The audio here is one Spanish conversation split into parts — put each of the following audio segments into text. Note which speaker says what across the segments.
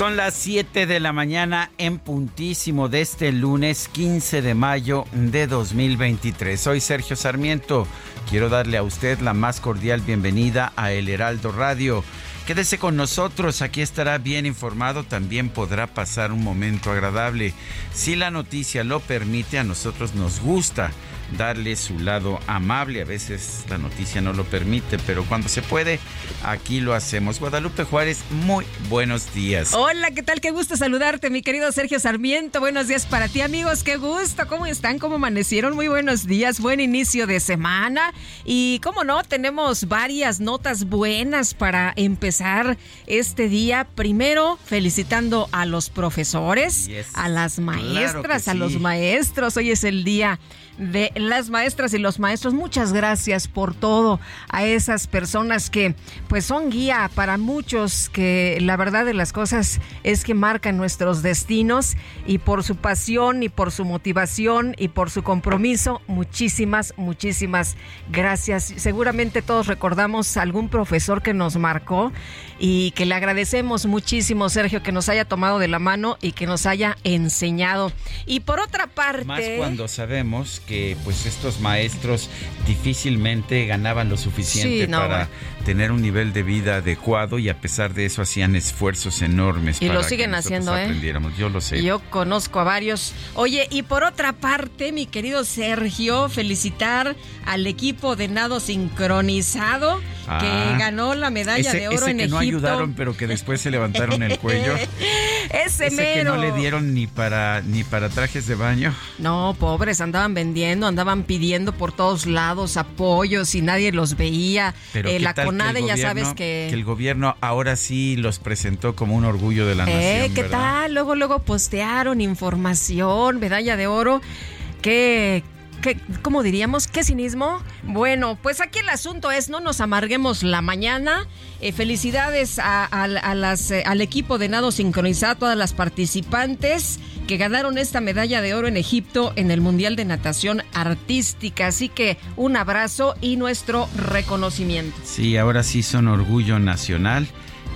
Speaker 1: Son las 7 de la mañana en puntísimo de este lunes 15 de mayo de 2023. Soy Sergio Sarmiento. Quiero darle a usted la más cordial bienvenida a El Heraldo Radio. Quédese con nosotros, aquí estará bien informado, también podrá pasar un momento agradable. Si la noticia lo permite, a nosotros nos gusta darle su lado amable. A veces la noticia no lo permite, pero cuando se puede, aquí lo hacemos. Guadalupe Juárez, muy buenos días.
Speaker 2: Hola, ¿qué tal? Qué gusto saludarte, mi querido Sergio Sarmiento. Buenos días para ti, amigos. Qué gusto. ¿Cómo están? ¿Cómo amanecieron? Muy buenos días. Buen inicio de semana. Y cómo no, tenemos varias notas buenas para empezar este día. Primero, felicitando a los profesores,
Speaker 1: Yes.
Speaker 2: a las maestras, a los maestros. Hoy es el día de las maestras y los maestros. Muchas gracias por todo a esas personas que pues son guía para muchos que la verdad de las cosas es que marcan nuestros destinos y por su pasión y por su motivación y por su compromiso, muchísimas, muchísimas gracias. Seguramente todos recordamos algún profesor que nos marcó y que le agradecemos muchísimo, Sergio, que nos haya tomado de la mano y que nos haya enseñado. Y por otra parte...
Speaker 1: Más cuando sabemos que pues estos maestros difícilmente ganaban lo suficiente
Speaker 2: Sí, no,
Speaker 1: para. Tener un nivel de vida adecuado y a pesar de eso hacían esfuerzos enormes
Speaker 2: Y lo
Speaker 1: para que
Speaker 2: siguen
Speaker 1: nosotros
Speaker 2: haciendo, ¿eh?
Speaker 1: aprendiéramos. Yo lo sé.
Speaker 2: Yo conozco a varios. Oye, y por otra parte, mi querido Sergio, felicitar al equipo de nado sincronizado
Speaker 1: Ah.
Speaker 2: que ganó la medalla
Speaker 1: ese,
Speaker 2: de oro
Speaker 1: ese
Speaker 2: en
Speaker 1: que
Speaker 2: Egipto.
Speaker 1: no ayudaron, pero que después se levantaron el cuello.
Speaker 2: Ese,
Speaker 1: Ese que
Speaker 2: mero.
Speaker 1: no le dieron ni para ni para trajes de baño.
Speaker 2: No, pobres, andaban vendiendo, andaban pidiendo por todos lados apoyos y nadie los veía.
Speaker 1: Pero
Speaker 2: Eh,
Speaker 1: ¿qué
Speaker 2: la
Speaker 1: tal que
Speaker 2: CONADE ya sabes que...
Speaker 1: el gobierno ahora sí los presentó como un orgullo de la
Speaker 2: Eh,
Speaker 1: nación.
Speaker 2: ¿Qué
Speaker 1: ¿verdad?
Speaker 2: tal? Luego, luego postearon información, medalla de oro. ¿Qué, qué, cómo diríamos? ¿Qué cinismo? Bueno, pues aquí el asunto es, no nos amarguemos la mañana. Eh, felicidades a, eh, al equipo de nado sincronizado, a todas las participantes que ganaron esta medalla de oro en Egipto en el Mundial de Natación Artística. Así que un abrazo y nuestro reconocimiento.
Speaker 1: Sí, ahora sí son orgullo nacional.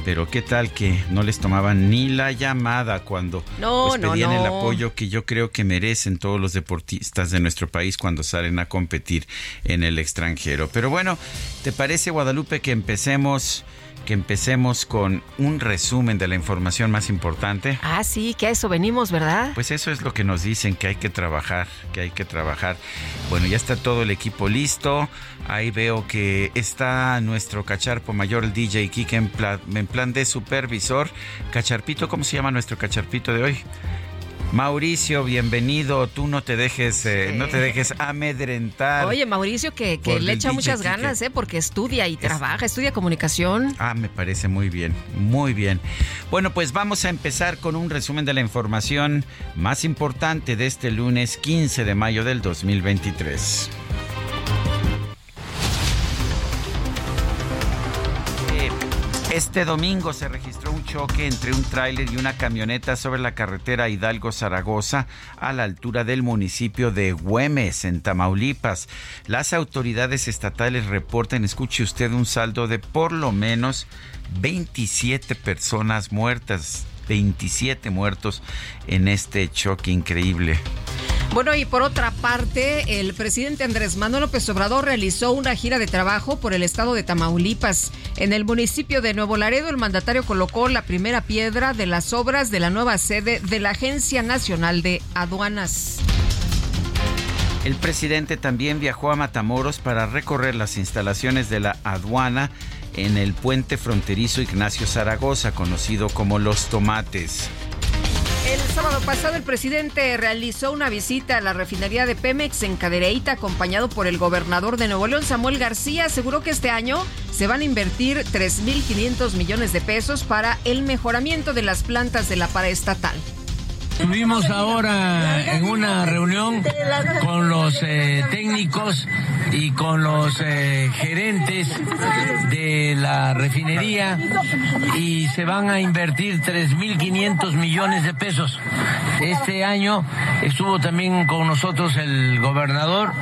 Speaker 1: Pero qué tal que no les tomaban ni la llamada cuando
Speaker 2: No,
Speaker 1: pues,
Speaker 2: no,
Speaker 1: pedían el apoyo que yo creo que merecen todos los deportistas de nuestro país cuando salen a competir en el extranjero. Pero bueno, ¿te parece Guadalupe que empecemos que empecemos con un resumen de la información más importante?
Speaker 2: Ah, sí, que a eso venimos, ¿verdad?
Speaker 1: Pues eso es lo que nos dicen, que hay que trabajar, que hay que trabajar. Bueno, ya está todo el equipo listo. Ahí veo que está nuestro cacharpo mayor, el DJ Kike, en, pla- en plan de supervisor. Cacharpito, ¿cómo se llama nuestro cacharpito de hoy? Mauricio, bienvenido. Tú no te dejes, eh, no te dejes amedrentar.
Speaker 2: Oye, Mauricio, que, le echa muchas
Speaker 1: Kike.
Speaker 2: ganas, ¿eh? Porque estudia y trabaja, estudia comunicación.
Speaker 1: Ah, me parece muy bien, muy bien. Bueno, pues vamos a empezar con un resumen de la información más importante de este lunes 15 de mayo del 2023. Este domingo se registró un choque entre un tráiler y una camioneta sobre la carretera Hidalgo-Zaragoza a la altura del municipio de Güemes, en Tamaulipas. Las autoridades estatales reportan, escuche usted, un saldo de por lo menos 27 personas muertas. 27 muertos en este choque increíble.
Speaker 2: Bueno, y por otra parte, el presidente Andrés Manuel López Obrador realizó una gira de trabajo por el estado de Tamaulipas. En el municipio de Nuevo Laredo, el mandatario colocó la primera piedra de las obras de la nueva sede de la Agencia Nacional de Aduanas.
Speaker 1: El presidente también viajó a Matamoros para recorrer las instalaciones de la aduana en el puente fronterizo Ignacio Zaragoza, conocido como Los Tomates.
Speaker 2: El sábado pasado el presidente realizó una visita a la refinería de Pemex en Cadereyta acompañado por el gobernador de Nuevo León, Samuel García. Aseguró que este año se van a invertir 3.500 millones de pesos para el mejoramiento de las plantas de la paraestatal.
Speaker 3: Estuvimos ahora en una reunión con los eh, técnicos y con los eh, gerentes de la refinería y se van a invertir 3.500 millones de pesos. Este año estuvo también con nosotros el gobernador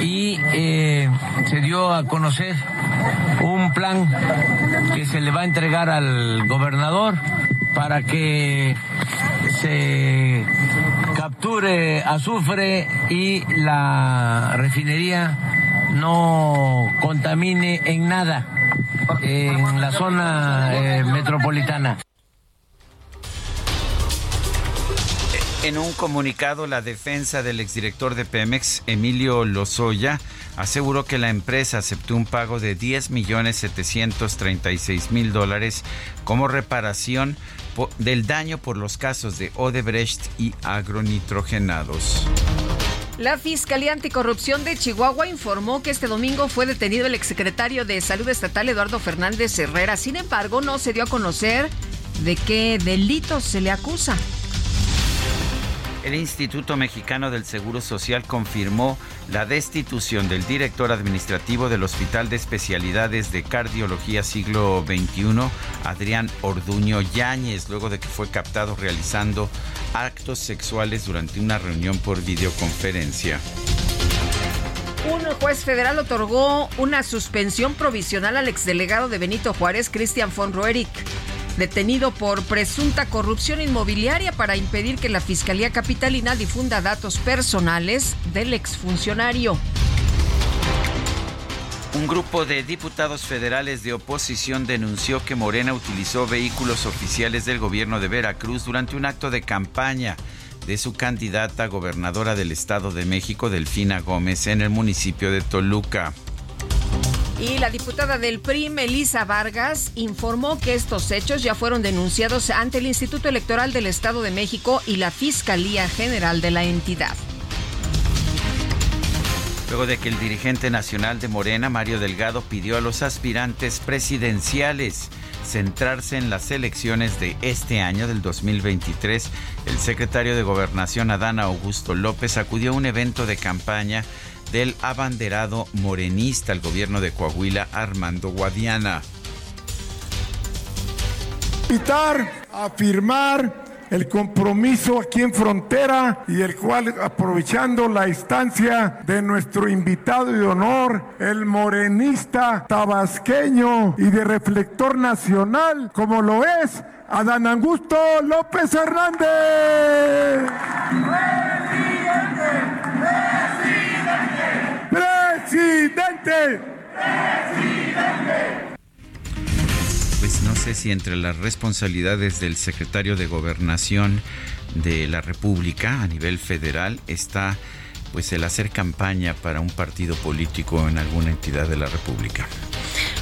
Speaker 3: y eh, se dio a conocer un plan que se le va a entregar al gobernador para que se capture azufre y la refinería no contamine en nada en la zona eh, metropolitana.
Speaker 1: En un comunicado, la defensa del exdirector de Pemex, Emilio Lozoya, aseguró que la empresa aceptó un pago de 10 millones 736 mil dólares como reparación del daño por los casos de Odebrecht y agronitrogenados.
Speaker 2: La Fiscalía Anticorrupción de Chihuahua informó que este domingo fue detenido el exsecretario de Salud Estatal Eduardo Fernández Herrera. Sin embargo, no se dio a conocer de qué delito se le acusa.
Speaker 1: El Instituto Mexicano del Seguro Social confirmó la destitución del director administrativo del Hospital de Especialidades de Cardiología Siglo XXI, Adrián Orduño Yáñez, luego de que fue captado realizando actos sexuales durante una reunión por videoconferencia.
Speaker 2: Un juez federal otorgó una suspensión provisional al exdelegado de Benito Juárez, Cristian von Roerich detenido por presunta corrupción inmobiliaria para impedir que la Fiscalía Capitalina difunda datos personales del exfuncionario.
Speaker 1: Un grupo de diputados federales de oposición denunció que Morena utilizó vehículos oficiales del gobierno de Veracruz durante un acto de campaña de su candidata gobernadora del Estado de México, Delfina Gómez, en el municipio de Toluca.
Speaker 2: Y la diputada del PRI, Melisa Vargas, informó que estos hechos ya fueron denunciados ante el Instituto Electoral del Estado de México y la Fiscalía General de la entidad.
Speaker 1: Luego de que el dirigente nacional de Morena, Mario Delgado, pidió a los aspirantes presidenciales centrarse en las elecciones de este año, del 2023, el secretario de Gobernación, Adán Augusto López, acudió a un evento de campaña del abanderado morenista al gobierno de Coahuila, Armando Guadiana.
Speaker 4: Invitar a firmar el compromiso aquí en frontera y el cual, aprovechando la instancia de nuestro invitado de honor, el morenista tabasqueño y de reflector nacional, como lo es Adán Augusto López Hernández. ¡Presidente!
Speaker 1: Pues no sé si entre las responsabilidades del secretario de Gobernación de la República a nivel federal está pues el hacer campaña para un partido político en alguna entidad de la República.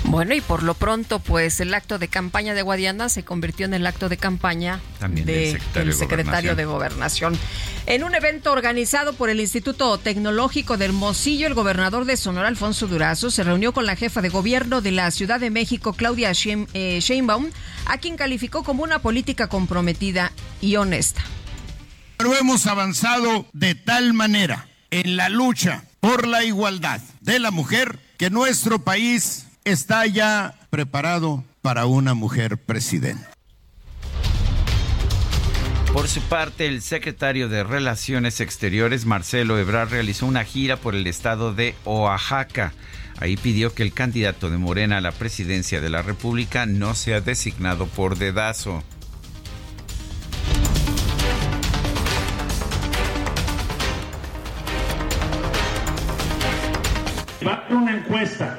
Speaker 2: Bueno, y por lo pronto, pues el acto de campaña de Guadiana se convirtió en el acto de campaña
Speaker 1: También
Speaker 2: del
Speaker 1: secretario,
Speaker 2: secretario
Speaker 1: de
Speaker 2: de Gobernación. En un evento organizado por el Instituto Tecnológico de Hermosillo, el gobernador de Sonora, Alfonso Durazo, se reunió con la jefa de gobierno de la Ciudad de México, Claudia eh, Sheinbaum, a quien calificó como una política comprometida y honesta.
Speaker 5: Pero hemos avanzado de tal manera en la lucha por la igualdad de la mujer que nuestro país está ya preparado para una mujer presidenta.
Speaker 1: Por su parte, el secretario de Relaciones Exteriores, Marcelo Ebrard, realizó una gira por el estado de Oaxaca. Ahí pidió que el candidato de Morena a la presidencia de la República no sea designado por dedazo.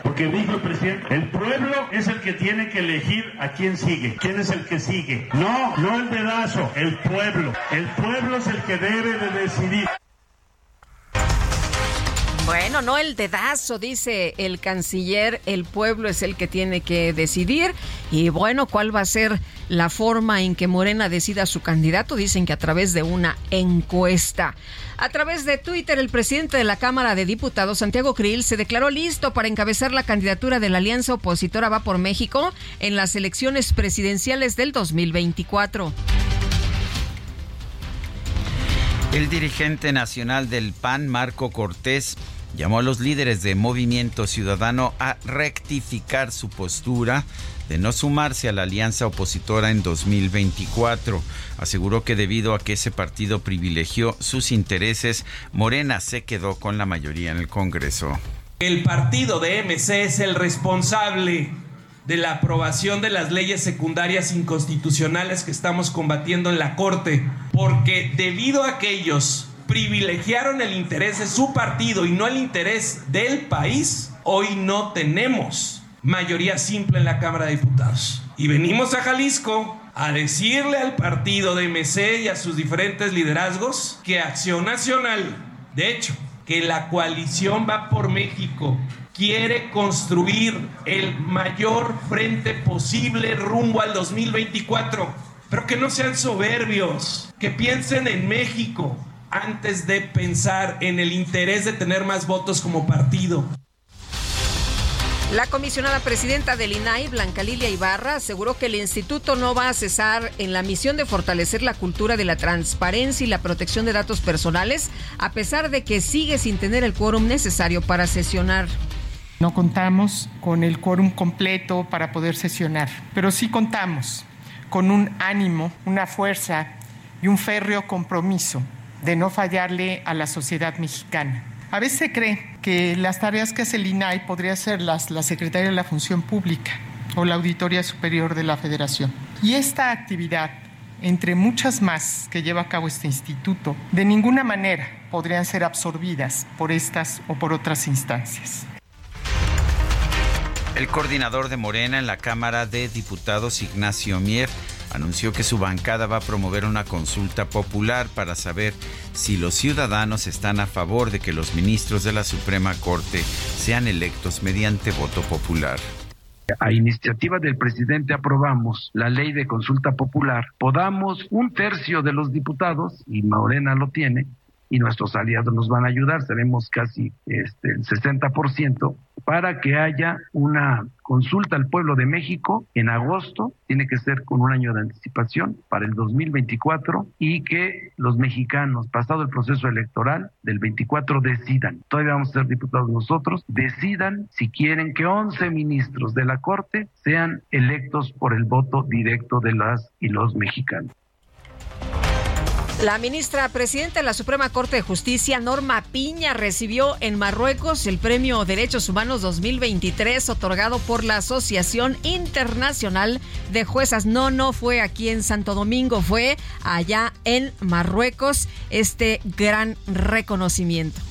Speaker 6: Porque dijo el presidente, el pueblo es el que tiene que elegir a quién sigue. ¿Quién es el que sigue? No, no el dedazo, el pueblo. El pueblo es el que debe de decidir.
Speaker 2: Bueno, no el dedazo, dice el canciller, el pueblo es el que tiene que decidir. Y bueno, ¿cuál va a ser la forma en que Morena decida su candidato? Dicen que a través de una encuesta. A través de Twitter, el presidente de la Cámara de Diputados, Santiago Krill, se declaró listo para encabezar la candidatura de la alianza opositora Va por México en las elecciones presidenciales del 2024.
Speaker 1: El dirigente nacional del PAN, Marco Cortés, llamó a los líderes de Movimiento Ciudadano a rectificar su postura de no sumarse a la alianza opositora en 2024. Aseguró que debido a que ese partido privilegió sus intereses, Morena se quedó con la mayoría en el Congreso.
Speaker 7: El partido de MC es el responsable de la aprobación de las leyes secundarias inconstitucionales que estamos combatiendo en la Corte, porque debido a que ellos privilegiaron el interés de su partido y no el interés del país, hoy no tenemos mayoría simple en la Cámara de Diputados. Y venimos a Jalisco a decirle al partido de MC y a sus diferentes liderazgos que Acción Nacional, de hecho, que la coalición va por México, quiere construir el mayor frente posible rumbo al 2024. Pero que no sean soberbios, que piensen en México, antes de pensar en el interés de tener más votos como partido.
Speaker 2: La comisionada presidenta del INAI, Blanca Lilia Ibarra, aseguró que el instituto no va a cesar en la misión de fortalecer la cultura de la transparencia y la protección de datos personales, a pesar de que sigue sin tener el quórum necesario para sesionar.
Speaker 8: No contamos con el quórum completo para poder sesionar, pero sí contamos con un ánimo, una fuerza y un férreo compromiso de no fallarle a la sociedad mexicana. A veces se cree que las tareas que hace el INAI podría ser las, la Secretaría de la Función Pública o la Auditoría Superior de la Federación. Y esta actividad, entre muchas más que lleva a cabo este instituto, de ninguna manera podrían ser absorbidas por estas o por otras instancias.
Speaker 1: El coordinador de Morena en la Cámara de Diputados, Ignacio Mier, anunció que su bancada va a promover una consulta popular para saber si los ciudadanos están a favor de que los ministros de la Suprema Corte sean electos mediante voto popular.
Speaker 9: A iniciativa del presidente aprobamos la ley de consulta popular, podamos un tercio de los diputados, y Morena lo tiene, y nuestros aliados nos van a ayudar, seremos casi este, el 60%, para que haya una consulta al pueblo de México en agosto, tiene que ser con un año de anticipación para el 2024 y que los mexicanos, pasado el proceso electoral del 24, decidan, todavía vamos a ser diputados nosotros, decidan si quieren que 11 ministros de la Corte sean electos por el voto directo de las y los mexicanos.
Speaker 2: La ministra presidenta de la Suprema Corte de Justicia, Norma Piña, recibió en Marruecos el Premio Derechos Humanos 2023 otorgado por la Asociación Internacional de Juezas. No, no fue aquí en Santo Domingo, fue allá en Marruecos este gran reconocimiento.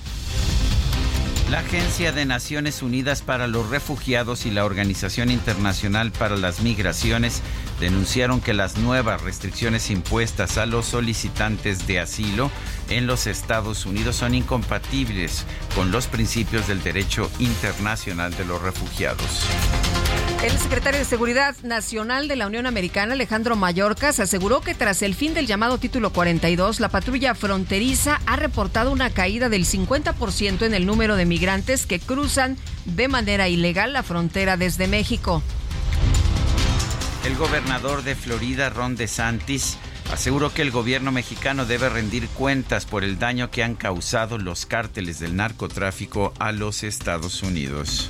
Speaker 1: La Agencia de Naciones Unidas para los Refugiados y la Organización Internacional para las Migraciones denunciaron que las nuevas restricciones impuestas a los solicitantes de asilo en los Estados Unidos son incompatibles con los principios del derecho internacional de los refugiados.
Speaker 2: El secretario de Seguridad Nacional de la Unión Americana, Alejandro Mayorkas, aseguró que tras el fin del llamado título 42, la patrulla fronteriza ha reportado una caída del 50% en el número de migrantes que cruzan de manera ilegal la frontera desde México.
Speaker 1: El gobernador de Florida, Ron DeSantis, aseguró que el gobierno mexicano debe rendir cuentas por el daño que han causado los cárteles del narcotráfico a los Estados Unidos.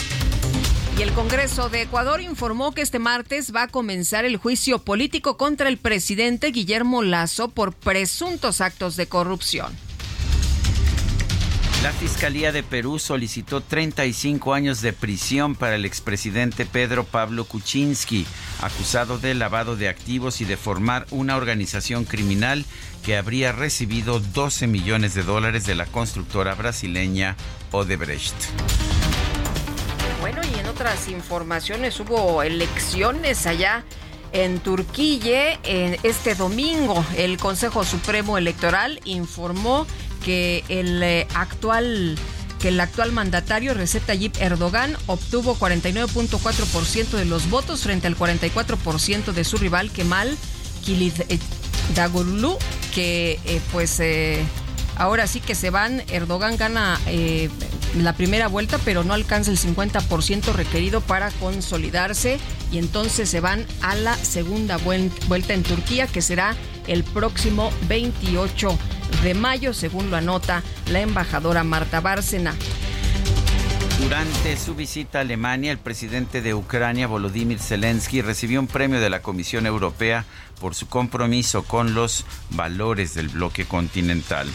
Speaker 2: Y el Congreso de Ecuador informó que este martes va a comenzar el juicio político contra el presidente Guillermo Lazo por presuntos actos de corrupción.
Speaker 1: La Fiscalía de Perú solicitó 35 años de prisión para el expresidente Pedro Pablo Kuczynski, acusado de lavado de activos y de formar una organización criminal que habría recibido 12 millones de dólares de la constructora brasileña Odebrecht.
Speaker 2: otras informaciones, hubo elecciones allá en Turquía. este domingo, el Consejo Supremo Electoral informó que el eh, actual que el actual mandatario Recep Tayyip Erdogan obtuvo 49.4% de los votos frente al 44% de su rival Kemal Kılıçdaroğlu, que eh, pues eh, ahora sí que se van. Erdogan gana la primera vuelta, pero no alcanza el 50% requerido para consolidarse y entonces se van a la segunda vuelta en Turquía, que será el próximo 28 de mayo, según lo anota la embajadora Marta Bárcena.
Speaker 1: Durante su visita a Alemania, el presidente de Ucrania, Volodymyr Zelensky, recibió un premio de la Comisión Europea por su compromiso con los valores del bloque continental.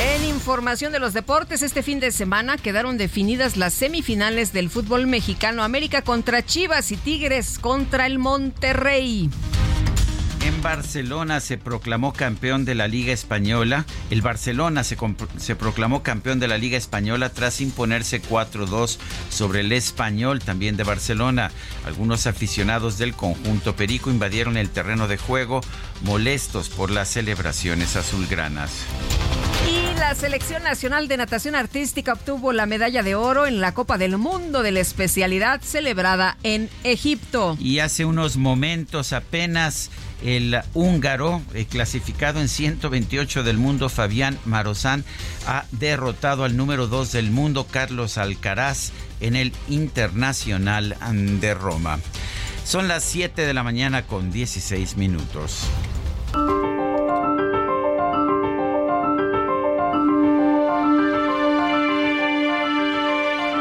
Speaker 2: En información de los deportes, este fin de semana quedaron definidas las semifinales del fútbol mexicano América contra Chivas y Tigres contra el Monterrey.
Speaker 1: En Barcelona se proclamó campeón de la Liga Española. El Barcelona se, se proclamó campeón de la Liga Española tras imponerse 4-2 sobre el Español, también de Barcelona. Algunos aficionados del conjunto Perico invadieron el terreno de juego molestos por las celebraciones azulgranas.
Speaker 2: Y la Selección Nacional de Natación Artística obtuvo la medalla de oro en la Copa del Mundo de la especialidad celebrada en Egipto.
Speaker 1: Y hace unos momentos apenas el húngaro, eh, clasificado en 128 del mundo, Fabián Marozán, ha derrotado al número 2 del mundo, Carlos Alcaraz, en el Internacional de Roma. Son las 7 de la mañana con 16 minutos.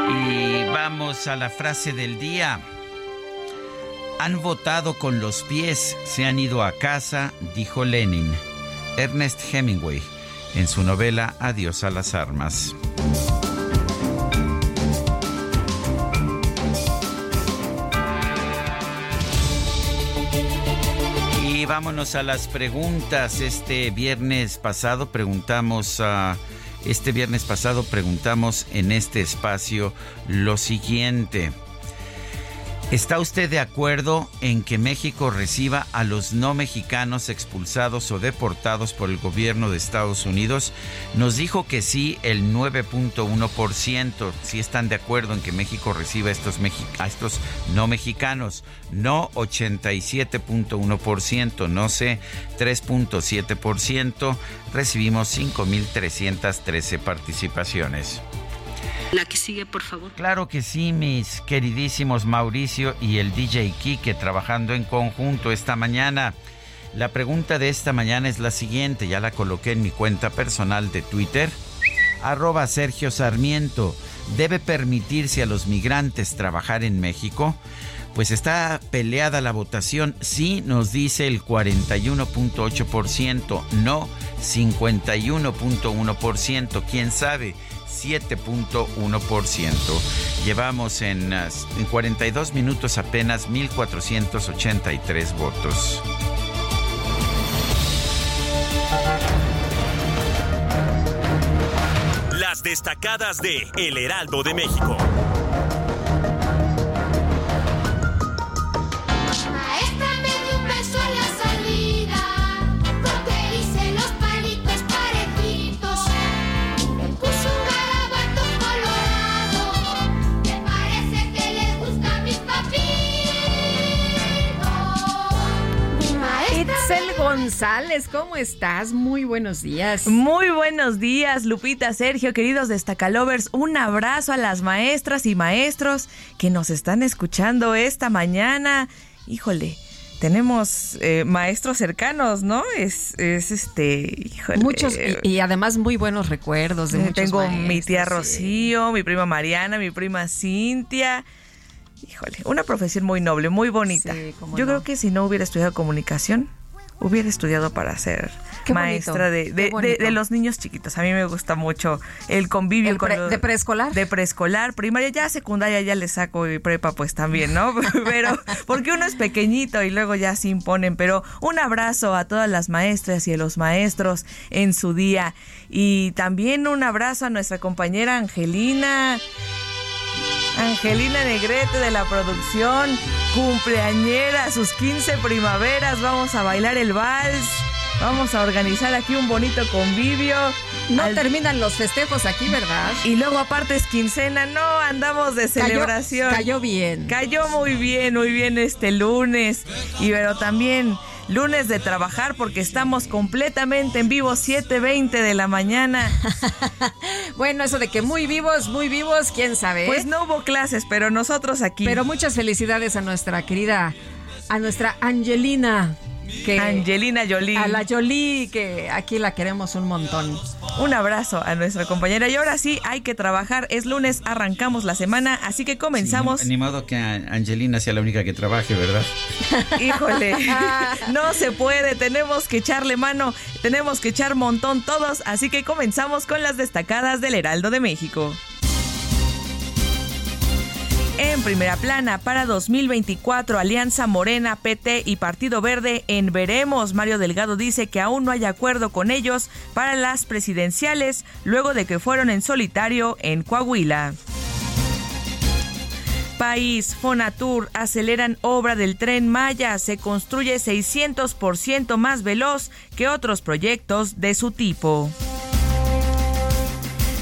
Speaker 1: Y vamos a la frase del día. Han votado con los pies, se han ido a casa, dijo Lenin. Ernest Hemingway, en su novela Adiós a las armas. Y vámonos a las preguntas. Este viernes pasado preguntamos a... Este viernes pasado preguntamos en este espacio lo siguiente. ¿Está usted de acuerdo en que México reciba a los no mexicanos expulsados o deportados por el gobierno de Estados Unidos? Nos dijo que sí el 9.1%. Si están de acuerdo en que México reciba estos, a estos no mexicanos. No 87.1%, no sé 3.7%. Recibimos 5.313 participaciones.
Speaker 10: La que sigue, por favor.
Speaker 1: Claro que sí, mis queridísimos Mauricio y el DJ Kike trabajando en conjunto esta mañana. La pregunta de esta mañana es la siguiente, ya la coloqué en mi cuenta personal de Twitter. Arroba Sergio Sarmiento. ¿Debe permitirse a los migrantes trabajar en México? Pues está peleada la votación. Sí, nos dice el 41.8%. No, 51.1%. ¿Quién sabe? 7.1%. Llevamos en, en 42 minutos apenas 1.483 votos.
Speaker 11: Las destacadas de El Heraldo de México.
Speaker 2: González, ¿cómo estás? Muy buenos días.
Speaker 12: Muy buenos días, Lupita, Sergio, queridos destacalovers. Un abrazo a las maestras y maestros que nos están escuchando esta mañana. Híjole, tenemos eh, maestros cercanos, ¿no? Es, es este, híjole.
Speaker 2: Muchos, y, además muy buenos recuerdos de muchos
Speaker 12: Tengo mi tía Rocío, mi prima Mariana, mi prima Cintia. Híjole, una profesión muy noble, muy bonita. Yo creo que si no hubiera estudiado comunicación, hubiera estudiado para ser maestra de, de, los niños chiquitos. A mí me gusta mucho el convivio con
Speaker 2: de preescolar.
Speaker 12: De preescolar, primaria, ya secundaria ya le saco y prepa pues también, ¿no? Pero porque uno es pequeñito y luego ya se imponen. Pero un abrazo a todas las maestras y a los maestros en su día. Y también un abrazo a nuestra compañera Angelina. Angelina Negrete de la producción, cumpleañera, sus 15 primaveras, vamos a bailar el vals. Vamos a organizar aquí un bonito convivio.
Speaker 2: No terminan los festejos aquí, ¿verdad?
Speaker 12: Y luego aparte es quincena, no, andamos de celebración.
Speaker 2: Cayó, bien.
Speaker 12: Cayó muy bien, muy bien este lunes. Y pero también lunes de trabajar porque estamos completamente en vivo 7.20 de la mañana.
Speaker 2: bueno, eso de que muy vivos, muy vivos, quién sabe.
Speaker 12: Pues no hubo clases, pero nosotros aquí.
Speaker 2: Pero muchas felicidades a nuestra querida, a nuestra Angelina.
Speaker 12: Angelina Jolie.
Speaker 2: A la Jolie, que aquí la queremos un montón.
Speaker 12: Un abrazo a nuestra compañera. Y ahora sí, hay que trabajar. Es lunes, arrancamos la semana, así que comenzamos.
Speaker 1: ni modo que Angelina sea la única que trabaje, ¿verdad?
Speaker 12: Híjole, no se puede. Tenemos que echarle mano, tenemos que echar montón todos. Así que comenzamos con las destacadas del Heraldo de México. En primera plana, para 2024, Alianza Morena, PT y Partido Verde en Veremos. Mario Delgado dice que aún no hay acuerdo con ellos para las presidenciales, luego de que fueron en solitario en Coahuila. País, Fonatur aceleran obra del tren Maya, se construye 600% más veloz que otros proyectos de su tipo.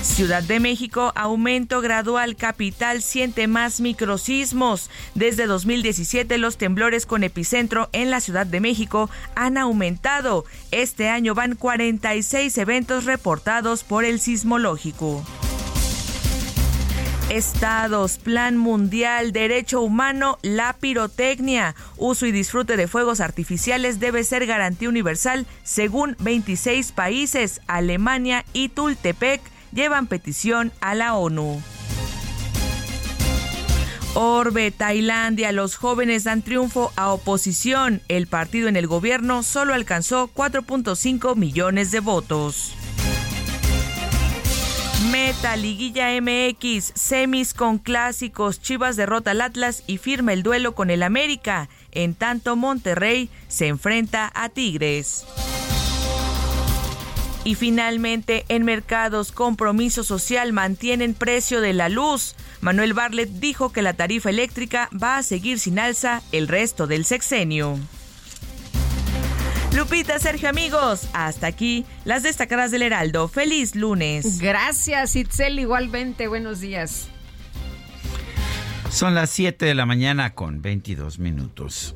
Speaker 12: Ciudad de México, aumento gradual, capital siente más microsismos. Desde 2017 los temblores con epicentro en la Ciudad de México han aumentado. Este año van 46 eventos reportados por el sismológico. Estados, Plan Mundial, Derecho Humano, la pirotecnia, uso y disfrute de fuegos artificiales debe ser garantía universal según 26 países, Alemania y Tultepec llevan petición a la ONU. Orbe, Tailandia, los jóvenes dan triunfo a oposición. El partido en el gobierno solo alcanzó 4.5 millones de votos. Meta, Liguilla MX, semis con clásicos, Chivas derrota al Atlas y firma el duelo con el América. En tanto, Monterrey se enfrenta a Tigres. Y finalmente, en mercados, compromiso social mantienen precio de la luz. Manuel Barlet dijo que la tarifa eléctrica va a seguir sin alza el resto del sexenio. Lupita, Sergio, amigos, hasta aquí las destacadas del Heraldo. Feliz lunes.
Speaker 2: Gracias, Itzel, igualmente. Buenos días.
Speaker 1: Son las 7 de la mañana con 22 minutos.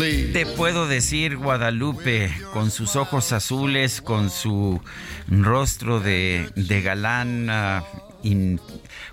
Speaker 1: Te puedo decir, Guadalupe, con sus ojos azules, con su rostro de, galán, ah,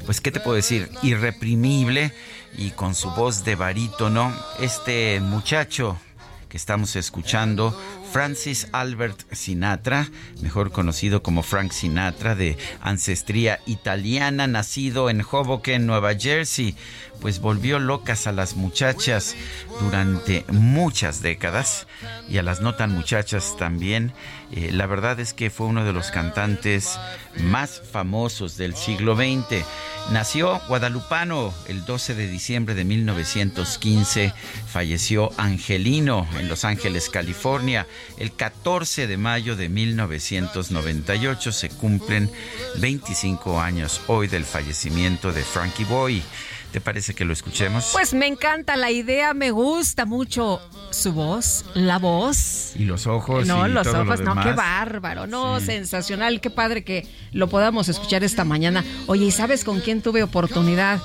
Speaker 1: pues, ¿qué te puedo decir? Irreprimible y con su voz de barítono, este muchacho que estamos escuchando Francis Albert Sinatra, mejor conocido como Frank Sinatra, de ancestría italiana, nacido en Hoboken, Nueva Jersey, pues volvió locas a las muchachas durante muchas décadas y a las no tan muchachas también. Eh, la verdad es que fue uno de los cantantes más famosos del siglo XX. Nació guadalupano el 12 de diciembre de 1915, falleció Angelino en Los Ángeles, California. El 14 de mayo de 1998 se cumplen 25 años hoy del fallecimiento de Frankie Boy. ¿Te parece que lo escuchemos?
Speaker 2: Pues me encanta la idea, me gusta mucho su voz, la voz.
Speaker 1: Y los ojos.
Speaker 2: No,
Speaker 1: y
Speaker 2: los
Speaker 1: todo
Speaker 2: ojos,
Speaker 1: lo
Speaker 2: no, qué bárbaro, no, sensacional, qué padre que lo podamos escuchar esta mañana. Oye, ¿y sabes con quién tuve oportunidad?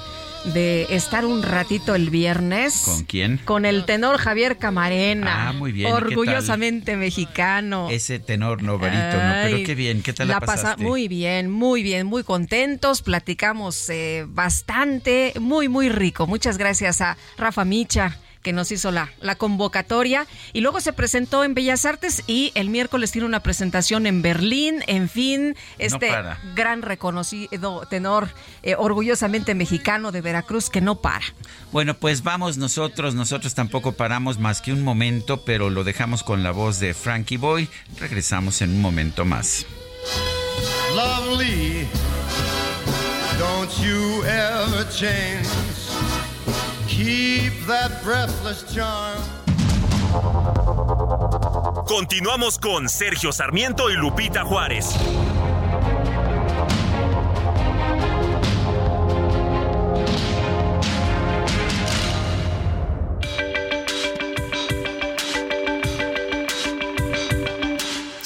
Speaker 2: De estar un ratito el viernes.
Speaker 1: ¿Con quién?
Speaker 2: Con el tenor Javier Camarena.
Speaker 1: Ah, muy bien.
Speaker 2: Orgullosamente mexicano.
Speaker 1: Ese tenor no barítono, pero qué bien, ¿qué tal la, la pasaste?
Speaker 2: muy bien, muy bien, muy contentos, platicamos eh, bastante, muy, muy rico. Muchas gracias a Rafa Micha que nos hizo la, la convocatoria. Y luego se presentó en Bellas Artes y el miércoles tiene una presentación en Berlín. En fin, este gran reconocido tenor eh, orgullosamente mexicano de Veracruz que no para.
Speaker 1: Bueno, pues vamos nosotros, nosotros tampoco paramos más que un momento, pero lo dejamos con la voz de Frankie Boy. Regresamos en un momento más. Lovely, don't you ever change. Keep that breathless charm.
Speaker 11: Continuamos con Sergio Sarmiento y Lupita Juárez.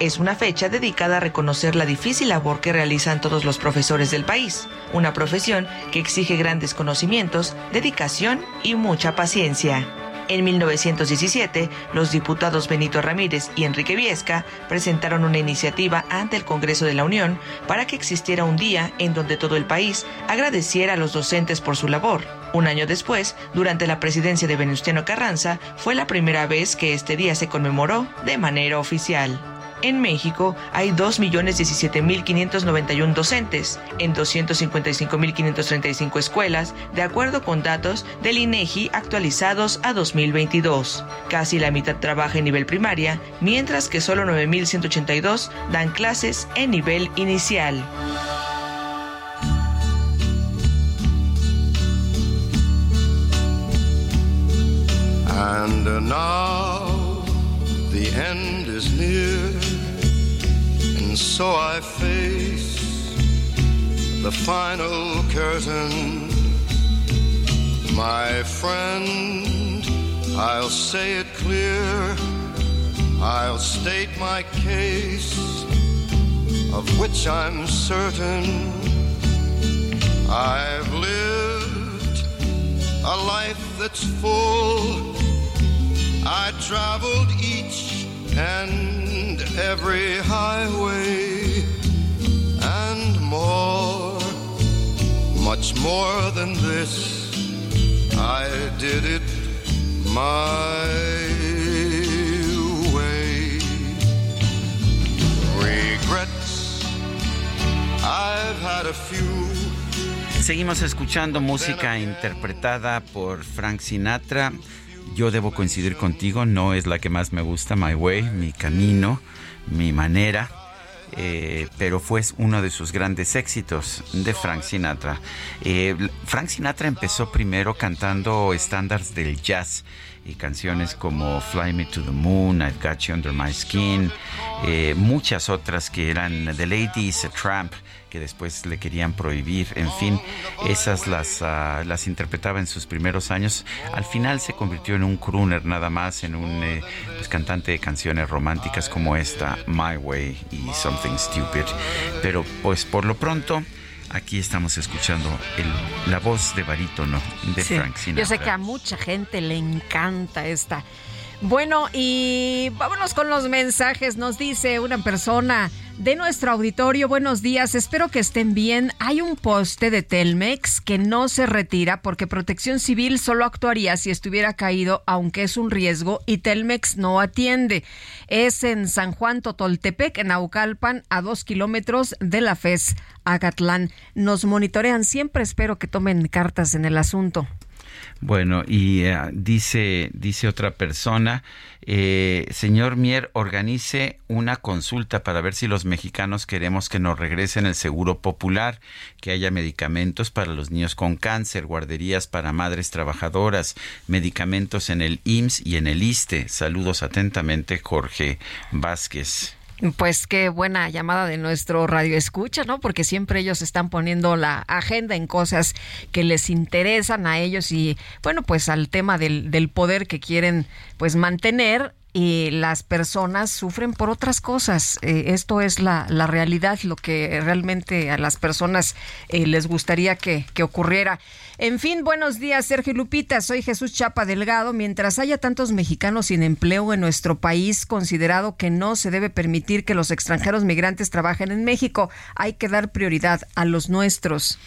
Speaker 13: Es una fecha dedicada a reconocer la difícil labor que realizan todos los profesores del país, una profesión que exige grandes conocimientos, dedicación y mucha paciencia. En 1917, los diputados Benito Ramírez y Enrique Viesca presentaron una iniciativa ante el Congreso de la Unión para que existiera un día en donde todo el país agradeciera a los docentes por su labor. Un año después, durante la presidencia de Venustiano Carranza, fue la primera vez que este día se conmemoró de manera oficial. En México hay 2.017.591 docentes en 255.535 escuelas, de acuerdo con datos del INEGI actualizados a 2022. Casi la mitad trabaja en nivel primaria, mientras que solo 9.182 dan clases en nivel inicial. And now the end is near. And so I face the final curtain. My friend, I'll say it clear. I'll state my case, of which I'm certain. I've lived a life that's full. I traveled each and every highway and more, much more than this. I did it my way. Regrets, I've had a few. Seguimos escuchando música interpretada por Frank Sinatra. Yo debo coincidir contigo, no es la que más me gusta, My Way, mi camino, mi manera, eh, pero fue uno de sus grandes éxitos de Frank Sinatra. Eh, Frank Sinatra empezó primero cantando estándares del jazz y canciones como Fly Me to the Moon, I've Got You Under My Skin, eh, muchas otras que eran The Ladies, Tramp que después le querían prohibir. En fin, esas las, uh, las interpretaba en sus primeros años. Al final se convirtió en un crooner nada más, en un eh, pues, cantante de canciones románticas como esta, My Way y Something Stupid. Pero pues por lo pronto... Aquí estamos escuchando el, la voz de barítono de Frank Sinatra.
Speaker 2: Yo sé que a mucha gente le encanta esta bueno, y vámonos con los mensajes. Nos dice una persona, de nuestro auditorio. Buenos días, espero que estén bien. Hay un poste de Telmex que no se retira porque Protección Civil solo actuaría si estuviera caído, aunque es un riesgo, y Telmex no atiende. Es en San Juan Totoltepec, en Aucalpan, a dos kilómetros de la FES Agatlán. Nos monitorean siempre, espero que tomen cartas en el asunto.
Speaker 1: Bueno, y eh, dice, dice otra persona, eh, señor Mier, organice una consulta para ver si los mexicanos queremos que nos regresen el seguro popular, que haya medicamentos para los niños con cáncer, guarderías para madres trabajadoras, medicamentos en el IMSS y en el ISTE. Saludos atentamente, Jorge Vázquez.
Speaker 2: Pues qué buena llamada de nuestro radio escucha, ¿no? Porque siempre ellos están poniendo la agenda en cosas que les interesan a ellos y bueno, pues al tema del, del poder que quieren pues mantener y las personas sufren por otras cosas. Eh, esto es la, la, realidad, lo que realmente a las personas eh, les gustaría que, que, ocurriera. En fin, buenos días, Sergio Lupita. Soy Jesús Chapa Delgado. Mientras haya tantos mexicanos sin empleo en nuestro país, considerado que no se debe permitir que los extranjeros migrantes trabajen en México, hay que dar prioridad a los nuestros.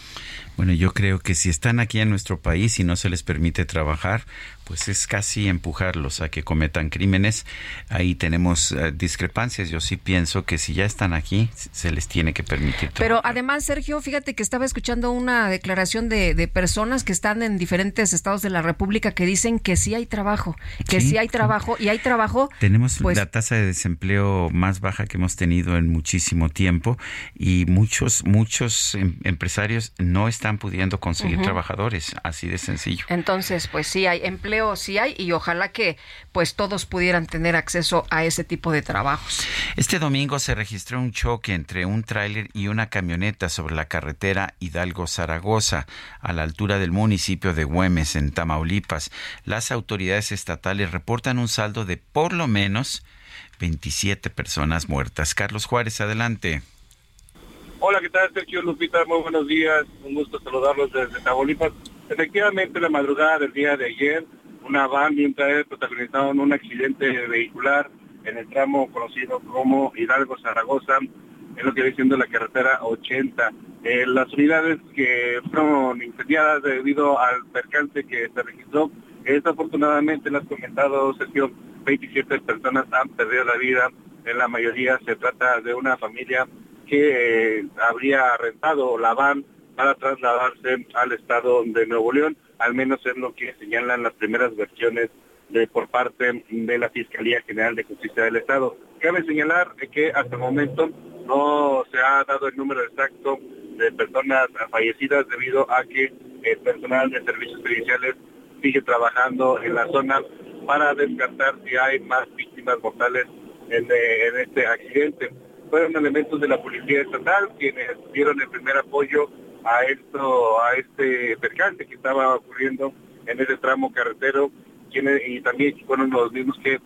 Speaker 1: Bueno, yo creo que si están aquí en nuestro país y no se les permite trabajar, pues es casi empujarlos a que cometan crímenes. Ahí tenemos uh, discrepancias. Yo sí pienso que si ya están aquí, se les tiene que permitir. Trabajar.
Speaker 2: Pero además, Sergio, fíjate que estaba escuchando una declaración de, de, personas que están en diferentes estados de la República que dicen que sí hay trabajo, que sí, sí hay trabajo y hay trabajo.
Speaker 1: Tenemos
Speaker 2: pues,
Speaker 1: la tasa de desempleo más baja que hemos tenido en muchísimo tiempo y muchos, muchos em empresarios no están pudiendo conseguir uh -huh. trabajadores, así de sencillo.
Speaker 2: Entonces, pues sí hay empleo sí hay y ojalá que pues todos pudieran tener acceso a ese tipo de trabajos.
Speaker 1: Este domingo se registró un choque entre un tráiler y una camioneta sobre la carretera Hidalgo-Zaragoza a la altura del municipio de Güemes en Tamaulipas. Las autoridades estatales reportan un saldo de por lo menos 27 personas muertas. Carlos Juárez, adelante.
Speaker 14: Hola, ¿qué tal, Sergio Lupita? Muy buenos días. Un gusto saludarlos desde Tamaulipas. Efectivamente, la madrugada del día de ayer, una van trailer protagonizaron un accidente vehicular en el tramo conocido como Hidalgo-Zaragoza, en lo que viene siendo la carretera 80. Eh, las unidades que fueron incendiadas debido al percance que se registró, desafortunadamente, las comentado, Sergio, 27 personas han perdido la vida. En la mayoría se trata de una familia que eh, habría rentado la van para trasladarse al estado de Nuevo León, al menos es lo que señalan las primeras versiones por parte de la Fiscalía General de Justicia del Estado. Cabe señalar que hasta el momento no se ha dado el número exacto de personas fallecidas debido a que el personal de servicios judiciales sigue trabajando en la zona para descartar si hay más víctimas mortales en, en este accidente. Fueron elementos de la Policía Estatal quienes dieron el primer apoyo a esto, a este percance que estaba ocurriendo en ese tramo carretero, y también fueron los mismos que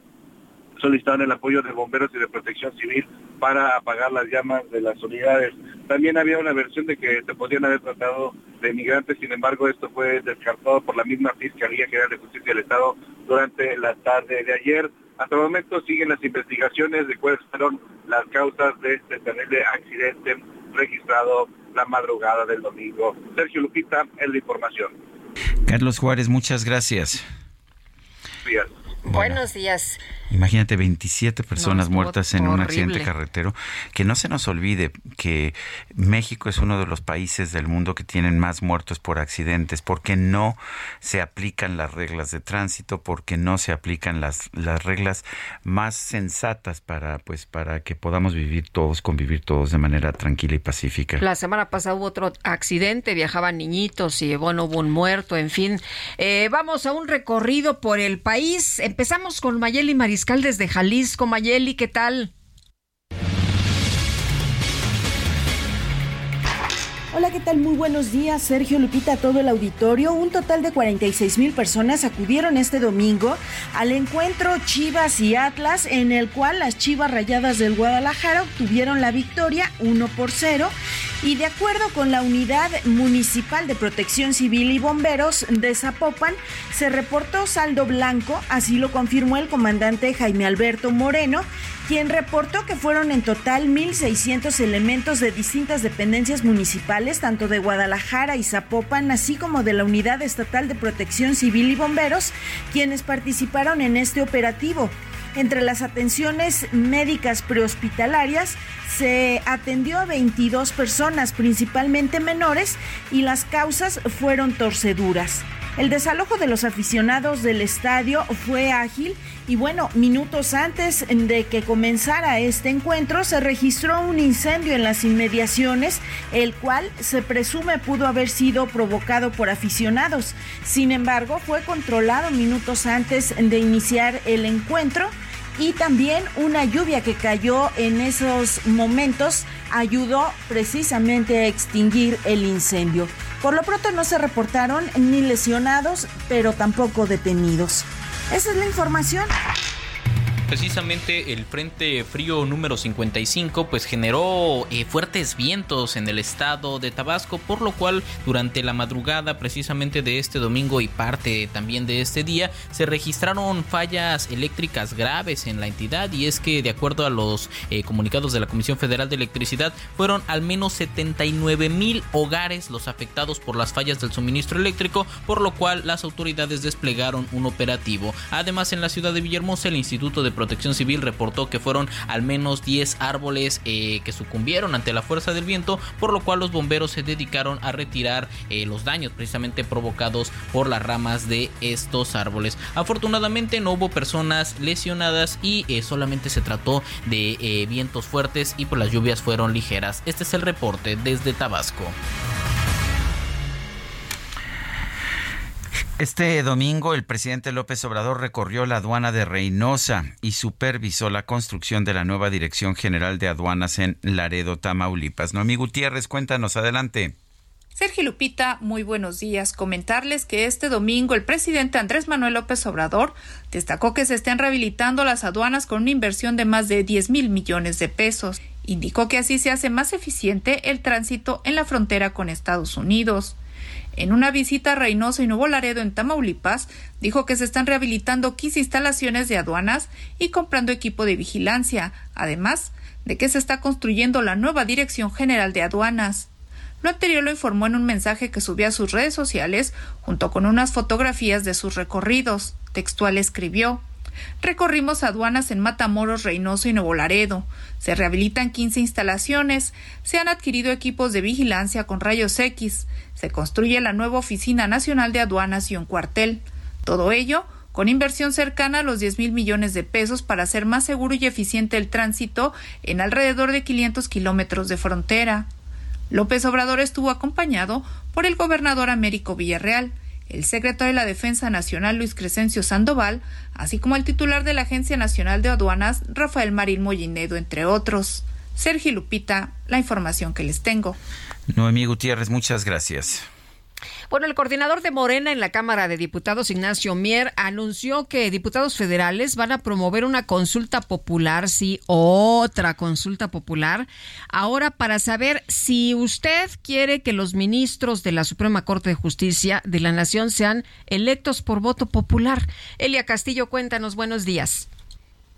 Speaker 14: solicitaron el apoyo de bomberos y de protección civil para apagar las llamas de las unidades. También había una versión de que se podían haber tratado de migrantes, sin embargo esto fue descartado por la misma Fiscalía General de Justicia del Estado durante la tarde de ayer. Hasta el momento siguen las investigaciones de cuáles fueron las causas de este terrible accidente registrado la madrugada del domingo. Sergio Lupita, es la información.
Speaker 1: Carlos Juárez, muchas gracias.
Speaker 14: Días.
Speaker 2: Bueno, Buenos días.
Speaker 1: Imagínate 27 personas no, muertas en horrible. un accidente carretero. Que no se nos olvide que México es uno de los países del mundo que tienen más muertos por accidentes, porque no se aplican las reglas de tránsito, porque no se aplican las, las reglas más sensatas para, pues, para que podamos vivir todos, convivir todos de manera tranquila y pacífica.
Speaker 2: La semana pasada hubo otro accidente, viajaban niñitos y bueno, hubo un muerto, en fin. Eh, vamos a un recorrido por el país. Empezamos con Mayeli Mariscal desde Jalisco. Mayeli, ¿qué tal?
Speaker 15: Hola, ¿qué tal? Muy buenos días, Sergio Lupita, todo el auditorio. Un total de 46 mil personas acudieron este domingo al encuentro Chivas y Atlas, en el cual las Chivas Rayadas del Guadalajara obtuvieron la victoria 1 por 0. Y de acuerdo con la Unidad Municipal de Protección Civil y Bomberos de Zapopan, se reportó saldo blanco, así lo confirmó el comandante Jaime Alberto Moreno, quien reportó que fueron en total 1.600 elementos de distintas dependencias municipales, tanto de Guadalajara y Zapopan, así como de la Unidad Estatal de Protección Civil y Bomberos, quienes participaron en este operativo. Entre las atenciones médicas prehospitalarias se atendió a 22 personas, principalmente menores, y las causas fueron torceduras. El desalojo de los aficionados del estadio fue ágil y bueno, minutos antes de que comenzara este encuentro se registró un incendio en las inmediaciones, el cual se presume pudo haber sido provocado por aficionados. Sin embargo, fue controlado minutos antes de iniciar el encuentro y también una lluvia que cayó en esos momentos ayudó precisamente a extinguir el incendio. Por lo pronto no se reportaron ni lesionados, pero tampoco detenidos. Esa es la información
Speaker 16: precisamente el Frente Frío número 55 pues generó eh, fuertes vientos en el estado de Tabasco, por lo cual durante la madrugada precisamente de este domingo y parte también de este día se registraron fallas eléctricas graves en la entidad y es que de acuerdo a los eh, comunicados de la Comisión Federal de Electricidad fueron al menos 79 mil hogares los afectados por las fallas del suministro eléctrico, por lo cual las autoridades desplegaron un operativo. Además en la ciudad de Villahermosa el Instituto de Protección Civil reportó que fueron al menos 10 árboles eh, que sucumbieron ante la fuerza del viento, por lo cual los bomberos se dedicaron a retirar eh, los daños precisamente provocados por las ramas de estos árboles. Afortunadamente no hubo personas lesionadas y eh, solamente se trató de vientos fuertes y por pues las lluvias fueron ligeras. Este es el reporte desde Tabasco.
Speaker 1: Este domingo el presidente López Obrador recorrió la aduana de Reynosa y supervisó la construcción de la nueva Dirección General de Aduanas en Laredo, Tamaulipas. Noemí Gutiérrez, cuéntanos adelante.
Speaker 17: Sergio Lupita, muy buenos días. Comentarles que este domingo el presidente Andrés Manuel López Obrador destacó que se están rehabilitando las aduanas con una inversión de más de 10 mil millones de pesos. Indicó que así se hace más eficiente el tránsito en la frontera con Estados Unidos. En una visita a Reynosa y Nuevo Laredo en Tamaulipas, dijo que se están rehabilitando 15 instalaciones de aduanas y comprando equipo de vigilancia, además de que se está construyendo la nueva Dirección General de Aduanas. Lo anterior lo informó en un mensaje que subió a sus redes sociales junto con unas fotografías de sus recorridos. Textual escribió Recorrimos aduanas en Matamoros, Reynoso y Nuevo Laredo. Se rehabilitan 15 instalaciones. Se han adquirido equipos de vigilancia con rayos X. Se construye la nueva Oficina Nacional de Aduanas y un cuartel. Todo ello con inversión cercana a los 10 mil millones de pesos para hacer más seguro y eficiente el tránsito en alrededor de 500 kilómetros de frontera. López Obrador estuvo acompañado por el gobernador Américo Villarreal, el secretario de la Defensa Nacional Luis Crescencio Sandoval, así como el titular de la Agencia Nacional de Aduanas Rafael Marín Mollinedo, entre otros. Sergio Lupita, la información que les tengo.
Speaker 1: Noemí Gutiérrez, muchas gracias.
Speaker 2: Bueno, el coordinador de Morena en la Cámara de Diputados, Ignacio Mier, anunció que diputados federales van a promover una consulta popular, sí, otra consulta popular, ahora para saber si usted quiere que los ministros de la Suprema Corte de Justicia de la Nación sean electos por voto popular. Elia Castillo, cuéntanos, buenos días.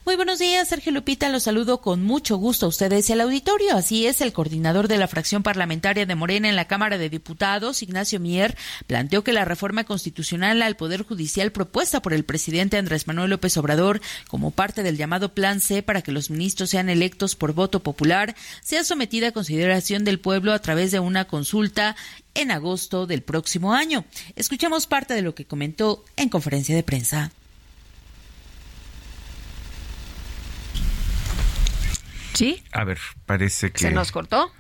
Speaker 18: Muy buenos días, Sergio Lupita. Los saludo con mucho gusto a ustedes y al auditorio. Así es, el coordinador de la fracción parlamentaria de Morena en la Cámara de Diputados, Ignacio Mier, planteó que la reforma constitucional al Poder Judicial propuesta por el presidente Andrés Manuel López Obrador como parte del llamado Plan C para que los ministros sean electos por voto popular sea sometida a consideración del pueblo a través de una consulta en agosto del próximo año. Escuchamos parte de lo que comentó en conferencia de prensa.
Speaker 2: ¿Sí?
Speaker 1: A ver, parece que...
Speaker 2: ¿Se nos cortó?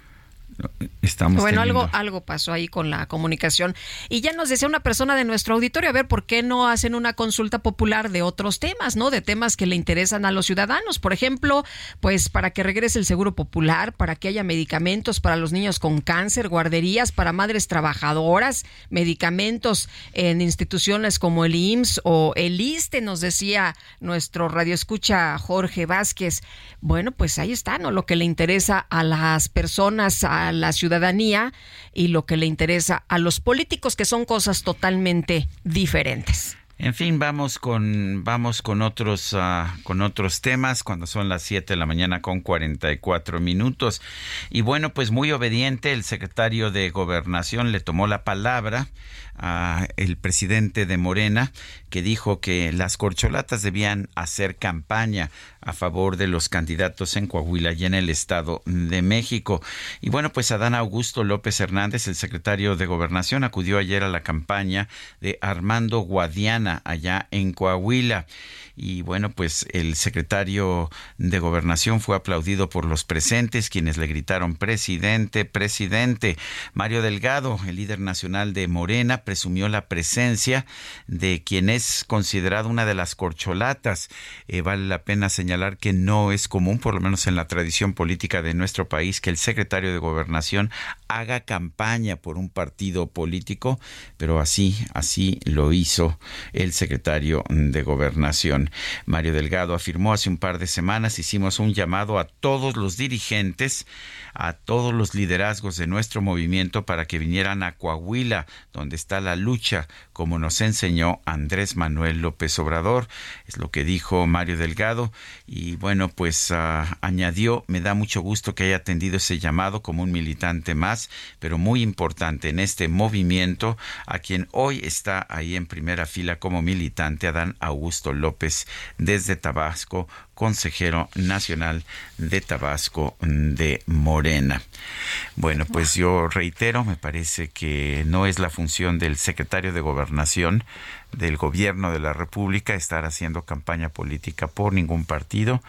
Speaker 1: Estamos
Speaker 2: bueno, algo, algo pasó ahí con la comunicación. Y ya nos decía una persona de nuestro auditorio, a ver, ¿por qué no hacen una consulta popular de otros temas, ¿no? De temas que le interesan a los ciudadanos. Por ejemplo, pues para que regrese el seguro popular, para que haya medicamentos para los niños con cáncer, guarderías para madres trabajadoras, medicamentos en instituciones como el IMSS o el ISTE, nos decía nuestro radioescucha Jorge Vázquez. Bueno, pues ahí está, ¿no? Lo que le interesa a las personas, a la ciudadanía y lo que le interesa a los políticos, que son cosas totalmente diferentes.
Speaker 1: En fin, vamos con vamos con otros uh, con otros temas cuando son las 7 de la mañana con 44 minutos. Y bueno, pues muy obediente el secretario de Gobernación le tomó la palabra a el presidente de Morena que dijo que las corcholatas debían hacer campaña a favor de los candidatos en Coahuila y en el Estado de México. Y bueno, pues Adán Augusto López Hernández, el secretario de Gobernación, acudió ayer a la campaña de Armando Guadiana allá en Coahuila y bueno, pues el secretario de Gobernación fue aplaudido por los presentes, quienes le gritaron presidente, presidente. Mario Delgado, el líder nacional de Morena, presumió la presencia de quien es considerado una de las corcholatas. Eh, vale la pena señalar que no es común, por lo menos en la tradición política de nuestro país, que el secretario de Gobernación haga campaña por un partido político, pero así, así lo hizo el secretario de Gobernación. Mario Delgado afirmó hace un par de semanas, hicimos un llamado a todos los dirigentes, a todos los liderazgos de nuestro movimiento para que vinieran a Coahuila, donde está la lucha, como nos enseñó Andrés Manuel López Obrador. Es lo que dijo Mario Delgado. Y bueno, pues ah, añadió, me da mucho gusto que haya atendido ese llamado como un militante más, pero muy importante en este movimiento, a quien hoy está ahí en primera fila como militante, Adán Augusto López desde Tabasco, consejero nacional de Tabasco de Morena. Bueno, pues yo reitero, me parece que no es la función del secretario de Gobernación del gobierno de la República estar haciendo campaña política por ningún partido,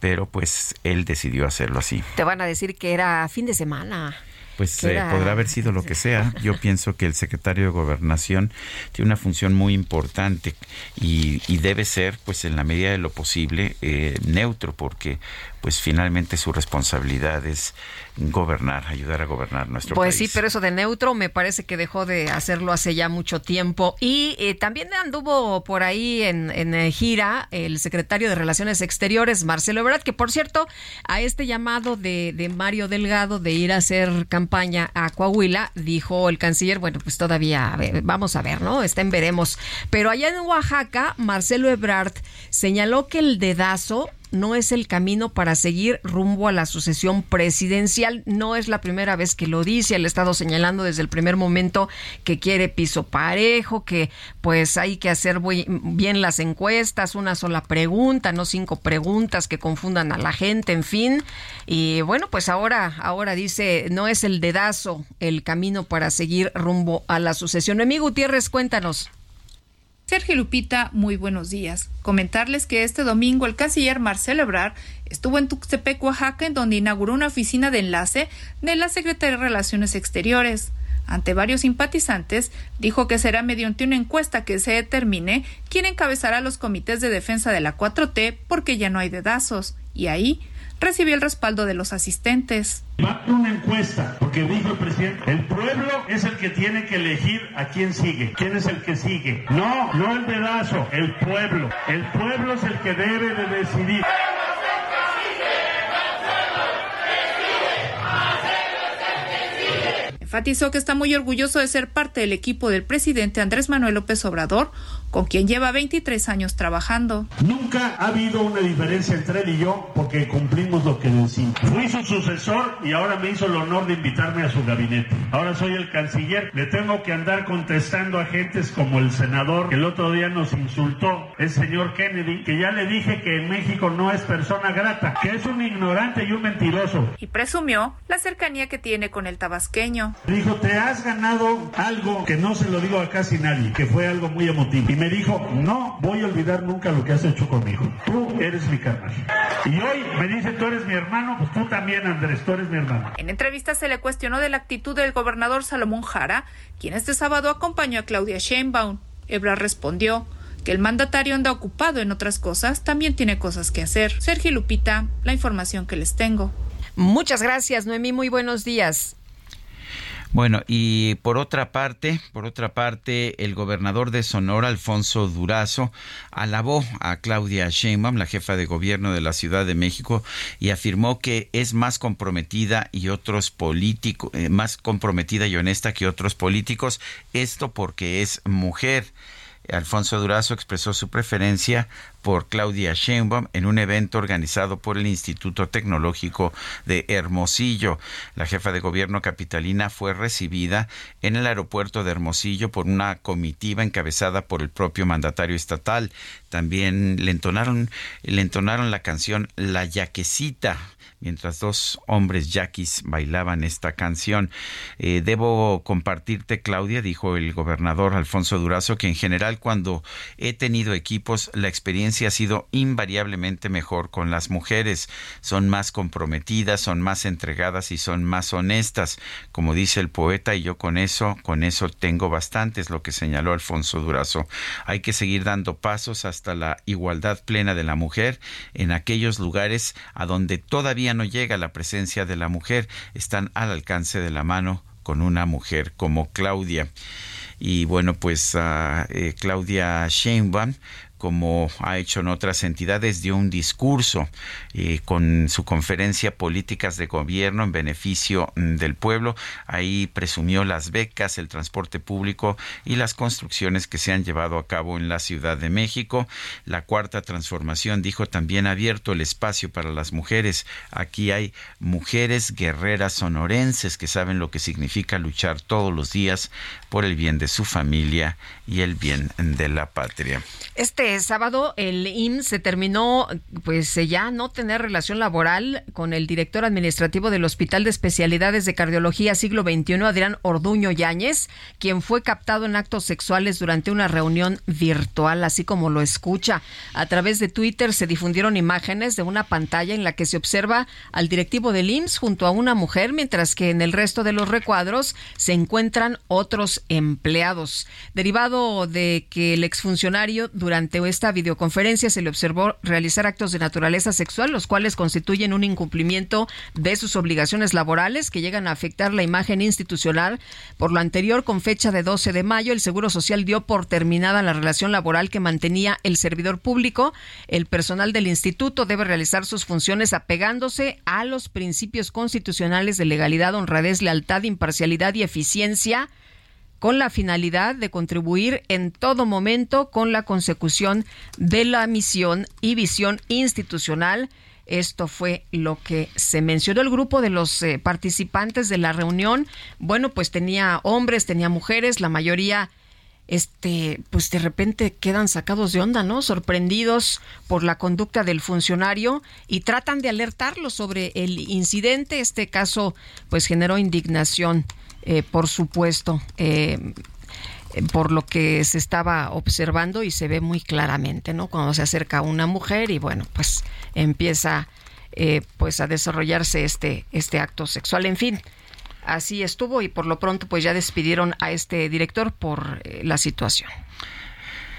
Speaker 1: pero pues él decidió hacerlo así.
Speaker 2: Te van a decir que era fin de semana
Speaker 1: pues eh, podrá haber sido lo que sea. Yo pienso que el secretario de Gobernación tiene una función muy importante y, debe ser, pues en la medida de lo posible, eh, neutro, porque pues finalmente su responsabilidad es gobernar, ayudar a gobernar nuestro
Speaker 2: país.
Speaker 1: Pues
Speaker 2: sí, pero eso de neutro me parece que dejó de hacerlo hace ya mucho tiempo. Y eh, también anduvo por ahí en, en, gira el secretario de Relaciones Exteriores, Marcelo Ebrard, que por cierto, a este llamado de, de Mario Delgado de ir a hacer campaña a Coahuila, dijo el canciller, bueno, pues todavía vamos a ver, ¿no? Está en veremos. Pero allá en Oaxaca, Marcelo Ebrard señaló que el dedazo no es el camino para seguir rumbo a la sucesión presidencial. No es la primera vez que lo dice, él ha estado señalando desde el primer momento que quiere piso parejo, que pues hay que hacer bien las encuestas, una sola pregunta, no cinco preguntas que confundan a la gente, en fin. Y bueno, pues ahora, ahora dice, no es el dedazo el camino para seguir rumbo a la sucesión. Amigo Gutiérrez, cuéntanos.
Speaker 17: Sergio Lupita, muy buenos días. Comentarles que este domingo el canciller Marcelo Ebrard estuvo en Tuxtepec, Oaxaca, en donde inauguró una oficina de enlace de la Secretaría de Relaciones Exteriores. Ante varios simpatizantes, dijo que será mediante una encuesta que se determine quién encabezará los comités de defensa de la 4T porque ya no hay dedazos. Y ahí recibió el respaldo de los asistentes.
Speaker 6: Va una encuesta, porque dijo el presidente, el pueblo es el que tiene que elegir a quién sigue, quién es el que sigue. No, no el dedazo, el pueblo. El pueblo es el que debe de decidir.
Speaker 17: Enfatizó que está muy orgulloso de ser parte del equipo del presidente Andrés Manuel López Obrador, con quien lleva 23 años trabajando.
Speaker 6: Nunca ha habido una diferencia entre él y yo porque cumplimos lo que decimos. Fui su sucesor y ahora me hizo el honor de invitarme a su gabinete. Ahora soy el canciller. Le tengo que andar contestando a gentes como el senador que el otro día nos insultó, el señor Kennedy, que ya le dije que en México no es persona grata, que es un ignorante y un mentiroso.
Speaker 17: Y presumió la cercanía que tiene con el tabasqueño.
Speaker 6: Dijo, te has ganado algo que no se lo digo a casi nadie, que fue algo muy emotivo me dijo, no voy a olvidar nunca lo que has hecho conmigo. Tú eres mi carnal. Y hoy me dice, tú eres mi hermano, pues tú también, Andrés, tú eres mi hermano.
Speaker 17: En entrevista se le cuestionó de la actitud del gobernador Salomón Jara, quien este sábado acompañó a Claudia Sheinbaum. Ebra respondió que el mandatario anda ocupado en otras cosas, también tiene cosas que hacer. Sergio Lupita, la información que les tengo.
Speaker 2: Muchas gracias, Noemí. Muy buenos días.
Speaker 1: Bueno, y por otra parte, por otra parte, el gobernador de Sonora, Alfonso Durazo, alabó a Claudia Sheinbaum, la jefa de gobierno de la Ciudad de México, y afirmó que es más comprometida y otros políticos, eh, más comprometida y honesta que otros políticos. Esto porque es mujer. Alfonso Durazo expresó su preferencia por Claudia Sheinbaum en un evento organizado por el Instituto Tecnológico de Hermosillo. La jefa de gobierno capitalina fue recibida en el aeropuerto de Hermosillo por una comitiva encabezada por el propio mandatario estatal. También le entonaron, le entonaron la canción La Yaquecita mientras dos hombres yaquis bailaban esta canción. Eh, debo compartirte, Claudia, dijo el gobernador Alfonso Durazo, que en general cuando he tenido equipos, la experiencia ha sido invariablemente mejor con las mujeres. Son más comprometidas, son más entregadas y son más honestas, como dice el poeta, y yo con eso, con eso tengo bastante, es lo que señaló Alfonso Durazo. Hay que seguir dando pasos hasta la igualdad plena de la mujer en aquellos lugares a donde todavía no llega la presencia de la mujer, están al alcance de la mano con una mujer como Claudia. Y bueno, pues uh, eh, Claudia Sheinbaum como ha hecho en otras entidades, dio un discurso eh, con su conferencia Políticas de Gobierno en beneficio mm, del pueblo. Ahí presumió las becas, el transporte público y las construcciones que se han llevado a cabo en la Ciudad de México. La cuarta transformación, dijo, también abierto el espacio para las mujeres. Aquí hay mujeres guerreras sonorenses que saben lo que significa luchar todos los días por el bien de su familia y el bien de la patria.
Speaker 2: Este sábado el IMSS se terminó pues ya no tener relación laboral con el director administrativo del Hospital de Especialidades de Cardiología Siglo XXI, Adrián Orduño Yáñez, quien fue captado en actos sexuales durante una reunión virtual, así como lo escucha. A través de Twitter se difundieron imágenes de una pantalla en la que se observa al directivo del IMSS junto a una mujer, mientras que en el resto de los recuadros se encuentran otros empleados. Derivado de que el exfuncionario durante esta videoconferencia se le observó realizar actos de naturaleza sexual, los cuales constituyen un incumplimiento de sus obligaciones laborales que llegan a afectar la imagen institucional. Por lo anterior, con fecha de 12 de mayo, el Seguro Social dio por terminada la relación laboral que mantenía el servidor público. El personal del instituto debe realizar sus funciones apegándose a los principios constitucionales de legalidad, honradez, lealtad, imparcialidad y eficiencia con la finalidad de contribuir en todo momento con la consecución de la misión y visión institucional. Esto fue lo que se mencionó. El grupo de los eh, participantes de la reunión, bueno, pues tenía hombres, tenía mujeres, la mayoría este, pues de repente quedan sacados de onda, ¿no? Sorprendidos por la conducta del funcionario y tratan de alertarlo sobre el incidente. Este caso, pues generó indignación eh, por supuesto, eh, por lo que se estaba observando y se ve muy claramente, ¿no? Cuando se acerca una mujer y bueno, pues empieza eh, pues a desarrollarse este, este acto sexual. En fin, así estuvo y por lo pronto pues ya despidieron a este director por la situación.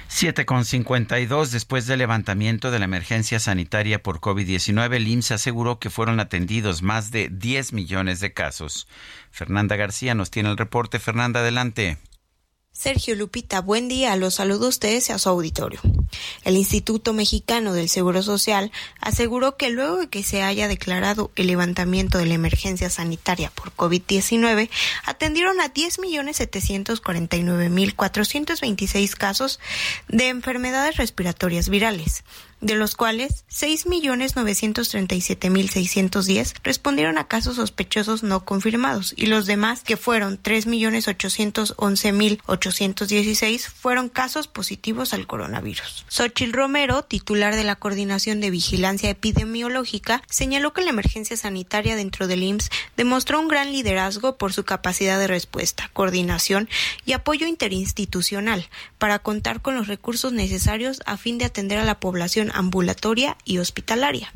Speaker 1: 7,52 después del levantamiento de la emergencia sanitaria por COVID-19, el IMSS aseguró que fueron atendidos más de 10 millones de casos. Fernanda García nos tiene el reporte. Fernanda, adelante.
Speaker 19: Sergio Lupita, buen día. Los saludo a ustedes y a su auditorio. El Instituto Mexicano del Seguro Social aseguró que luego de que se haya declarado el levantamiento de la emergencia sanitaria por COVID-19, atendieron a 10.749.426 casos de enfermedades respiratorias virales de los cuales 6.937.610 respondieron a casos sospechosos no confirmados y los demás, que fueron 3.811.816, fueron casos positivos al coronavirus. Xochil Romero, titular de la Coordinación de Vigilancia Epidemiológica, señaló que la emergencia sanitaria dentro del IMSS demostró un gran liderazgo por su capacidad de respuesta, coordinación y apoyo interinstitucional para contar con los recursos necesarios a fin de atender a la población ambulatoria y hospitalaria.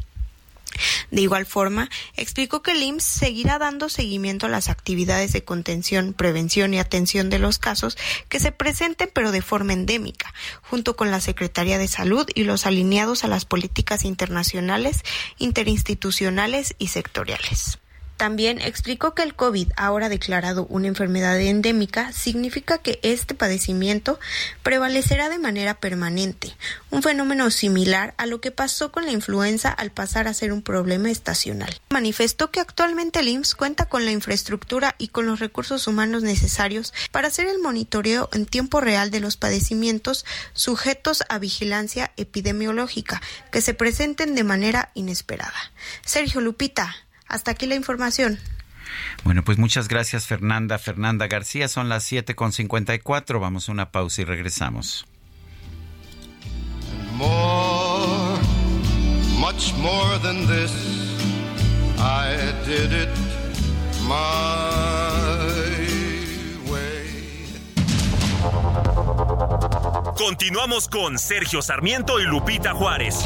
Speaker 19: De igual forma, explicó que el IMSS seguirá dando seguimiento a las actividades de contención, prevención y atención de los casos que se presenten pero de forma endémica, junto con la Secretaría de Salud y los alineados a las políticas internacionales, interinstitucionales y sectoriales. También explicó que el COVID, ahora declarado una enfermedad endémica, significa que este padecimiento prevalecerá de manera permanente, un fenómeno similar a lo que pasó con la influenza al pasar a ser un problema estacional. Manifestó que actualmente el IMSS cuenta con la infraestructura y con los recursos humanos necesarios para hacer el monitoreo en tiempo real de los padecimientos sujetos a vigilancia epidemiológica que se presenten de manera inesperada. Sergio Lupita, hasta aquí la información.
Speaker 1: Bueno, pues muchas gracias Fernanda. Fernanda García, son las 7.54. Vamos a una pausa y regresamos.
Speaker 20: More, much more than this, I did it my way.
Speaker 11: Continuamos con Sergio Sarmiento y Lupita Juárez.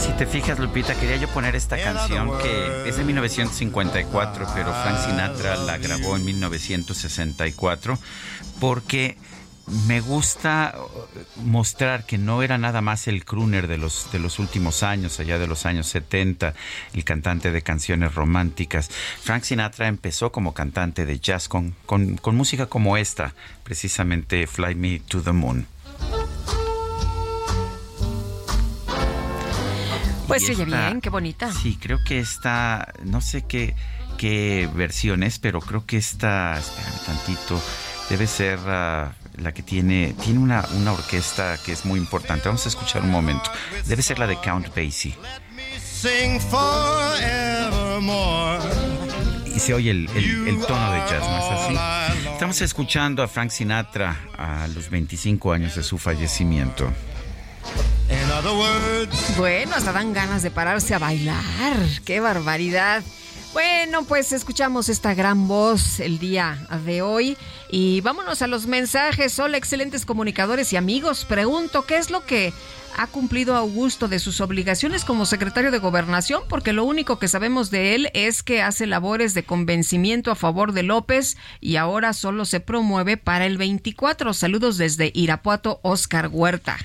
Speaker 1: Si te fijas, Lupita, quería yo poner esta canción que es de 1954, pero Frank Sinatra la grabó en 1964, porque me gusta mostrar que no era nada más el crooner de los, de los últimos años, allá de los años 70, el cantante de canciones románticas. Frank Sinatra empezó como cantante de jazz con, con, con música como esta, precisamente Fly Me to the Moon.
Speaker 2: Pues se oye bien, qué bonita.
Speaker 1: Sí, creo que esta, no sé qué, qué versión es, pero creo que esta, espérame tantito, debe ser uh, la que tiene, tiene una, una orquesta que es muy importante. Vamos a escuchar un momento. Debe ser la de Count Basie.
Speaker 20: Sing forevermore.
Speaker 1: Y se oye el, el, el tono de jazz, ¿no es así? Estamos escuchando a Frank Sinatra a los 25 años de su fallecimiento.
Speaker 2: Bueno, hasta dan ganas de pararse a bailar. ¡Qué barbaridad! Bueno, pues escuchamos esta gran voz el día de hoy y vámonos a los mensajes. Hola, excelentes comunicadores y amigos. Pregunto, ¿qué es lo que ha cumplido Augusto de sus obligaciones como secretario de Gobernación? Porque lo único que sabemos de él es que hace labores de convencimiento a favor de López y ahora solo se promueve para el 24. Saludos desde Irapuato, Oscar Huerta.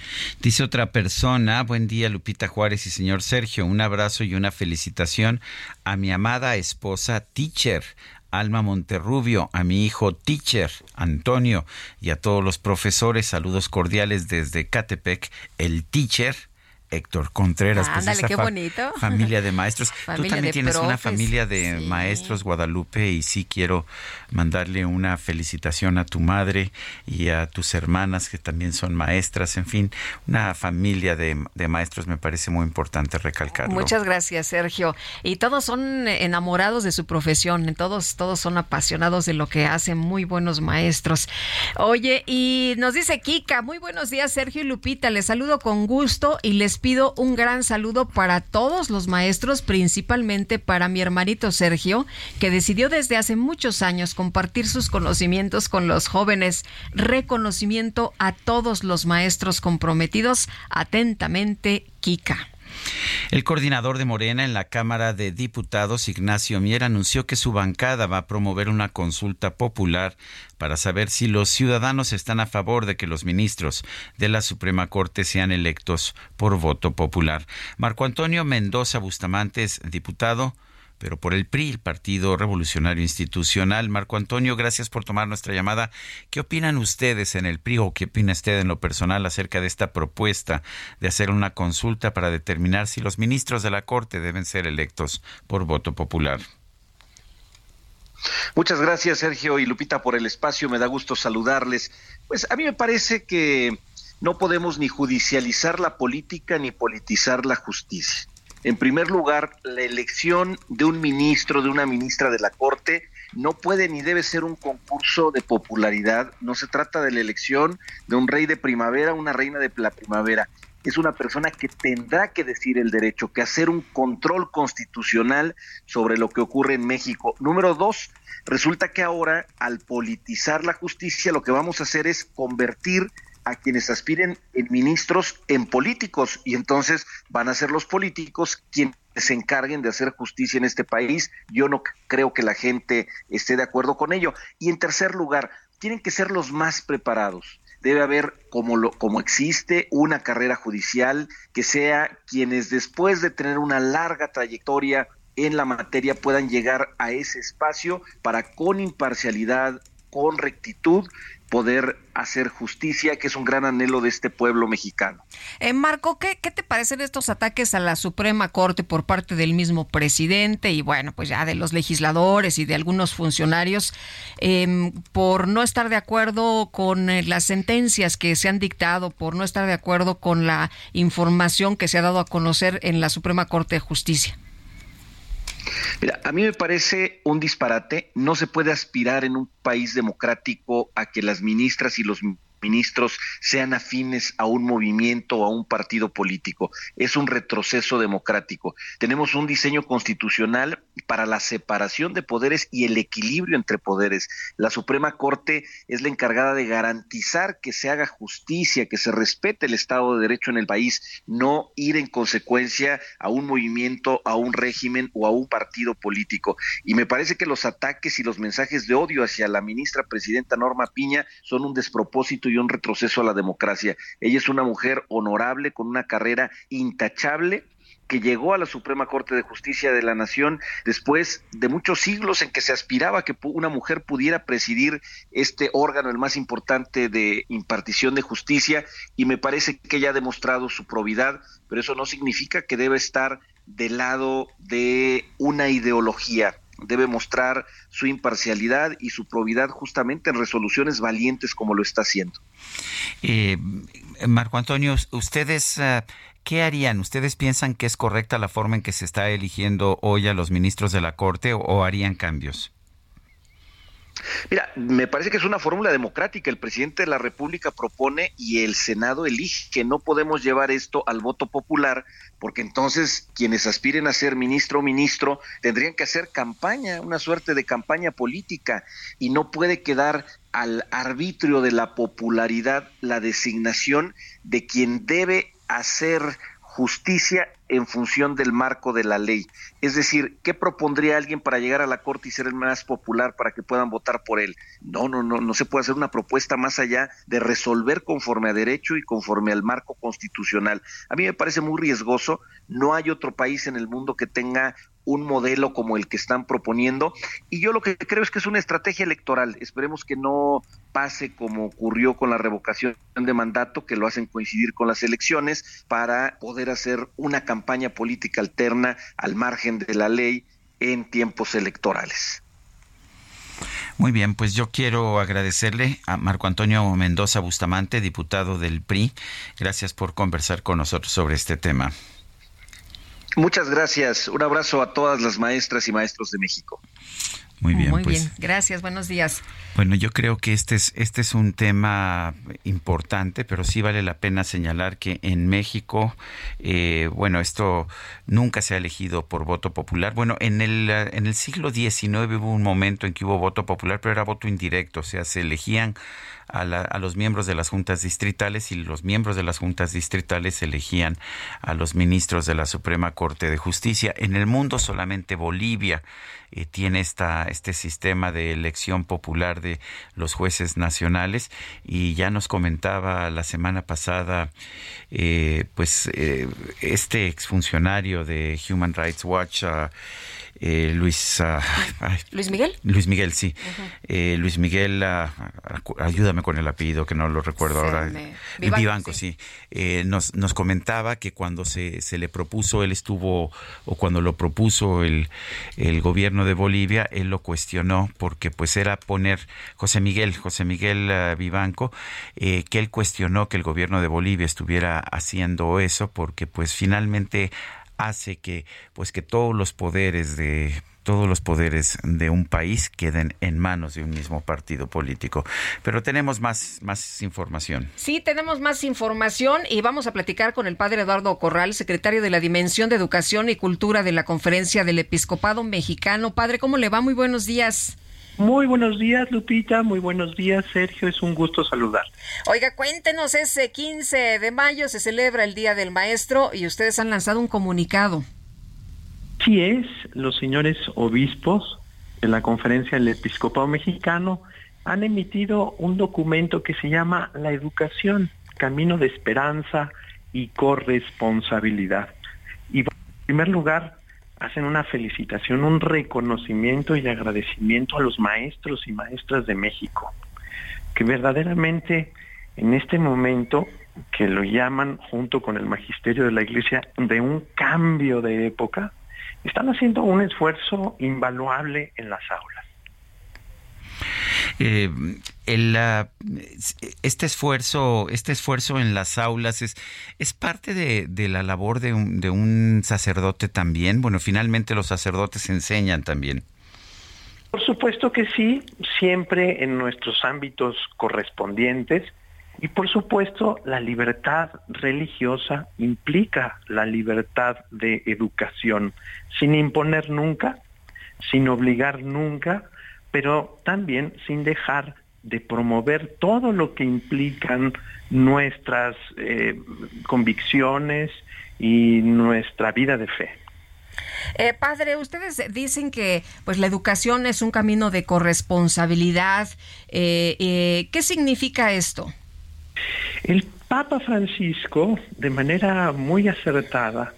Speaker 1: Dice otra persona, buen día Lupita Juárez y señor Sergio, un abrazo y una felicitación a mi amada esposa Teacher. Alma Monterrubio, a mi hijo teacher Antonio y a todos los profesores, saludos cordiales desde Catepec, el teacher Héctor Contreras.
Speaker 2: pues Ándale, qué bonito.
Speaker 1: Familia de maestros.
Speaker 2: Familia
Speaker 1: Tú también tienes una familia de
Speaker 2: sí.
Speaker 1: maestros, Guadalupe, y sí quiero mandarle una felicitación a tu madre y a tus hermanas que también son maestras. En fin, una familia de, de maestros me parece muy importante recalcarlo.
Speaker 2: Muchas gracias, Sergio. Y todos son enamorados de su profesión, todos, todos son apasionados de lo que hacen, muy buenos maestros. Oye, y nos dice Kika, muy buenos días, Sergio y Lupita, les saludo con gusto y les pido un gran saludo para todos los maestros, principalmente para mi hermanito Sergio, que decidió desde hace muchos años compartir sus conocimientos con los jóvenes. Reconocimiento a todos los maestros comprometidos. Atentamente, Kika.
Speaker 1: El coordinador de Morena en la Cámara de Diputados, Ignacio Mier, anunció que su bancada va a promover una consulta popular para saber si los ciudadanos están a favor de que los ministros de la Suprema Corte sean electos por voto popular. Marco Antonio Mendoza Bustamante diputado pero por el PRI, el Partido Revolucionario Institucional. Marco Antonio, gracias por tomar nuestra llamada. ¿Qué opinan ustedes en el PRI o qué opina usted en lo personal acerca de esta propuesta de hacer una consulta para determinar si los ministros de la Corte deben ser electos por voto popular?
Speaker 21: Muchas gracias, Sergio y Lupita, por el espacio. Me da gusto saludarles. Pues a mí me parece que no podemos ni judicializar la política ni politizar la justicia. En primer lugar, la elección de un ministro, de una ministra de la Corte, no puede ni debe ser un concurso de popularidad. No se trata de la elección de un rey de primavera, una reina de la primavera. Es una persona que tendrá que decir el derecho, que hacer un control constitucional sobre lo que ocurre en México. Número dos, resulta que ahora, al politizar la justicia, lo que vamos a hacer es convertir a quienes aspiren en ministros en políticos y entonces van a ser los políticos quienes se encarguen de hacer justicia en este país. Yo no creo que la gente esté de acuerdo con ello. Y en tercer lugar, tienen que ser los más preparados. Debe haber, como, lo, como existe, una carrera judicial que sea quienes después de tener una larga trayectoria en la materia puedan llegar a ese espacio para con imparcialidad, con rectitud, poder hacer justicia, que es un gran anhelo de este pueblo mexicano.
Speaker 2: Eh, Marco, ¿qué, ¿qué, te parecen estos ataques a la Suprema Corte por parte del mismo presidente y bueno, pues ya de los legisladores y de algunos funcionarios em, por no estar de acuerdo con eh, las sentencias que se han dictado, por no estar de acuerdo con la información que se ha dado a conocer en la Suprema Corte de Justicia?
Speaker 21: Mira, a mí me parece un disparate. No se puede aspirar en un país democrático a que las ministras y los ministros sean afines a un movimiento o a un partido político. Es un retroceso democrático. Tenemos un diseño constitucional para la separación de poderes y el equilibrio entre poderes. La Suprema Corte es la encargada de garantizar que se haga justicia, que se respete el Estado de Derecho en el país, no ir en consecuencia a un movimiento, a un régimen o a un partido político. Y me parece que los ataques y los mensajes de odio hacia la ministra presidenta Norma Piña son un despropósito y un retroceso a la democracia. Ella es una mujer honorable, con una carrera intachable que llegó a la Suprema Corte de Justicia de la Nación después de muchos siglos en que se aspiraba que una mujer pudiera presidir este órgano, el más importante de impartición de justicia, y me parece que ella ha demostrado su probidad, pero eso no significa que debe estar del lado de una ideología debe mostrar su imparcialidad y su probidad justamente en resoluciones valientes como lo está haciendo.
Speaker 1: Eh, Marco Antonio, ustedes, eh, ¿qué harían? ¿Ustedes piensan que es correcta la forma en que se está eligiendo hoy a los ministros de la Corte o harían cambios?
Speaker 21: Mira, me parece que es una fórmula democrática. El presidente de la República propone y el Senado elige que no podemos llevar esto al voto popular, porque entonces quienes aspiren a ser ministro o ministro tendrían que hacer campaña, una suerte de campaña política, y no puede quedar al arbitrio de la popularidad la designación de quien debe hacer justicia en función del marco de la ley. Es decir, ¿qué propondría alguien para llegar a la Corte y ser el más popular para que puedan votar por él? No, no, no, no se puede hacer una propuesta más allá de resolver conforme a derecho y conforme al marco constitucional. A mí me parece muy riesgoso. No hay otro país en el mundo que tenga un modelo como el que están proponiendo. Y yo lo que creo es que es una estrategia electoral. Esperemos que no pase como ocurrió con la revocación de mandato, que lo hacen coincidir con las elecciones, para poder hacer una campaña política alterna al margen de la ley en tiempos electorales.
Speaker 1: Muy bien, pues yo quiero agradecerle a Marco Antonio Mendoza Bustamante, diputado del PRI. Gracias por conversar con nosotros sobre este tema.
Speaker 21: Muchas gracias. Un abrazo a todas las maestras y maestros de México.
Speaker 1: Muy bien,
Speaker 2: Muy
Speaker 1: pues.
Speaker 2: bien, gracias, buenos días.
Speaker 1: Bueno, yo creo que este es, este es un tema importante, pero sí vale la pena señalar que en México, eh, bueno, esto nunca se ha elegido por voto popular. Bueno, en el, en el siglo XIX hubo un momento en que hubo voto popular, pero era voto indirecto, o sea, se elegían a, los miembros de las juntas distritales y los miembros de las juntas distritales elegían a los ministros de la Suprema Corte de Justicia. En el mundo solamente Bolivia eh, tiene esta, este sistema de elección popular de los jueces nacionales y ya nos comentaba la semana pasada eh, pues eh, este exfuncionario de Human Rights Watch uh, eh, Luis uh,
Speaker 19: ay, Luis Miguel
Speaker 1: Luis Miguel sí. Uh -huh. eh, Luis Miguel uh, ayúdame con el apellido que no lo recuerdo
Speaker 19: se
Speaker 1: ahora.
Speaker 19: me...
Speaker 1: Vivanco, Vivanco sí, sí. Eh, nos, nos comentaba que cuando se, se le propuso él estuvo o cuando lo propuso el, el gobierno de Bolivia él lo cuestionó porque pues era poner José Miguel José Miguel uh, Vivanco eh, que él cuestionó que el gobierno de Bolivia estuviera haciendo eso porque pues finalmente hace que pues que todos los poderes de todos los poderes de un país queden en manos de un mismo partido político. Pero tenemos más, más información.
Speaker 2: Sí, tenemos más información y vamos a platicar con el padre Eduardo Corral, secretario de la Dimensión de Educación y Cultura de la Conferencia del Episcopado Mexicano. Padre, ¿cómo le va? Muy buenos días.
Speaker 22: Muy buenos días, Lupita. Muy buenos días, Sergio. Es un gusto saludar.
Speaker 2: Oiga, cuéntenos, ese 15 de mayo se celebra el Día del Maestro y ustedes han lanzado un comunicado.
Speaker 22: Sí es, los señores obispos de la Conferencia del Episcopado Mexicano han emitido un documento que se llama La Educación, Camino de Esperanza y Corresponsabilidad. Y en primer lugar, hacen una felicitación, un reconocimiento y agradecimiento a los maestros y maestras de México, que verdaderamente en este momento, que lo llaman junto con el magisterio de la Iglesia de un cambio de época, están haciendo un esfuerzo invaluable en las aulas.
Speaker 1: Eh, este esfuerzo, este esfuerzo en las aulas es, parte de, de la labor de un, de un, sacerdote también. Bueno, finalmente los sacerdotes enseñan también.
Speaker 22: Por supuesto que sí, siempre en nuestros ámbitos correspondientes. Y por supuesto, la libertad religiosa implica la libertad de educación, sin imponer nunca, sin obligar nunca, pero también sin dejar de promover todo lo que implican nuestras eh, convicciones y nuestra vida de fe.
Speaker 2: Eh, padre, ustedes dicen que pues la educación es un camino de corresponsabilidad. Eh, ¿Qué significa esto?
Speaker 22: El Papa Francisco, de manera muy acertada,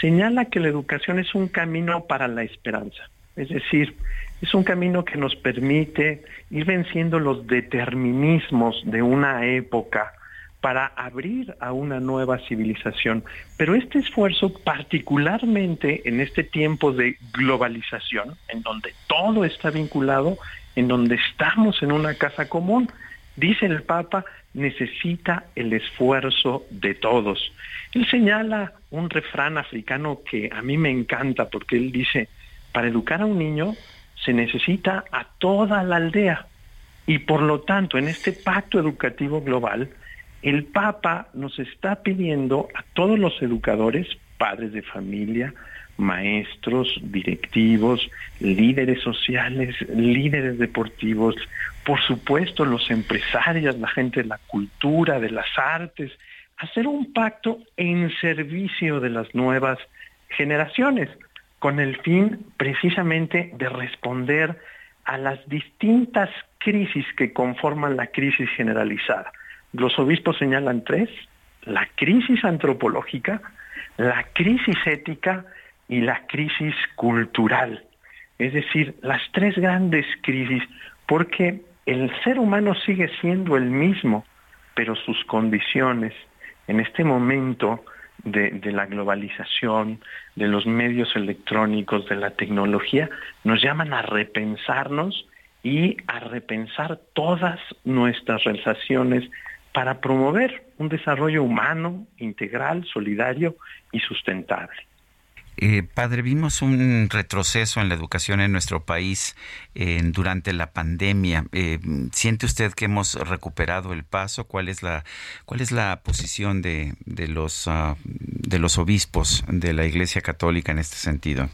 Speaker 22: señala que la educación es un camino para la esperanza. Es decir, es un camino que nos permite ir venciendo los determinismos de una época para abrir a una nueva civilización. Pero este esfuerzo, particularmente en este tiempo de globalización, en donde todo está vinculado, en donde estamos en una casa común, dice el Papa, necesita el esfuerzo de todos. Él señala un refrán africano que a mí me encanta porque él dice, para educar a un niño se necesita a toda la aldea. Y por lo tanto, en este pacto educativo global, el Papa nos está pidiendo a todos los educadores, padres de familia, maestros, directivos, líderes sociales, líderes deportivos, por supuesto los empresarios, la gente de la cultura, de las artes, hacer un pacto en servicio de las nuevas generaciones, con el fin precisamente de responder a las distintas crisis que conforman la crisis generalizada. Los obispos señalan tres, la crisis antropológica, la crisis ética y la crisis cultural. Es decir, las tres grandes crisis, porque el ser humano sigue siendo el mismo, pero sus condiciones en este momento de, la globalización, de los medios electrónicos, de la tecnología, nos llaman a repensarnos y a repensar todas nuestras relaciones para promover un desarrollo humano, integral, solidario y sustentable.
Speaker 1: Eh, padre, vimos un retroceso en la educación en nuestro país durante la pandemia. Eh, ¿Siente usted que hemos recuperado el paso? ¿Cuál es la, cuál es la posición de, de los, ah, de los obispos de la Iglesia Católica en este sentido?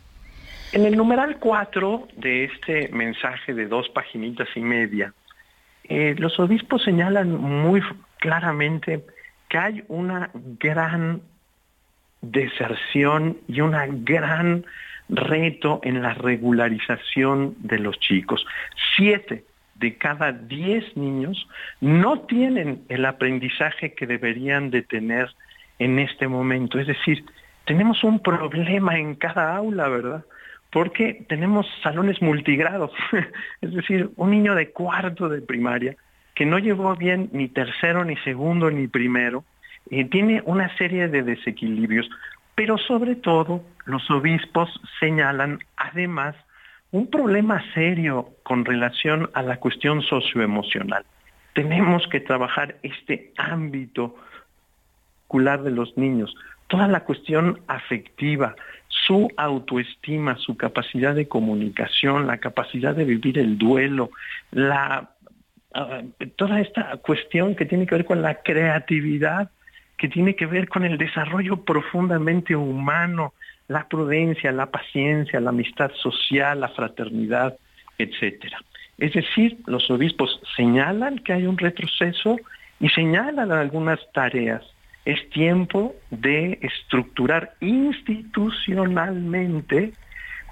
Speaker 22: En el numeral 4 de este mensaje de dos paginitas y media, eh, los obispos señalan muy claramente que hay una gran deserción y un gran reto en la regularización de los chicos. Siete de cada diez niños no tienen el aprendizaje que deberían de tener en este momento. Es decir, tenemos un problema en cada aula, ¿verdad? Porque tenemos salones multigrados. es decir, un niño de cuarto de primaria que no llevó bien ni tercero, ni segundo, ni primero, eh, tiene una serie de desequilibrios, pero sobre todo los obispos señalan además un problema serio con relación a la cuestión socioemocional. Tenemos que trabajar este ámbito de los niños, toda la cuestión afectiva, su autoestima, su capacidad de comunicación, la capacidad de vivir el duelo, la Ah, toda esta cuestión que tiene que ver con la creatividad, que tiene que ver con el desarrollo profundamente humano, la prudencia, la paciencia, la amistad social, la fraternidad, etcétera. Es decir, los obispos señalan que hay un retroceso y señalan algunas tareas. Es tiempo de estructurar institucionalmente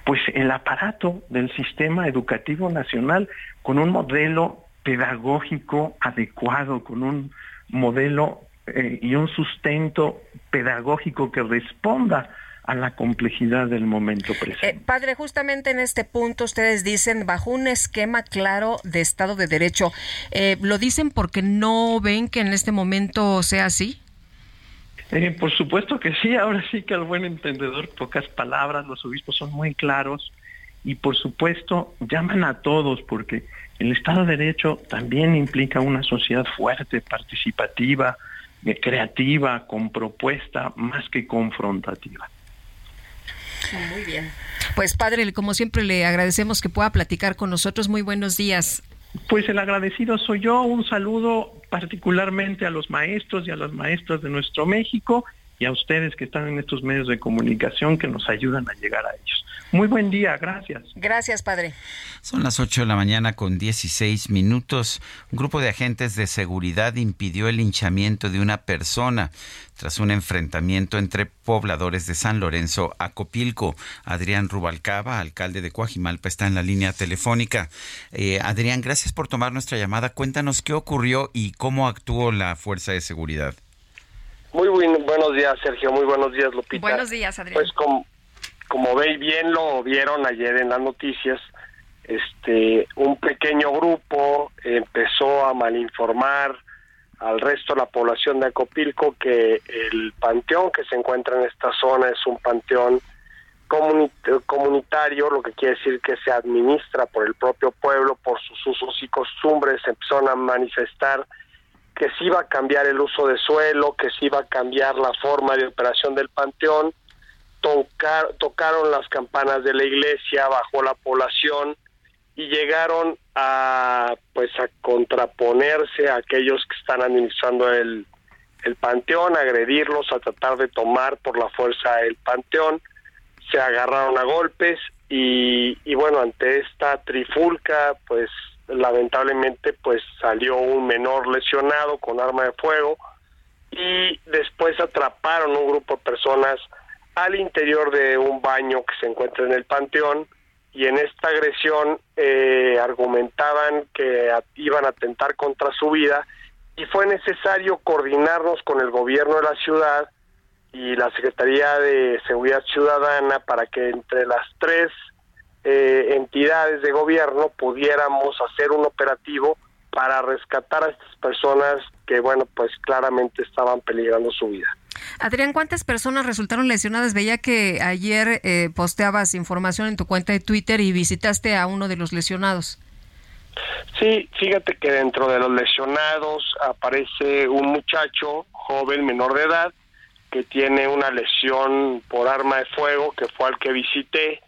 Speaker 22: pues el aparato del sistema educativo nacional con un modelo pedagógico adecuado, con un modelo eh, y un sustento pedagógico que responda a la complejidad del momento presente.
Speaker 2: Eh, padre, justamente en este punto ustedes dicen bajo un esquema claro de Estado de Derecho. Eh, ¿Lo dicen porque no ven que en este momento sea así?
Speaker 22: por supuesto que sí, ahora sí que al buen entendedor, pocas palabras, los obispos son muy claros y por supuesto llaman a todos porque el Estado de Derecho también implica una sociedad fuerte, participativa, eh, creativa, con propuesta, más que confrontativa.
Speaker 2: Muy bien. Pues padre, como siempre le agradecemos que pueda platicar con nosotros. Muy buenos días.
Speaker 22: Pues el agradecido soy yo. Un saludo particularmente a los maestros y a las maestras de nuestro México y a ustedes que están en estos medios de comunicación que nos ayudan a llegar a ellos. Muy buen día, gracias.
Speaker 2: Gracias, padre.
Speaker 1: Son las 8 de la mañana con 16 minutos. Un grupo de agentes de seguridad impidió el linchamiento de una persona tras un enfrentamiento entre pobladores de San Lorenzo a Copilco. Adrián Rubalcaba, alcalde de Coajimalpa, está en la línea telefónica. Eh, Adrián, gracias por tomar nuestra llamada. Cuéntanos qué ocurrió y cómo actuó la fuerza de seguridad.
Speaker 23: Muy buenos días, Sergio. Muy buenos días, Lupita.
Speaker 2: Buenos días, Adrián.
Speaker 23: Pues como, como veis bien lo vieron ayer en las noticias, este un pequeño grupo empezó a malinformar al resto de la población de Acopilco que el panteón que se encuentra en esta zona es un panteón comunitario, lo que quiere decir que se administra por el propio pueblo, por sus usos y costumbres, empezaron a manifestar que se iba a cambiar el uso de suelo, que se iba a cambiar la forma de operación del panteón, tocar, tocaron las campanas de la iglesia, bajó la población y llegaron a pues a contraponerse a aquellos que están administrando el, el panteón, agredirlos, a tratar de tomar por la fuerza el panteón, se agarraron a golpes y, y bueno, ante esta trifulca pues lamentablemente pues salió un menor lesionado con arma de fuego y después atraparon un grupo de personas al interior de un baño que se encuentra en el panteón y en esta agresión eh, argumentaban que iban a atentar contra su vida y fue necesario coordinarnos con el gobierno de la ciudad y la Secretaría de Seguridad Ciudadana para que entre las tres eh, entidades de gobierno pudiéramos hacer un operativo para rescatar a estas personas que, bueno, pues claramente estaban peligrando su vida.
Speaker 2: Adrián, ¿cuántas personas resultaron lesionadas? Veía que ayer eh, posteabas información en tu cuenta de Twitter y visitaste a uno de los lesionados.
Speaker 23: Sí, fíjate que dentro de los lesionados aparece un muchacho joven menor de edad que tiene una lesión por arma de fuego, que fue al que visité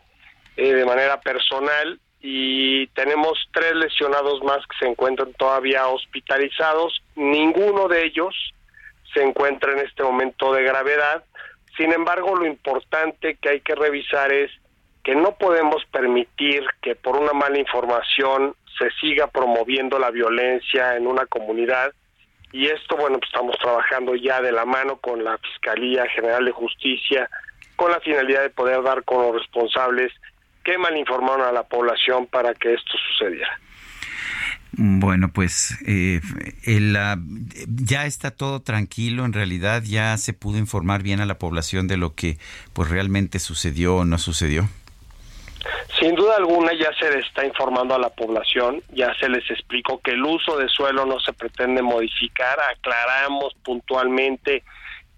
Speaker 23: eh, de manera personal, y tenemos tres lesionados más que se encuentran todavía hospitalizados. Ninguno de ellos se encuentra en este momento de gravedad. Sin embargo, lo importante que hay que revisar es que no podemos permitir que por una mala información se siga promoviendo la violencia en una comunidad y esto, bueno, pues estamos trabajando ya de la mano con la Fiscalía General de Justicia con la finalidad de poder dar con los responsables que malinformaron a la población para que esto sucediera.
Speaker 1: Bueno, pues eh, ya está todo tranquilo, en realidad ya se pudo informar bien a la población de lo que pues realmente sucedió o no sucedió.
Speaker 23: Sin duda alguna ya se le está informando a la población, ya se les explicó que el uso de suelo no se pretende modificar, aclaramos puntualmente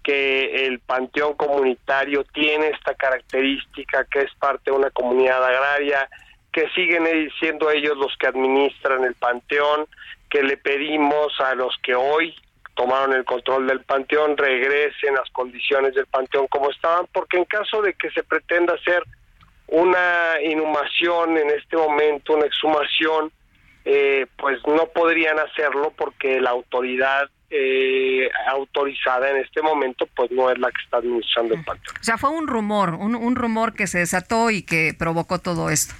Speaker 23: que el panteón comunitario tiene esta característica que es parte de una comunidad agraria, que siguen siendo ellos los que administran el panteón, que le pedimos a los que hoy tomaron el control del panteón regresen las condiciones del panteón como estaban, porque en caso de que se pretenda hacer una inhumación en este momento, una exhumación, eh, pues no podrían hacerlo porque la autoridad eh, autorizada en este momento pues no es la que está administrando el panteón.
Speaker 2: O sea, fue un rumor, un, un rumor que se desató y que provocó todo esto.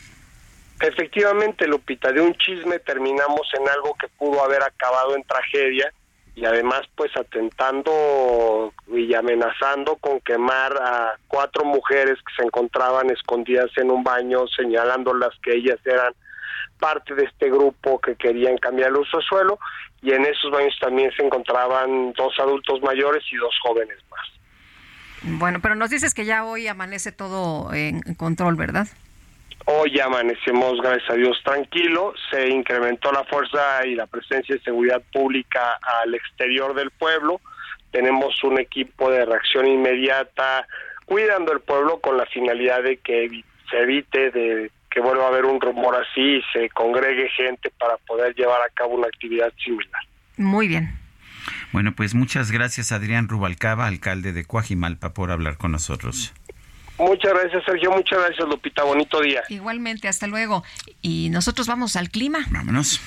Speaker 23: Efectivamente, Lupita, de un chisme terminamos en algo que pudo haber acabado en tragedia y además pues atentando y amenazando con quemar a cuatro mujeres que se encontraban escondidas en un baño, señalándolas que ellas eran parte de este grupo que querían cambiar el uso de suelo y en esos baños también se encontraban dos adultos mayores y dos jóvenes más.
Speaker 2: Bueno, pero nos dices que ya hoy amanece todo en control, ¿verdad?
Speaker 23: Hoy amanecemos, gracias a Dios, tranquilo. Se incrementó la fuerza y la presencia de seguridad pública al exterior del pueblo. Tenemos un equipo de reacción inmediata cuidando el pueblo con la finalidad de que se evite de que vuelva a haber un rumor así y se congregue gente para poder llevar a cabo una actividad similar.
Speaker 2: Muy bien.
Speaker 1: Bueno, pues muchas gracias Adrián Rubalcaba, alcalde de Coajimalpa, por hablar con nosotros.
Speaker 23: Muchas gracias, Sergio. Muchas gracias, Lupita. Bonito día.
Speaker 2: Igualmente, hasta luego. Y nosotros vamos al clima.
Speaker 1: Vámonos.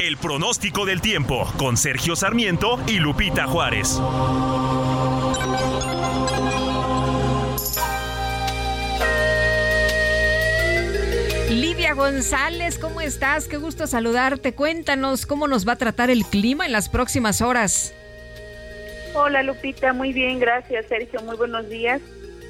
Speaker 11: El pronóstico del tiempo con Sergio Sarmiento y Lupita Juárez.
Speaker 2: Livia González, ¿cómo estás? Qué gusto saludarte. Cuéntanos cómo nos va a tratar el clima en las próximas horas.
Speaker 24: Hola Lupita, muy bien, gracias Sergio, muy buenos días.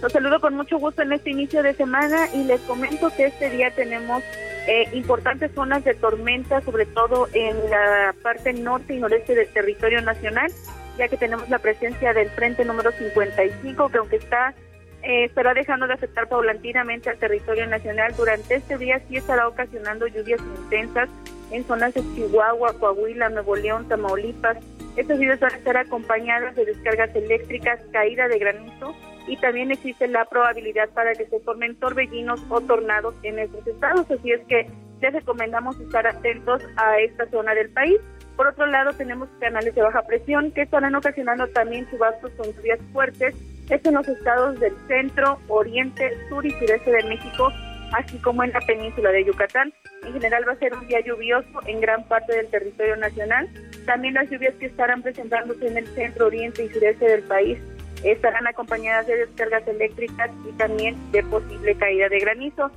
Speaker 24: Los saludo con mucho gusto en este inicio de semana y les comento que este día tenemos eh, importantes zonas de tormenta, sobre todo en la parte norte y noreste del territorio nacional, ya que tenemos la presencia del frente número 55, que aunque está eh, estará dejando de afectar paulatinamente al territorio nacional, durante este día sí estará ocasionando lluvias intensas en zonas de Chihuahua, Coahuila, Nuevo León, Tamaulipas, estas lluvias van a estar acompañadas de descargas eléctricas, caída de granizo y también existe la probabilidad para que se formen torbellinos o tornados en estos estados. Así es que les recomendamos estar atentos a esta zona del país. Por otro lado, tenemos canales de baja presión que estarán ocasionando también chubascos con lluvias fuertes. Esto en los estados del centro, oriente, sur y sureste de México, así como en la península de Yucatán. En general va a ser un día lluvioso en gran parte del territorio nacional. También las lluvias que estarán presentándose en el centro, oriente y sureste del país estarán acompañadas de descargas eléctricas y también de posible caída de granizo.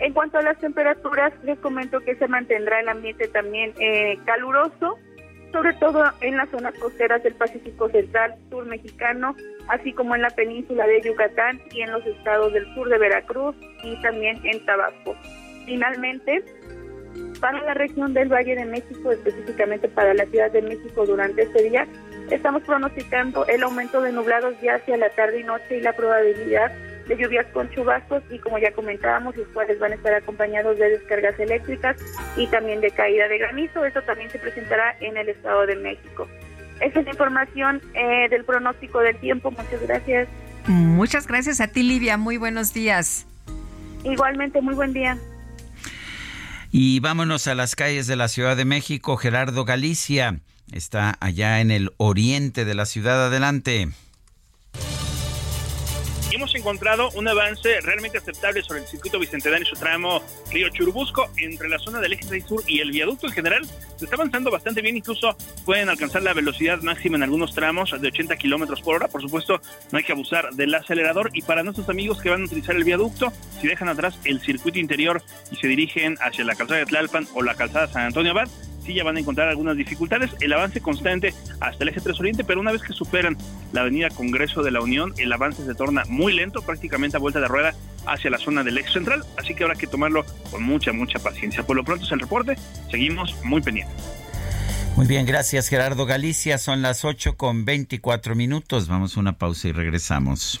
Speaker 24: En cuanto a las temperaturas, les comento que se mantendrá el ambiente también eh, caluroso, sobre todo en las zonas costeras del Pacífico Central, sur mexicano, así como en la península de Yucatán y en los estados del sur de Veracruz y también en Tabasco. Finalmente, para la región del Valle de México, específicamente para la Ciudad de México durante este día, estamos pronosticando el aumento de nublados ya hacia la tarde y noche y la probabilidad de lluvias con chubascos y como ya comentábamos, los cuales van a estar acompañados de descargas eléctricas y también de caída de granizo. Esto también se presentará en el Estado de México. Esta es la información eh, del pronóstico del tiempo. Muchas gracias.
Speaker 2: Muchas gracias a ti, Livia. Muy buenos días.
Speaker 24: Igualmente, muy buen día.
Speaker 1: Y vámonos a las calles de la Ciudad de México. Gerardo Galicia. está allá en el oriente de la ciudad. Adelante
Speaker 25: hemos encontrado un avance realmente aceptable sobre el circuito bicentenario y su tramo Río Churubusco entre la zona del eje 6 sur y el viaducto en general. Se está avanzando bastante bien, incluso pueden alcanzar la velocidad máxima en algunos tramos de 80 kilómetros por hora. Por supuesto, no hay que abusar del acelerador. Y para nuestros amigos que van a utilizar el viaducto, si dejan atrás el circuito interior y se dirigen hacia la calzada de Tlalpan o la calzada San Antonio Abad, van a encontrar algunas dificultades. El avance constante hasta el eje 3 Oriente, pero una vez que superan la avenida Congreso de la Unión, el avance se torna muy lento, prácticamente a vuelta de rueda hacia la zona del eje central, así que habrá que tomarlo con mucha, mucha paciencia. Por lo pronto es el reporte, seguimos muy pendientes.
Speaker 1: Muy bien, gracias Gerardo Galicia. Son las 8 con 24 minutos. Vamos a una pausa y regresamos.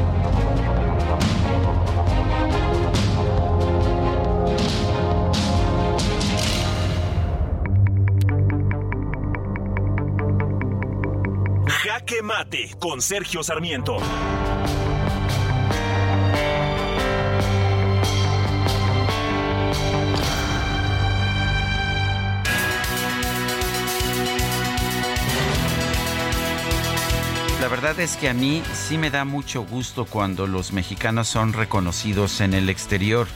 Speaker 11: Jaque Mate con Sergio Sarmiento.
Speaker 1: La verdad es que a mí sí me da mucho gusto cuando los mexicanos son reconocidos en el exterior.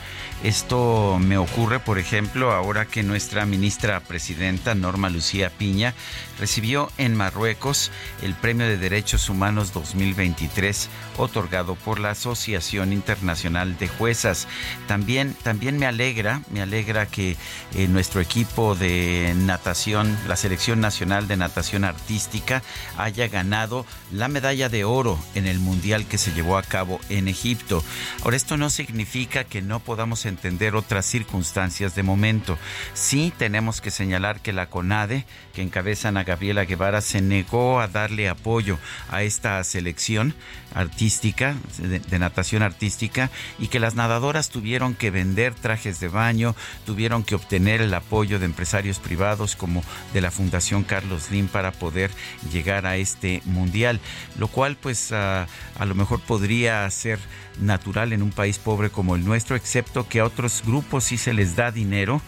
Speaker 1: Esto me ocurre, por ejemplo, ahora que nuestra ministra presidenta, Norma Lucía Piña, recibió en Marruecos el Premio de Derechos Humanos 2023 otorgado por la Asociación Internacional de Juezas. También, también me alegra, me alegra que eh, nuestro equipo de natación, la Selección Nacional de Natación Artística, haya ganado la medalla de oro en el Mundial que se llevó a cabo en Egipto. Ahora, esto no significa que no podamos entender otras circunstancias de momento. Sí tenemos que señalar que la CONADE, que encabezan a Gabriela Guevara, se negó a darle apoyo a esta selección artística, de, natación artística, y que las nadadoras tuvieron que vender trajes de baño, tuvieron que obtener el apoyo de empresarios privados como de la Fundación Carlos Slim para poder llegar a este mundial, lo cual pues a lo mejor podría ser natural en un país pobre como el nuestro, excepto que a otros grupos sí se les da dinero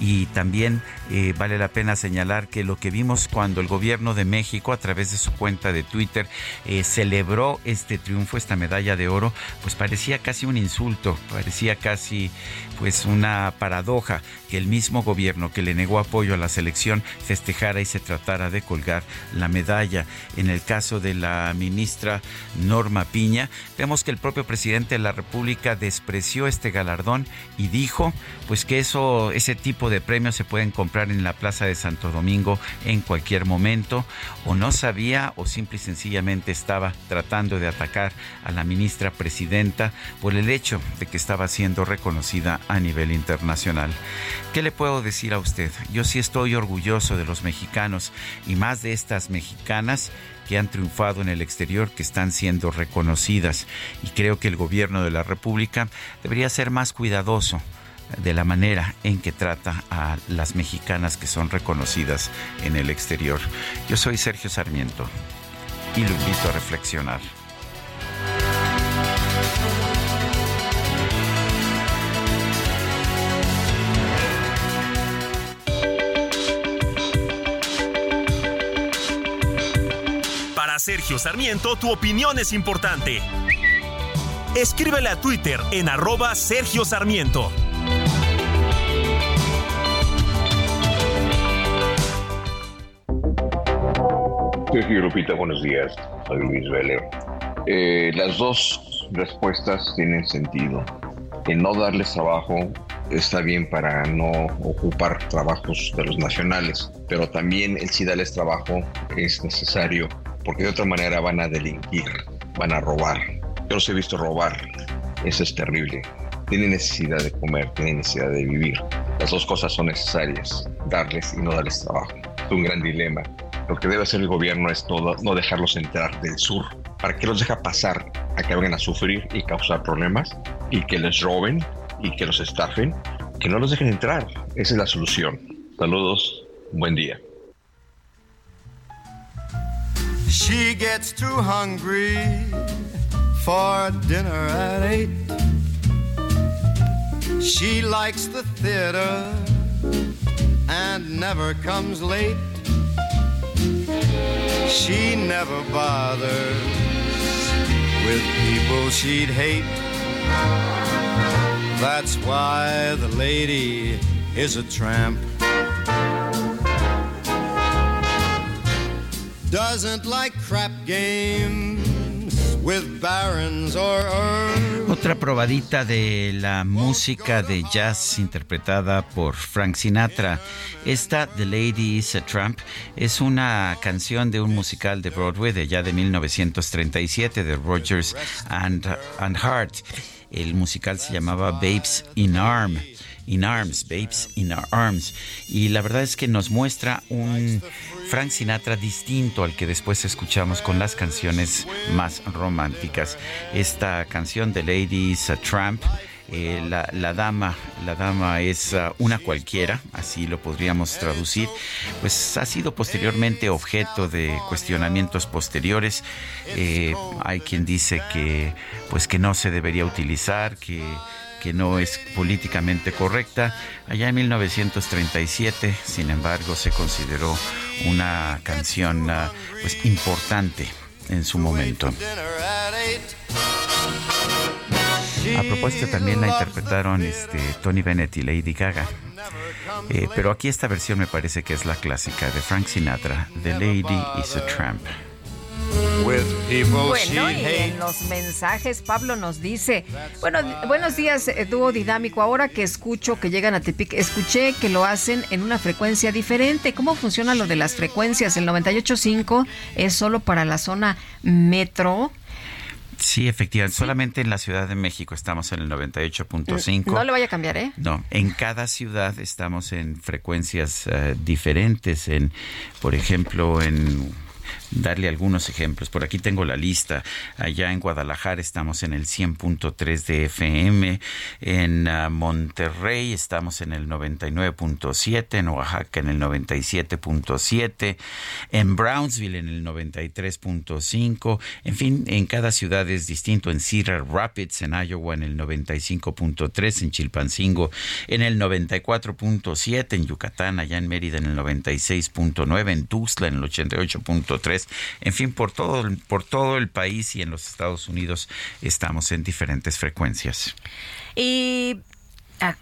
Speaker 1: y también eh, vale la pena señalar que lo que vimos cuando el gobierno de México a través de su cuenta de Twitter eh, celebró este triunfo, esta medalla de oro, pues parecía casi un insulto, parecía casi pues una paradoja que el mismo gobierno que le negó apoyo a la selección festejara y se tratara de colgar la medalla. En el caso de la ministra Norma Piña. Vemos que el propio presidente de la República despreció este galardón y dijo pues que eso, ese tipo de premios se pueden comprar en la Plaza de Santo Domingo en cualquier momento, o no sabía o simple y sencillamente estaba tratando de atacar a la ministra presidenta por el hecho de que estaba siendo reconocida a nivel internacional. ¿Qué le puedo decir a usted? Yo sí estoy orgulloso de los mexicanos y más de estas mexicanas que han triunfado en el exterior, que están siendo reconocidas. Y creo que el gobierno de la República debería ser más cuidadoso de la manera en que trata a las mexicanas que son reconocidas en el exterior. Yo soy Sergio Sarmiento y lo invito a reflexionar.
Speaker 11: Para Sergio Sarmiento, tu opinión es importante. Escríbele a Twitter en arroba Sergio Sarmiento.
Speaker 26: Lupita, buenos días. Soy Luis Vélez. Eh, las dos respuestas tienen sentido. El no darles trabajo está bien para no ocupar trabajos de los nacionales, pero también el sí darles trabajo es necesario porque de otra manera van a delinquir, van a robar. Yo los he visto robar. Eso es terrible. Tienen necesidad de comer, tienen necesidad de vivir. Las dos cosas son necesarias, darles y no darles trabajo. Es un gran dilema. Lo que debe hacer el gobierno es no, no dejarlos entrar del sur. ¿Para qué los deja pasar a que vengan a sufrir y causar problemas? Y que les roben y que los estafen. Que no los dejen entrar. Esa es la solución. Saludos. Buen día.
Speaker 20: She gets too hungry for dinner at eight. She likes the theater and never comes late. She never bothers with people she'd hate. That's why the lady is a tramp. Doesn't like crap games with barons or earls.
Speaker 1: Otra probadita de la música de jazz interpretada por Frank Sinatra. Esta, The Lady is a Tramp, es una canción de un musical de Broadway de ya de 1937 de Rogers and, and Hart. El musical se llamaba Babes in Arm. In Arms, Babes in Our Arms. Y la verdad es que nos muestra un Frank Sinatra distinto al que después escuchamos con las canciones más románticas. Esta canción de Ladies a Tramp. Eh, la, la, dama, la dama es uh, una cualquiera, así lo podríamos traducir, pues ha sido posteriormente objeto de cuestionamientos posteriores. Eh, hay quien dice que, pues que no se debería utilizar, que que no es políticamente correcta. Allá en 1937, sin embargo, se consideró una canción uh, pues importante en su momento. A propósito, también la interpretaron este, Tony Bennett y Lady Gaga. Eh, pero aquí esta versión me parece que es la clásica de Frank Sinatra, The Lady is a Tramp.
Speaker 2: Bueno, y en los mensajes Pablo nos dice, bueno, buenos días, eh, dúo dinámico. Ahora que escucho que llegan a Tepic, escuché que lo hacen en una frecuencia diferente. ¿Cómo funciona lo de las frecuencias? El 98.5 es solo para la zona metro.
Speaker 1: Sí, efectivamente. Solamente en la Ciudad de México estamos en el 98.5.
Speaker 2: No le vaya a cambiar, ¿eh?
Speaker 1: No, en cada ciudad estamos en frecuencias uh, diferentes. En, por ejemplo, en darle algunos ejemplos. Por aquí tengo la lista. Allá en Guadalajara estamos en el 100.3 de FM. En uh, Monterrey estamos en el 99.7. En Oaxaca en el 97.7. En Brownsville en el 93.5. En fin, en cada ciudad es distinto. En Cedar Rapids, en Iowa, en el 95.3. En Chilpancingo, en el 94.7. En Yucatán, allá en Mérida, en el 96.9. En Tuxtla, en el 88.3 en fin, por todo, por todo el país y en los Estados Unidos estamos en diferentes frecuencias.
Speaker 2: Y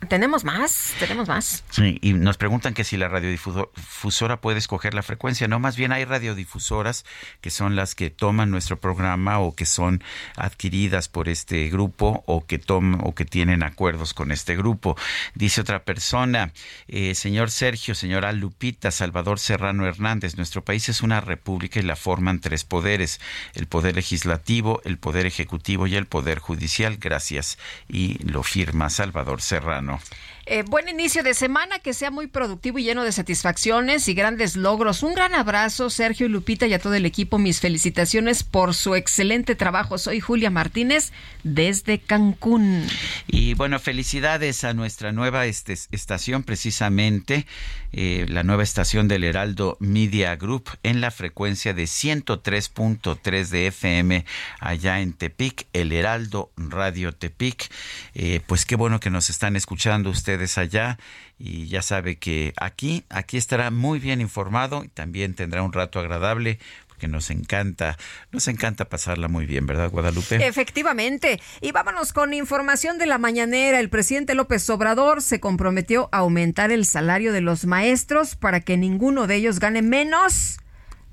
Speaker 2: tenemos más, tenemos más.
Speaker 1: Sí, y nos preguntan que si la radiodifusora puede escoger la frecuencia. No, más bien hay radiodifusoras que son las que toman nuestro programa o que son adquiridas por este grupo o que toman o que tienen acuerdos con este grupo. Dice otra persona, eh, señor Sergio, señora Lupita, Salvador Serrano Hernández, nuestro país es una república y la forman tres poderes, el poder legislativo, el poder ejecutivo y el poder judicial. Gracias. Y lo firma Salvador Serrano. Serrano.
Speaker 2: Eh, buen inicio de semana, que sea muy productivo y lleno de satisfacciones y grandes logros. Un gran abrazo, Sergio y Lupita, y a todo el equipo. Mis felicitaciones por su excelente trabajo. Soy Julia Martínez desde Cancún.
Speaker 1: Y bueno, felicidades a nuestra nueva este, estación, precisamente, eh, la nueva estación del Heraldo Media Group en la frecuencia de 103.3 de FM allá en Tepic, el Heraldo Radio Tepic. Eh, pues qué bueno que nos están escuchando ustedes allá y ya sabe que aquí, aquí estará muy bien informado y también tendrá un rato agradable porque nos encanta, nos encanta pasarla muy bien, ¿verdad, Guadalupe?
Speaker 2: Efectivamente. Y vámonos con información de la mañanera. El presidente López Obrador se comprometió a aumentar el salario de los maestros para que ninguno de ellos gane menos.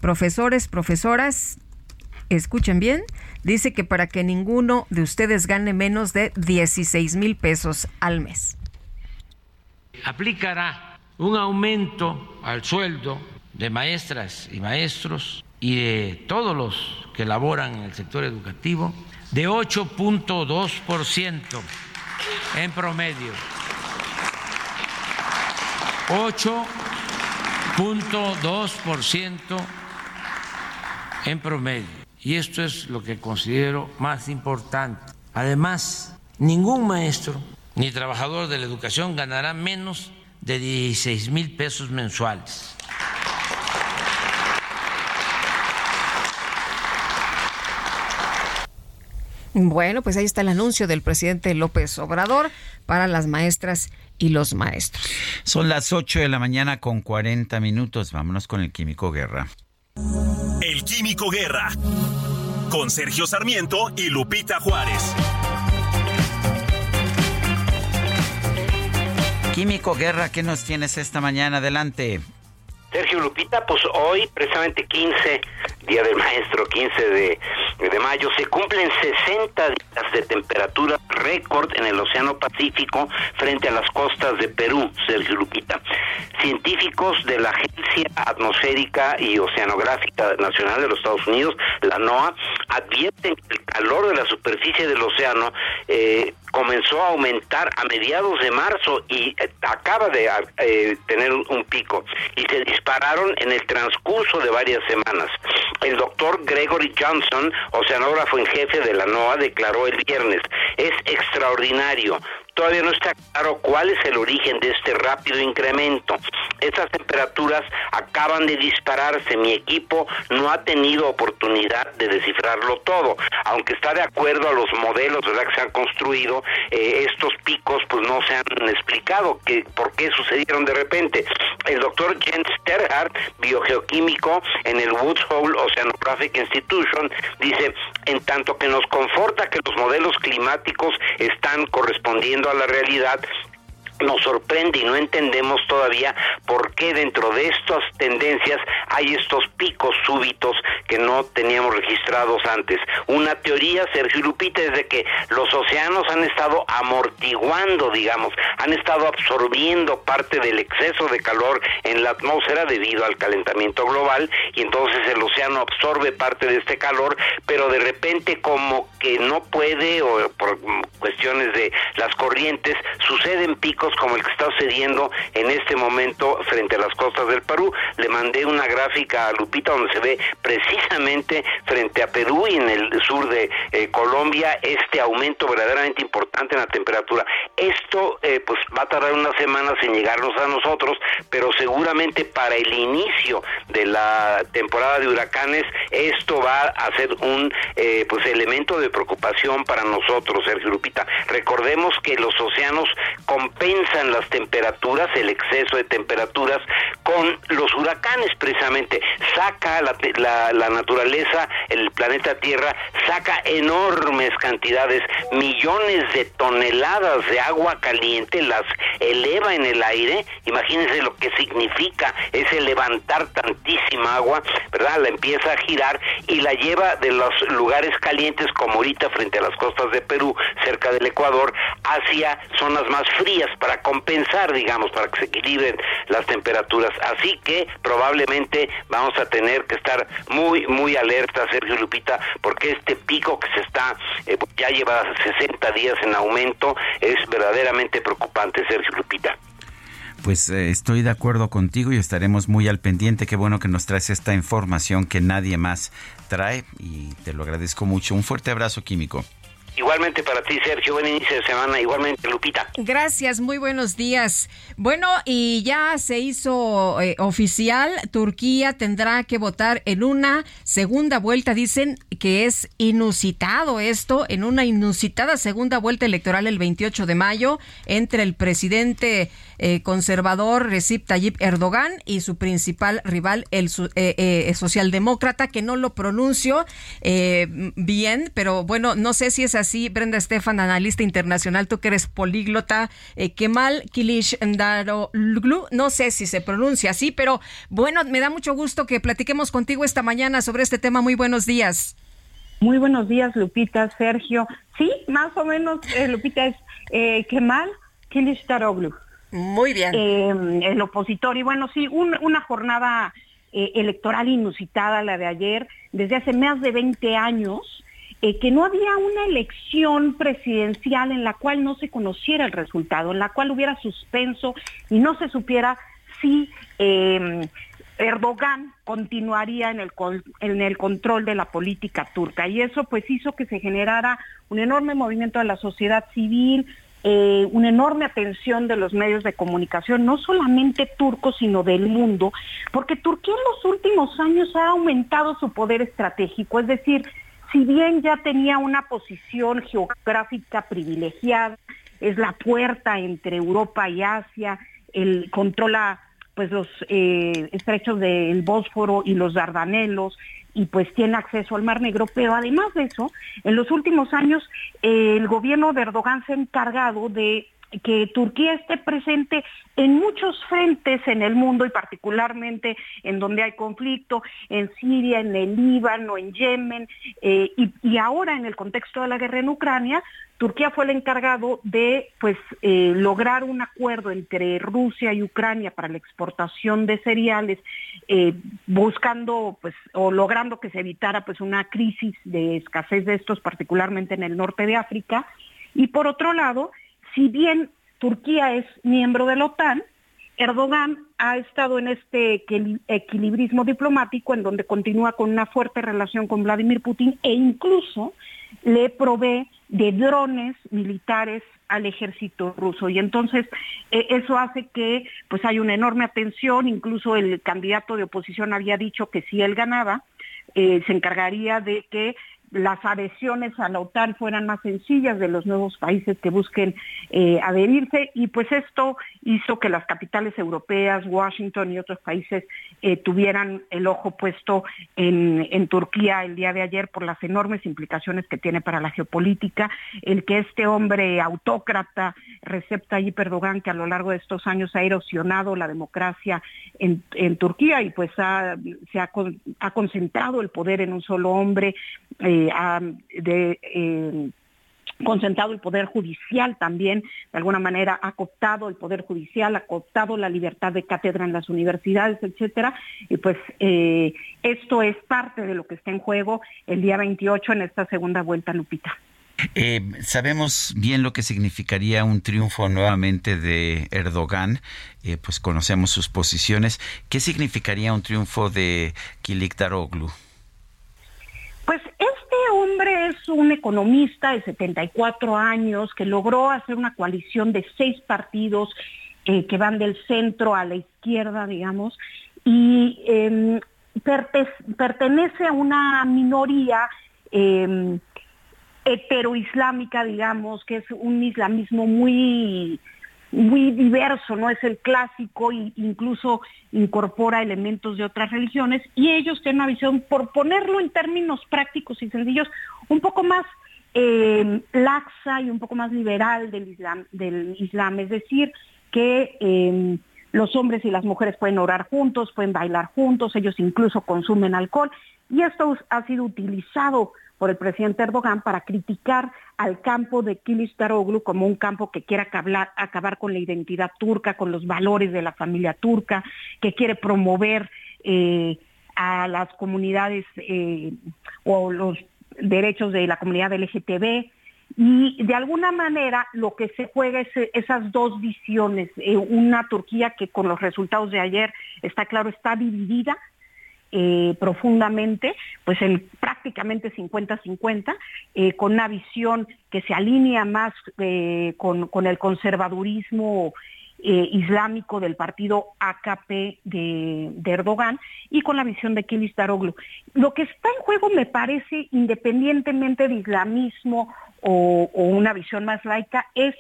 Speaker 2: Profesores, profesoras, escuchen bien, dice que para que ninguno de ustedes gane menos de 16 mil pesos al mes
Speaker 27: aplicará un aumento al sueldo de maestras y maestros y de todos los que laboran en el sector educativo de 8.2% en promedio. 8.2% en promedio. Y esto es lo que considero más importante. Además, ningún maestro ni trabajador de la educación ganará menos de 16 mil pesos mensuales.
Speaker 2: Bueno, pues ahí está el anuncio del presidente López Obrador para las maestras y los maestros.
Speaker 1: Son las 8 de la mañana con 40 minutos. Vámonos con el Químico Guerra.
Speaker 11: El Químico Guerra. Con Sergio Sarmiento y Lupita Juárez.
Speaker 1: Químico Guerra, ¿qué nos tienes esta mañana? Adelante.
Speaker 28: Sergio Lupita, pues hoy, precisamente 15, Día del Maestro, 15 de, de mayo, se cumplen 60 días de temperatura récord en el Océano Pacífico frente a las costas de Perú, Sergio Lupita. Científicos de la Agencia Atmosférica y Oceanográfica Nacional de los Estados Unidos, la NOAA, advierten que el calor de la superficie del océano eh, comenzó a aumentar a mediados de marzo y eh, acaba de eh, tener un pico y se dispararon en el transcurso de varias semanas. El doctor Gregory Johnson, oceanógrafo en jefe de la NOAA, declaró el viernes, es extraordinario, Todavía no está claro cuál es el origen de este rápido incremento. Estas temperaturas acaban de dispararse. Mi equipo no ha tenido oportunidad de descifrarlo todo. Aunque está de acuerdo a los modelos que se han construido, eh, estos picos pues no se han explicado que, por qué sucedieron de repente. El doctor Jens Terhard, biogeoquímico en el Woods Hole Oceanographic Institution, dice, en tanto que nos conforta que los modelos climáticos están correspondiendo a la realidad nos sorprende y no entendemos todavía por qué dentro de estas tendencias hay estos picos súbitos que no teníamos registrados antes. Una teoría, Sergio Lupita, es de que los océanos han estado amortiguando, digamos, han estado absorbiendo parte del exceso de calor en la atmósfera debido al calentamiento global y entonces el océano absorbe parte de este calor, pero de repente como que no puede o por cuestiones de las corrientes suceden picos como el que está sucediendo en este momento frente a las costas del Perú. Le mandé una gráfica a Lupita donde se ve precisamente frente a Perú y en el sur de eh, Colombia este aumento verdaderamente importante en la temperatura. Esto eh, pues va a tardar unas semanas en llegarnos a nosotros, pero seguramente para el inicio de la temporada de huracanes esto va a ser un eh, pues elemento de preocupación para nosotros, Sergio Lupita. Recordemos que los océanos compensan las temperaturas, el exceso de temperaturas, con los huracanes precisamente. Saca la, la, naturaleza, el planeta Tierra, saca enormes cantidades, millones de toneladas de agua caliente, las eleva en el aire. Imagínense lo que significa ese levantar tantísima agua, ¿verdad? La empieza a girar y la lleva de los lugares calientes como ahorita frente a las costas de Perú, cerca del Ecuador, hacia zonas más frías compensar, digamos, para que se equilibren las temperaturas. Así que probablemente vamos a tener que estar muy, muy alerta, Sergio Lupita, porque este pico que se está, eh, ya lleva 60 días en aumento, es verdaderamente preocupante, Sergio Lupita.
Speaker 1: Pues eh, estoy de acuerdo contigo y estaremos muy al pendiente. Qué bueno que nos traes esta información que nadie más trae y te lo agradezco mucho. Un fuerte abrazo químico.
Speaker 28: Igualmente para ti, Sergio. Buen inicio de semana. Igualmente, Lupita.
Speaker 2: Gracias. Muy buenos días. Bueno, y ya se hizo eh, oficial. Turquía tendrá que votar en una segunda vuelta. Dicen que es inusitado esto, en una inusitada segunda vuelta electoral el 28 de mayo entre el presidente eh, conservador Recep Tayyip Erdogan y su principal rival, el eh, socialdemócrata, que no lo pronuncio bien, pero bueno, no sé si es así Sí, Brenda Estefan, analista internacional, tú que eres políglota, eh, Kemal Kilish Daroglu, no sé si se pronuncia así, pero bueno, me da mucho gusto que platiquemos contigo esta mañana sobre este tema. Muy buenos días.
Speaker 29: Muy buenos días, Lupita, Sergio. Sí, más o menos, eh, Lupita, es eh, Kemal Kilish Daroglu.
Speaker 2: Muy bien.
Speaker 29: Em, el opositor. Y bueno, sí, una jornada eh, electoral inusitada, la de ayer, desde hace más de 20 años. Eh, que no había una elección presidencial en la cual no se conociera el resultado, en la cual hubiera suspenso y no se supiera si eh, Erdogan continuaría en el, en el control de la política turca. Y eso pues hizo que se generara un enorme movimiento de la sociedad civil, eh, una enorme atención de los medios de comunicación, no solamente turcos, sino del mundo, porque Turquía en los últimos años ha aumentado su poder estratégico, es decir, si bien ya tenía una posición geográfica privilegiada, es la puerta entre Europa y Asia, él controla pues los eh, estrechos del Bósforo y los Dardanelos y pues tiene acceso al Mar Negro, pero además de eso, en los últimos años el gobierno de Erdogan se ha encargado de que Turquía esté presente en muchos frentes en el mundo y particularmente en donde hay conflicto, en Siria, en el Líbano, en Yemen eh, y, ahora en el contexto de la guerra en Ucrania, Turquía fue el encargado de pues eh, lograr un acuerdo entre Rusia y Ucrania para la exportación de cereales, eh, buscando pues o logrando que se evitara pues una crisis de escasez de estos, particularmente en el norte de África. Y por otro lado, si bien Turquía es miembro de la OTAN, Erdogan ha estado en este equilibrismo diplomático en donde continúa con una fuerte relación con Vladimir Putin e incluso le provee de drones militares al ejército ruso. Y entonces eh, eso hace que pues hay una enorme atención. Incluso el candidato de oposición había dicho que si él ganaba eh, se encargaría de que las adhesiones a la OTAN fueran más sencillas de los nuevos países que busquen eh, adherirse y pues esto hizo que las capitales europeas, Washington y otros países eh, tuvieran el ojo puesto en, en, Turquía el día de ayer por las enormes implicaciones que tiene para la geopolítica, el que este hombre autócrata, Recep Tayyip Erdogan, que a lo largo de estos años ha erosionado la democracia en, en Turquía y pues se ha, ha, concentrado el poder en un solo hombre, eh, ha de, eh, concentrado el poder judicial también, de alguna manera ha cooptado el poder judicial, ha cooptado la libertad de cátedra en las universidades, etcétera, y pues eh, esto es parte de lo que está en juego el día 28 en esta segunda vuelta, Lupita.
Speaker 1: Eh, sabemos bien lo que significaría un triunfo nuevamente de Erdogan, eh, pues conocemos sus posiciones. ¿Qué significaría un triunfo de Kilik Daroglu?
Speaker 29: Es un economista de 74 años que logró hacer una coalición de seis partidos eh, que van del centro a la izquierda, digamos, y em, pertenece a una minoría eh, heteroislámica, digamos, que es un islamismo muy muy diverso, no es el clásico e incluso incorpora elementos de otras religiones y ellos tienen una visión, por ponerlo en términos prácticos y sencillos, un poco más eh, laxa y un poco más liberal del Islam, del Islam. es decir, que eh, los hombres y las mujeres pueden orar juntos, pueden bailar juntos, ellos incluso consumen alcohol y esto ha sido utilizado por el presidente Erdogan para criticar al campo de Kilistaroglu como un campo que quiere acabar, con la identidad turca, con los valores de la familia turca, que quiere promover eh, a las comunidades eh, o los derechos de la comunidad LGTB. Y de alguna manera lo que se juega es esas dos visiones, eh, una Turquía que con los resultados de ayer está claro, está dividida eh, profundamente, pues en prácticamente 50-50, eh, con una visión que se alinea más eh, con, el conservadurismo islámico del partido AKP de, Erdogan y con la visión de Kilis Daroglu. Lo que está en juego me parece, independientemente de islamismo o una visión más laica, es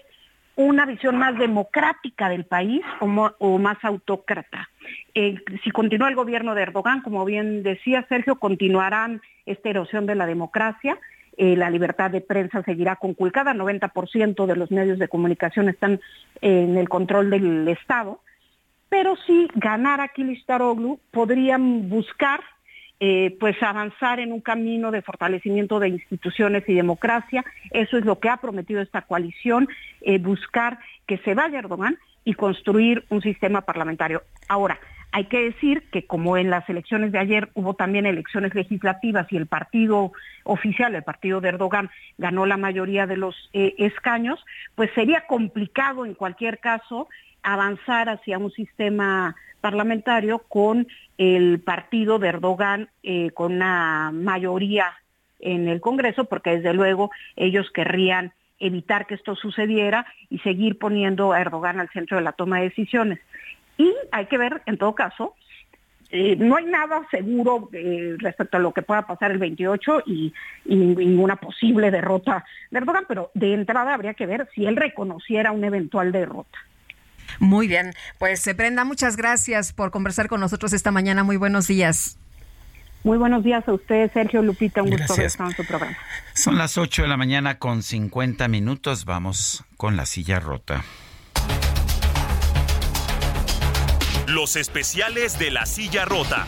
Speaker 29: una visión más democrática del país o, más autócrata. Eh, si continúa el gobierno de Erdogan, como bien decía Sergio, continuarán esta erosión de la democracia. Eh, la libertad de prensa seguirá conculcada, 90% de los medios de comunicación están en el control del Estado, pero si ganara Kilistaroglu, podrían buscar eh, pues avanzar en un camino de fortalecimiento de instituciones y democracia. Eso es lo que ha prometido esta coalición, eh, buscar que se vaya Erdogan y construir un sistema parlamentario. Ahora, hay que decir que como en las elecciones de ayer hubo también elecciones legislativas y el partido oficial, el partido de Erdogan, ganó la mayoría de los eh, escaños, pues sería complicado en cualquier caso avanzar hacia un sistema parlamentario con el partido de Erdogan eh, con una mayoría en el Congreso, porque desde luego ellos querrían evitar que esto sucediera y seguir poniendo a Erdogan al centro de la toma de decisiones. Y hay que ver, en todo caso, eh, no hay nada seguro eh, respecto a lo que pueda pasar el 28 y, y, una posible derrota de Erdogan, pero de entrada habría que ver si él reconociera una eventual derrota.
Speaker 2: Muy bien, pues Brenda, muchas gracias por conversar con nosotros esta mañana. Muy buenos días.
Speaker 29: Muy buenos días a ustedes, Sergio Lupita. Un gusto estar en su programa.
Speaker 1: Son las 8 de la mañana con 50 minutos. Vamos con la silla rota.
Speaker 11: Los especiales de la silla rota.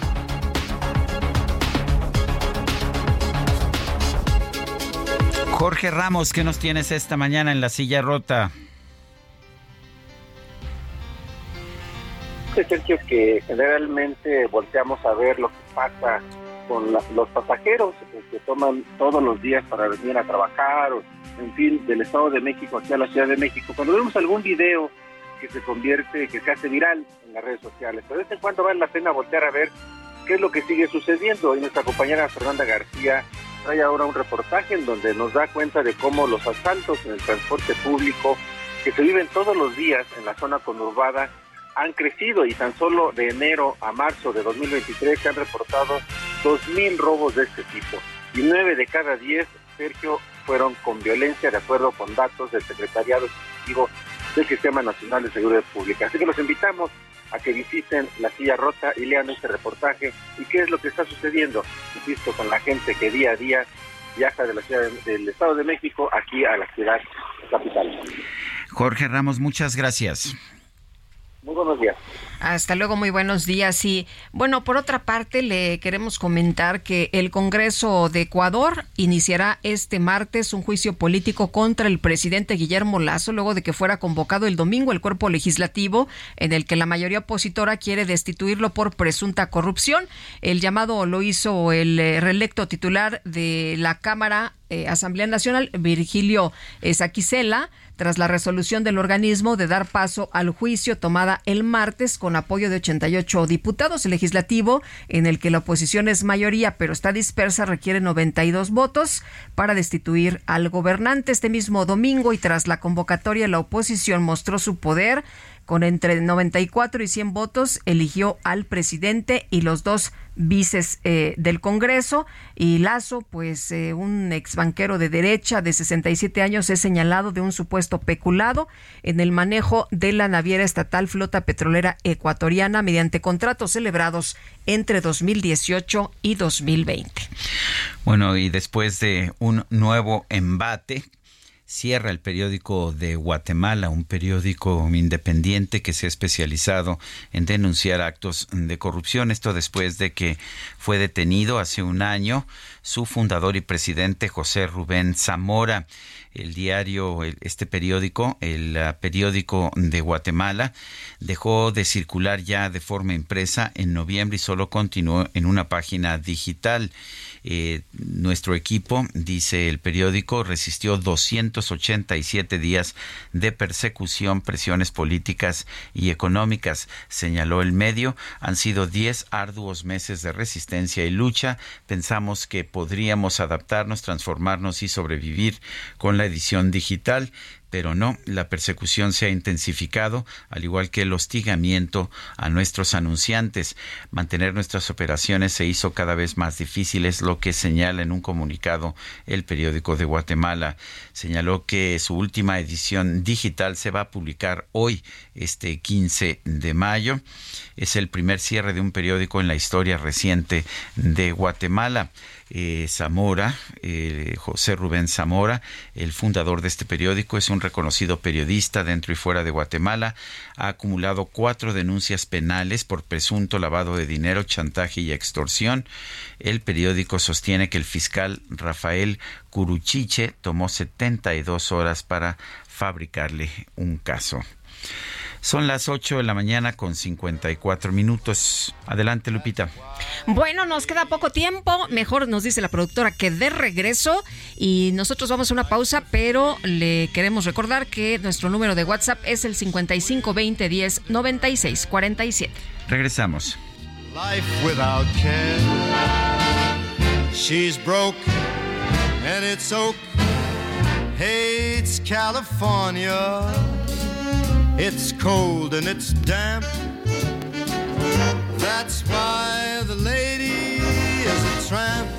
Speaker 1: Jorge Ramos, ¿qué nos tienes esta mañana en la silla rota?
Speaker 30: Sergio, que generalmente volteamos a ver lo que pasa con los pasajeros que toman todos los días para venir a trabajar, o, en fin, del Estado de México hacia la Ciudad de México. Cuando vemos algún video que se convierte, que se hace viral en las redes sociales, pero de vez en cuando vale la pena voltear a ver qué es lo que sigue sucediendo. Y nuestra compañera Fernanda García trae ahora un reportaje en donde nos da cuenta de cómo los asaltos en el transporte público que se viven todos los días en la zona conurbada han crecido y tan solo de enero a marzo de 2023 se han reportado 2.000 robos de este tipo y 9 de cada 10, Sergio, fueron con violencia de acuerdo con datos del Secretariado Ejecutivo del Sistema Nacional de Seguridad Pública. Así que los invitamos a que visiten la silla rota y lean este reportaje y qué es lo que está sucediendo, insisto, con la gente que día a día viaja de la ciudad del Estado de México aquí a la ciudad capital.
Speaker 1: Jorge Ramos, muchas gracias.
Speaker 30: Muy buenos días.
Speaker 2: Hasta luego, muy buenos días. Y bueno, por otra parte, le queremos comentar que el Congreso de Ecuador iniciará este martes un juicio político contra el presidente Guillermo Lazo, luego de que fuera convocado el domingo el cuerpo legislativo, en el que la mayoría opositora quiere destituirlo por presunta corrupción. El llamado lo hizo el eh, reelecto titular de la Cámara eh, Asamblea Nacional, Virgilio Saquicela tras la resolución del organismo de dar paso al juicio tomada el martes con apoyo de 88 diputados. El legislativo, en el que la oposición es mayoría pero está dispersa, requiere 92 votos para destituir al gobernante. Este mismo domingo y tras la convocatoria, la oposición mostró su poder con entre 94 y 100 votos, eligió al presidente y los dos vices eh, del Congreso. Y Lazo, pues eh, un ex banquero de derecha de 67 años, es señalado de un supuesto peculado en el manejo de la naviera estatal Flota Petrolera Ecuatoriana mediante contratos celebrados entre 2018 y 2020.
Speaker 1: Bueno, y después de un nuevo embate cierra el periódico de Guatemala, un periódico independiente que se ha especializado en denunciar actos de corrupción. Esto después de que fue detenido hace un año su fundador y presidente José Rubén Zamora. El diario, este periódico, el ah, periódico de Guatemala, dejó de circular ya de forma impresa en noviembre y solo continuó en una página digital. Eh, nuestro equipo, dice el periódico, resistió 287 días de persecución, presiones políticas y económicas, señaló el medio. Han sido 10 arduos meses de resistencia y lucha. Pensamos que podríamos adaptarnos, transformarnos y sobrevivir con la edición digital pero no, la persecución se ha intensificado, al igual que el hostigamiento a nuestros anunciantes. Mantener nuestras operaciones se hizo cada vez más difícil, es lo que señala en un comunicado el periódico de Guatemala. Señaló que su última edición digital se va a publicar hoy, este 15 de mayo. Es el primer cierre de un periódico en la historia reciente de Guatemala. Eh, Zamora, eh, José Rubén Zamora, el fundador de este periódico, es un reconocido periodista dentro y fuera de Guatemala. Ha acumulado cuatro denuncias penales por presunto lavado de dinero, chantaje y extorsión. El periódico sostiene que el fiscal Rafael Curuchiche tomó 72 horas para fabricarle un caso. Son las 8 de la mañana con 54 minutos. Adelante, Lupita.
Speaker 2: Bueno, nos queda poco tiempo. Mejor nos dice la productora que de regreso y nosotros vamos a una pausa, pero le queremos recordar que nuestro número de WhatsApp es el 55 20 10 96 47.
Speaker 1: Regresamos.
Speaker 20: Life without care. She's broke and it's oak. Hates California. It's cold and it's damp. That's why the lady is a tramp.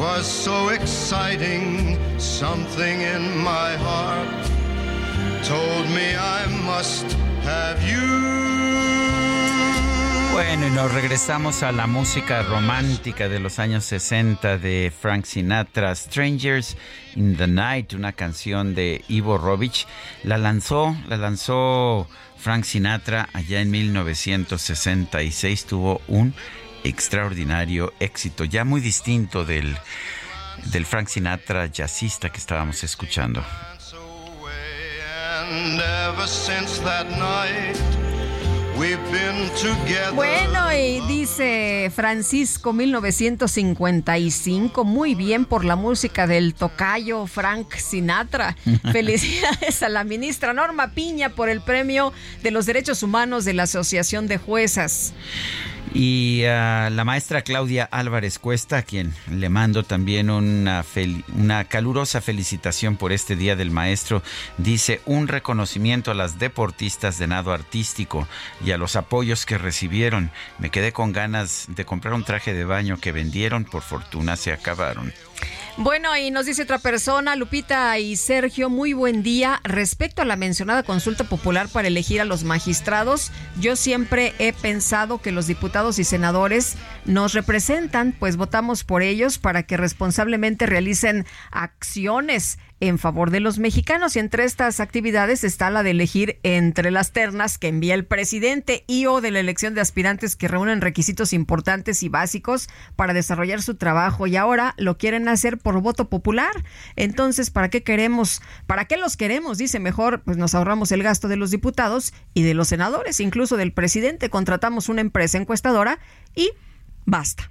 Speaker 20: was so exciting. Something in my heart told me I must have you.
Speaker 1: Bueno, y nos regresamos a la música romántica de los años 60 de Frank Sinatra, Strangers in the Night, una canción de Ivo Rovich. La lanzó, la lanzó Frank Sinatra allá en 1966, tuvo un extraordinario éxito, ya muy distinto del, del Frank Sinatra jazzista que estábamos escuchando.
Speaker 2: Bueno, y dice Francisco 1955, muy bien por la música del tocayo Frank Sinatra. Felicidades a la ministra Norma Piña por el premio de los derechos humanos de la Asociación de Juezas.
Speaker 1: Y a la maestra Claudia Álvarez Cuesta, a quien le mando también una, una calurosa felicitación por este Día del Maestro, dice un reconocimiento a las deportistas de nado artístico y a los apoyos que recibieron. Me quedé con ganas de comprar un traje de baño que vendieron, por fortuna se acabaron.
Speaker 2: Bueno, y nos dice otra persona, Lupita y Sergio, muy buen día. Respecto a la mencionada consulta popular para elegir a los magistrados, yo siempre he pensado que los diputados y senadores nos representan, pues votamos por ellos para que responsablemente realicen acciones en favor de los mexicanos y entre estas actividades está la de elegir entre las ternas que envía el presidente y o de la elección de aspirantes que reúnen requisitos importantes y básicos para desarrollar su trabajo y ahora lo quieren hacer por voto popular. Entonces, ¿para qué queremos? ¿Para qué los queremos? Dice mejor, pues nos ahorramos el gasto de los diputados y de los senadores, incluso del presidente, contratamos una empresa encuestadora y basta.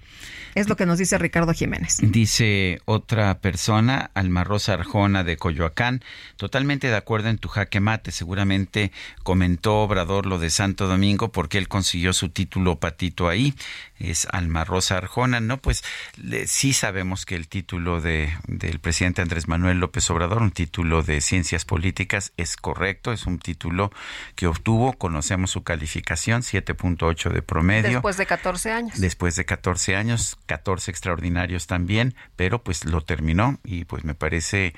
Speaker 2: Es lo que nos dice Ricardo Jiménez.
Speaker 1: Dice otra persona, Alma Rosa Arjona de Coyoacán, totalmente de acuerdo en tu jaque mate. Seguramente comentó Obrador lo de Santo Domingo porque él consiguió su título patito ahí es Alma Rosa Arjona. No, pues sí sabemos que el título de, del presidente Andrés Manuel López Obrador, un título de ciencias políticas, es correcto, es un título que obtuvo, conocemos su calificación, 7.8 de promedio.
Speaker 2: Después de 14 años.
Speaker 1: Después de 14 años, 14 extraordinarios también, pero pues lo terminó y pues me parece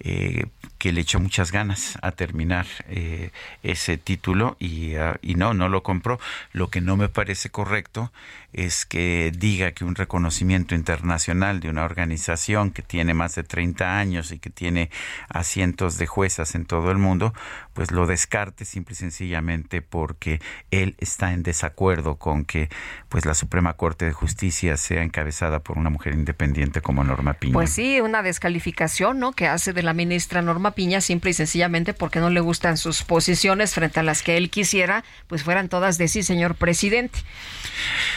Speaker 1: eh, que le echó muchas ganas a terminar eh, ese título y, ah, y no, no lo compró. Lo que no me parece correcto es que diga que un reconocimiento internacional de una organización que tiene más de 30 años y que tiene asientos de juezas en todo el mundo, pues lo descarte simple y sencillamente porque él está en desacuerdo con que pues la Suprema Corte de Justicia sea encabezada por una mujer independiente como Norma Piña.
Speaker 2: Pues sí, una descalificación, ¿no? que hace de la ministra Norma Piña simple y sencillamente porque no le gustan sus posiciones frente a las que él quisiera, pues fueran todas de sí, señor presidente.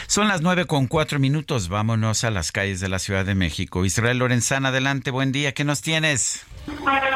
Speaker 1: Son las nueve con cuatro minutos. Vámonos a las calles de la Ciudad de México. Israel Lorenzana, adelante. Buen día. ¿Qué nos tienes?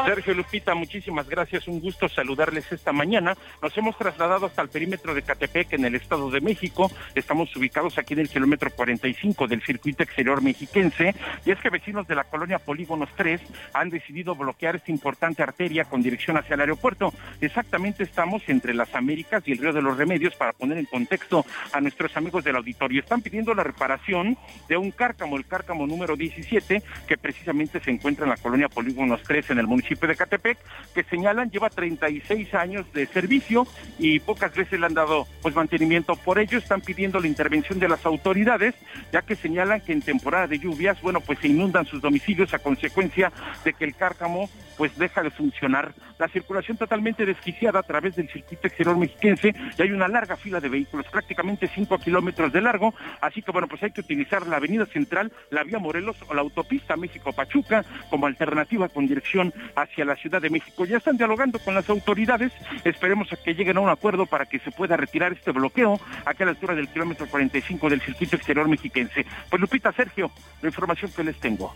Speaker 31: Sergio Lupita, muchísimas gracias. Un gusto saludarles esta mañana. Nos hemos trasladado hasta el perímetro de Catepec, en el Estado de México. Estamos ubicados aquí en el kilómetro 45 del circuito exterior mexiquense. Y es que vecinos de la colonia Polígonos 3 han decidido bloquear esta importante arteria con dirección hacia el aeropuerto. Exactamente estamos entre las Américas y el Río de los Remedios para poner en contexto a nuestros amigos del auditorio. Están pidiendo la reparación de un cárcamo, el cárcamo número 17, que precisamente se encuentra en la colonia Polígonos 3 en el municipio de Catepec, que señalan lleva 36 años de servicio y pocas veces le han dado pues mantenimiento. Por ello están pidiendo la intervención de las autoridades, ya que señalan que en temporada de lluvias, bueno, pues se inundan sus domicilios a consecuencia de que el cárcamo pues deja de funcionar. La circulación totalmente desquiciada a través del circuito exterior mexiquense y hay una larga fila de vehículos, prácticamente 5 kilómetros de largo, así que bueno, pues hay que utilizar la avenida central, la vía Morelos o la autopista México-Pachuca como alternativa con dirección hacia la Ciudad de México. Ya están dialogando con las autoridades, esperemos a que lleguen a un acuerdo para que se pueda retirar este bloqueo aquí a la altura del kilómetro 45 del circuito exterior mexiquense. Pues Lupita, Sergio, la información que les tengo.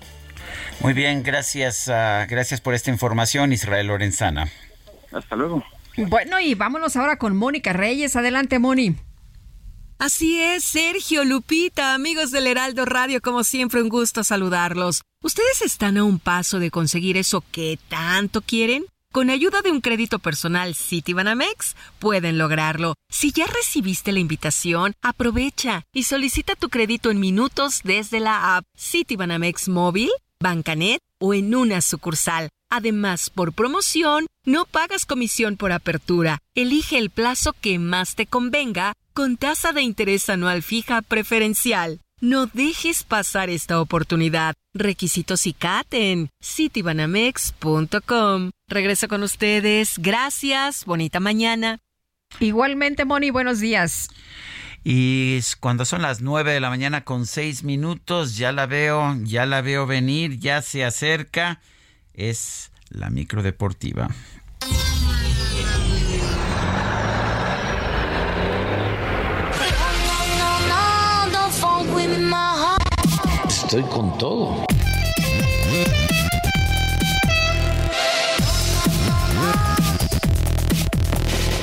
Speaker 1: Muy bien, gracias, uh, gracias por esta información, Israel Lorenzana.
Speaker 31: Hasta luego.
Speaker 2: Bueno, y vámonos ahora con Mónica Reyes. Adelante, Moni.
Speaker 32: Así es, Sergio, Lupita, amigos del Heraldo Radio, como siempre un gusto saludarlos. ¿Ustedes están a un paso de conseguir eso que tanto quieren? Con ayuda de un crédito personal Citibanamex pueden lograrlo. Si ya recibiste la invitación, aprovecha y solicita tu crédito en minutos desde la app Citibanamex móvil, Bancanet o en una sucursal. Además, por promoción, no pagas comisión por apertura. Elige el plazo que más te convenga con tasa de interés anual fija preferencial. No dejes pasar esta oportunidad. Requisitos y en citibanamex.com. Regreso con ustedes. Gracias. Bonita mañana.
Speaker 2: Igualmente, Moni, buenos días.
Speaker 1: Y cuando son las nueve de la mañana con seis minutos, ya la veo, ya la veo venir, ya se acerca. Es la micro
Speaker 27: estoy con todo.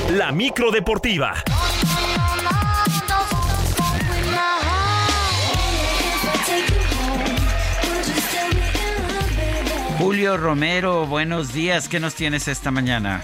Speaker 11: La micro deportiva.
Speaker 1: Julio Romero, buenos días. ¿Qué nos tienes esta mañana?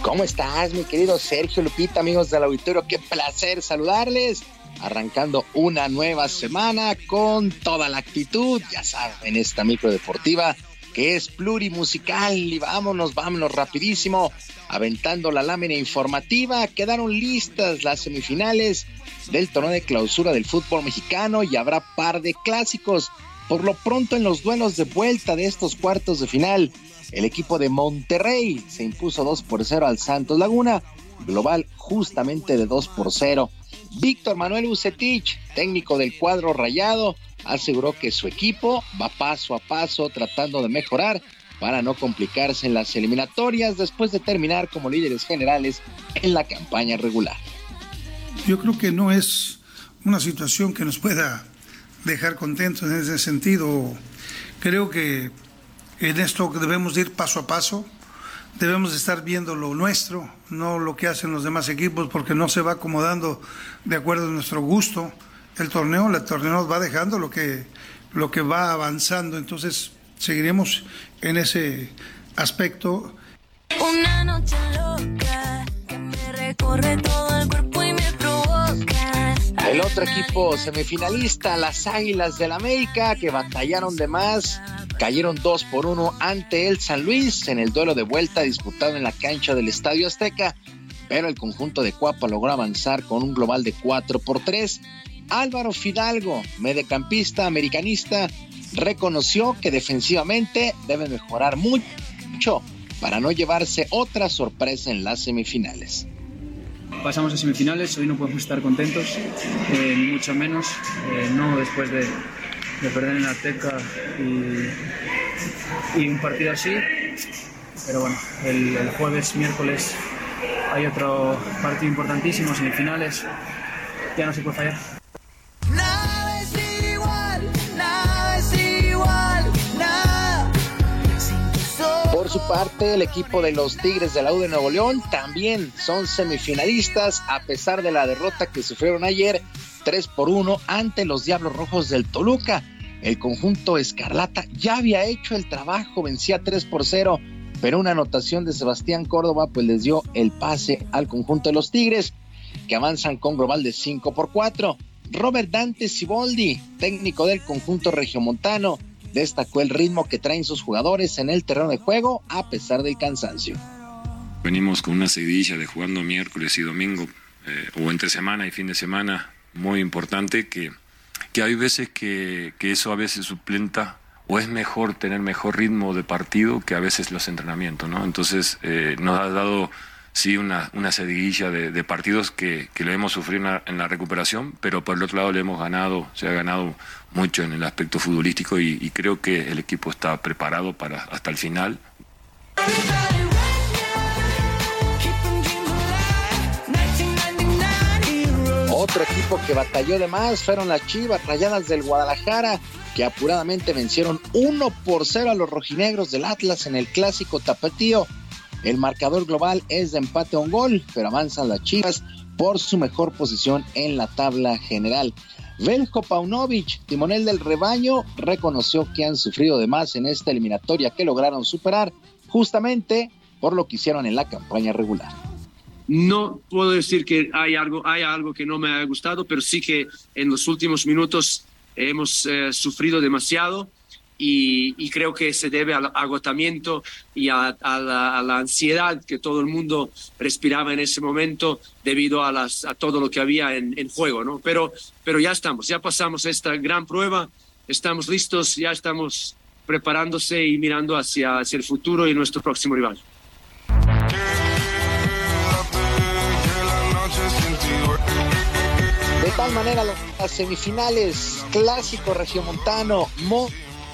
Speaker 33: ¿Cómo estás, mi querido Sergio Lupita, amigos del auditorio? Qué placer saludarles. Arrancando una nueva semana con toda la actitud, ya saben, esta micro deportiva que es plurimusical. Y vámonos, vámonos rapidísimo, aventando la lámina informativa. Quedaron listas las semifinales del torneo de clausura del fútbol mexicano y habrá par de clásicos. Por lo pronto en los duelos de vuelta de estos cuartos de final, el equipo de Monterrey se impuso 2 por 0 al Santos Laguna, global justamente de 2 por 0. Víctor Manuel Ucetich, técnico del cuadro rayado, aseguró que su equipo va paso a paso tratando de mejorar para no complicarse en las eliminatorias después de terminar como líderes generales en la campaña regular.
Speaker 34: Yo creo que no es una situación que nos pueda dejar contentos en ese sentido. Creo que en esto debemos ir paso a paso, debemos estar viendo lo nuestro, no lo que hacen los demás equipos, porque no se va acomodando de acuerdo a nuestro gusto. El torneo, el torneo nos va dejando lo que, lo que va avanzando, entonces seguiremos en ese aspecto.
Speaker 35: Una noche loca que me recorre todo el cuerpo.
Speaker 33: El otro equipo semifinalista, las Águilas del América, que batallaron de más, cayeron 2 por 1 ante el San Luis en el duelo de vuelta disputado en la cancha del Estadio Azteca, pero el conjunto de Cuapa logró avanzar con un global de 4 por 3. Álvaro Fidalgo, mediocampista americanista, reconoció que defensivamente debe mejorar mucho para no llevarse otra sorpresa en las semifinales.
Speaker 36: Pasamos a semifinales, hoy no podemos estar contentos, eh, mucho menos, eh, no después de, de, perder en la y, un partido así, pero bueno, el jueves, miércoles hay otro partido importantísimo, semifinales, ya no se puede fallar.
Speaker 33: Por su parte, el equipo de los Tigres de la U de Nuevo León también son semifinalistas a pesar de la derrota que sufrieron ayer 3 por 1 ante los Diablos Rojos del Toluca. El conjunto Escarlata ya había hecho el trabajo, vencía 3 por 0, pero una anotación de Sebastián Córdoba pues les dio el pase al conjunto de los Tigres, que avanzan con global de 5 por 4. Robert Dante Siboldi, técnico del conjunto regiomontano, destacó el ritmo que traen sus jugadores en el terreno de juego a pesar del cansancio.
Speaker 37: Venimos con una seguidilla de jugando miércoles y domingo eh, o entre semana y fin de semana muy importante que, que hay veces que, que eso a veces suplenta o es mejor tener mejor ritmo de partido que a veces los entrenamientos, ¿no? Entonces eh, nos ha dado sí una, una seguidilla de, de partidos que, que, le hemos sufrido en la, en la, recuperación, pero por el otro lado le hemos ganado, se ha ganado mucho en el aspecto futbolístico y, creo que el equipo está preparado para hasta el final.
Speaker 33: Otro equipo que batalló de más fueron las Chivas Rayadas del Guadalajara, que apuradamente vencieron 1 por 0 a los rojinegros del Atlas en el clásico tapatío. El marcador global es de empate a un gol, pero avanzan las Chivas por su mejor posición en la tabla general. Veljo Paunovic, timonel del rebaño, reconoció que han sufrido de más en esta eliminatoria que lograron superar justamente por lo que hicieron en la campaña regular.
Speaker 38: No puedo decir que hay algo que no me ha gustado, pero sí que en los últimos minutos hemos eh, sufrido demasiado y, y, creo que se debe al agotamiento y a, a, la, a, la, ansiedad que todo el mundo respiraba en ese momento debido a, las, a todo lo que había en, en, juego, ¿no? Pero, pero ya estamos, ya pasamos esta gran prueba, estamos listos, ya estamos preparándose y mirando hacia, hacia el futuro y nuestro próximo rival.
Speaker 33: De tal manera, las semifinales, clásico regiomontano,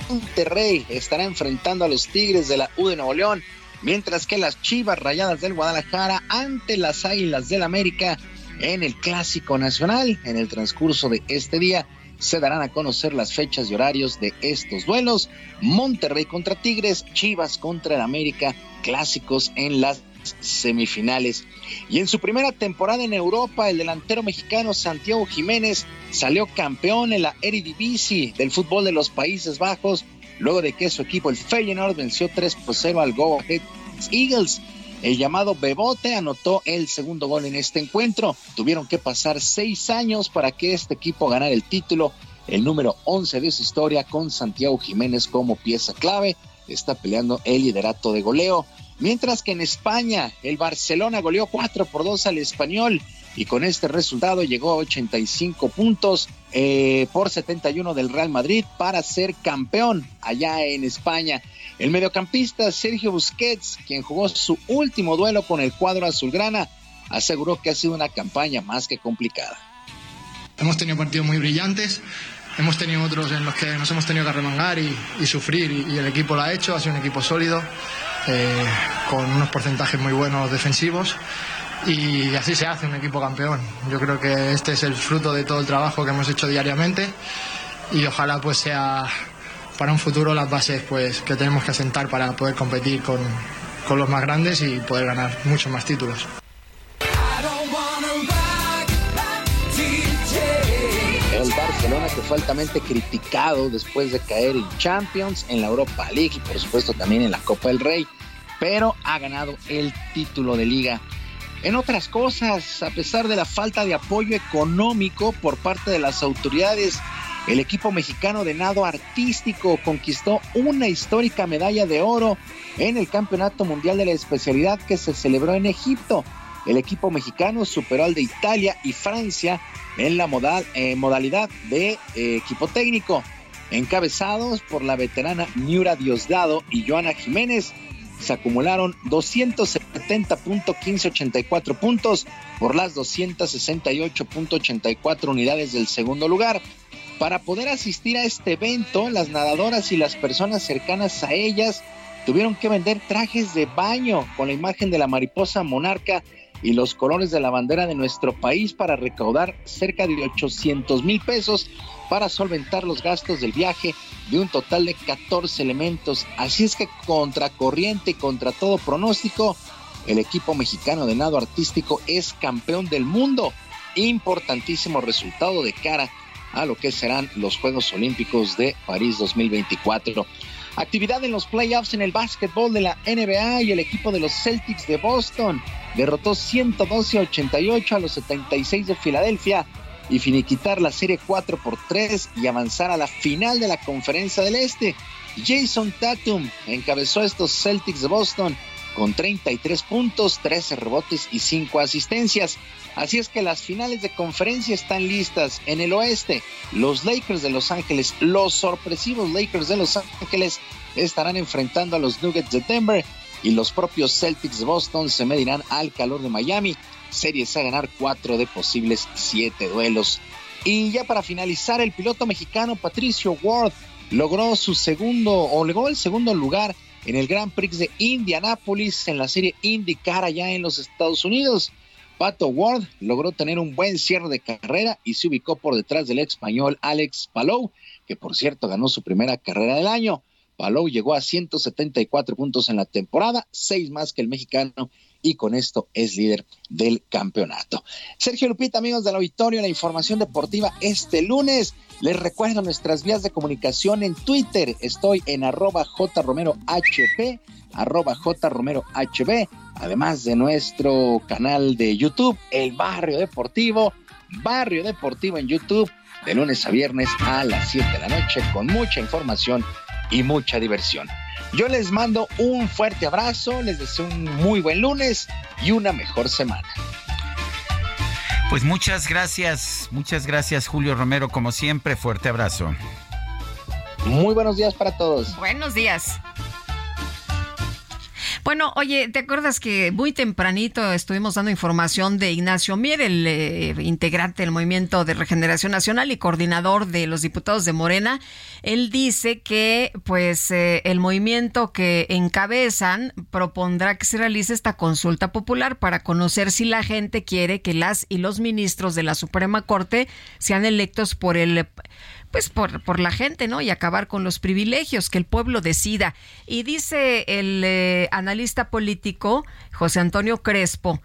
Speaker 33: Monterrey estará enfrentando a los Tigres de la U de Nuevo León, mientras que las Chivas Rayadas del Guadalajara ante las Águilas del América en el Clásico Nacional. En el transcurso de este día se darán a conocer las fechas y horarios de estos duelos. Monterrey contra Tigres, Chivas contra el América, clásicos en las semifinales. Y en su primera temporada en Europa, el delantero mexicano Santiago Jiménez salió campeón en la Eredivisie del fútbol de los Países Bajos, luego de que su equipo, el Feyenoord, venció 3 por 0 al Go Ahead Eagles. El llamado Bebote anotó el segundo gol en este encuentro. Tuvieron que pasar seis años para que este equipo ganara el título, el número 11 de su historia, con Santiago Jiménez como pieza clave. Está peleando el liderato de goleo. Mientras que en España, el Barcelona goleó 4 por 2 al español y con este resultado llegó a 85 puntos eh, por 71 del Real Madrid para ser campeón allá en España. El mediocampista Sergio Busquets, quien jugó su último duelo con el cuadro azulgrana, aseguró que ha sido una campaña más que complicada.
Speaker 39: Hemos tenido partidos muy brillantes, hemos tenido otros en los que nos hemos tenido que remangar y, sufrir y, el equipo lo ha hecho, ha sido un equipo sólido, eh, con unos porcentajes muy buenos defensivos y así se hace un equipo campeón. Yo creo que este es el fruto de todo el trabajo que hemos hecho diariamente y ojalá pues sea para un futuro las bases pues que tenemos que asentar para poder competir con, con los más grandes y poder ganar muchos más títulos.
Speaker 33: El Barcelona que fue altamente criticado después de caer en Champions, en la Europa League y por supuesto también en la Copa del Rey, pero ha ganado el título de liga en otras cosas, a pesar de la falta de apoyo económico por parte de las autoridades, el equipo mexicano de nado artístico conquistó una histórica medalla de oro en el Campeonato Mundial de la especialidad que se celebró en Egipto. El equipo mexicano superó al de Italia y Francia en la eh, modalidad de eh, equipo técnico, encabezados por la veterana Miura Diosdado y Joana Jiménez se acumularon 270.1584 puntos por las 268.84 unidades del segundo lugar. Para poder asistir a este evento, las nadadoras y las personas cercanas a ellas tuvieron que vender trajes de baño con la imagen de la mariposa monarca y los colores de la bandera de nuestro país para recaudar cerca de 800 mil pesos para solventar los gastos del viaje de un total de 14 elementos. Así es que contra corriente y contra todo pronóstico, el equipo mexicano de nado artístico es campeón del mundo. Importantísimo resultado de cara a lo que serán los Juegos Olímpicos de París 2024. Actividad en los playoffs en el básquetbol de la NBA y el equipo de los Celtics de Boston derrotó 112 a 88 a los 76 de Filadelfia y finiquitar la serie 4 por 3 y avanzar a la final de la conferencia del Este. Jason Tatum encabezó estos Celtics de Boston con 33 puntos, 13 rebotes y 5 asistencias. Así es que las finales de conferencia están listas. En el oeste, los Lakers de Los Ángeles, los sorpresivos Lakers de Los Ángeles, estarán enfrentando a los Nuggets de Denver y los propios Celtics de Boston se medirán al calor de Miami. Series a ganar cuatro de posibles siete duelos. Y ya para finalizar, el piloto mexicano Patricio Ward logró su segundo o llegó el segundo lugar en el Grand Prix de Indianápolis en la serie IndyCar allá en los Estados Unidos. Pato Ward logró tener un buen cierre de carrera y se ubicó por detrás del español Alex Palou, que por cierto ganó su primera carrera del año. Palou llegó a 174 puntos en la temporada, seis más que el mexicano, y con esto es líder del campeonato. Sergio Lupita, amigos del auditorio, la información deportiva este lunes. Les recuerdo nuestras vías de comunicación en Twitter. Estoy en arroba jromerohp, arroba jromerohb, además de nuestro canal de YouTube, El Barrio Deportivo, Barrio Deportivo en YouTube, de lunes a viernes a las 7 de la noche, con mucha información y mucha diversión. Yo les mando un fuerte abrazo, les deseo un muy buen lunes y una mejor semana.
Speaker 1: Pues muchas gracias, muchas gracias Julio Romero, como siempre, fuerte abrazo.
Speaker 33: Muy buenos días para todos.
Speaker 2: Buenos días. Bueno, oye, ¿te acuerdas que muy tempranito estuvimos dando información de Ignacio Mier, el eh, integrante del Movimiento de Regeneración Nacional y coordinador de los diputados de Morena? Él dice que pues eh, el movimiento que encabezan propondrá que se realice esta consulta popular para conocer si la gente quiere que las y los ministros de la Suprema Corte sean electos por el pues por, por la gente, ¿no? Y acabar con los privilegios, que el pueblo decida. Y dice el eh, analista político José Antonio Crespo,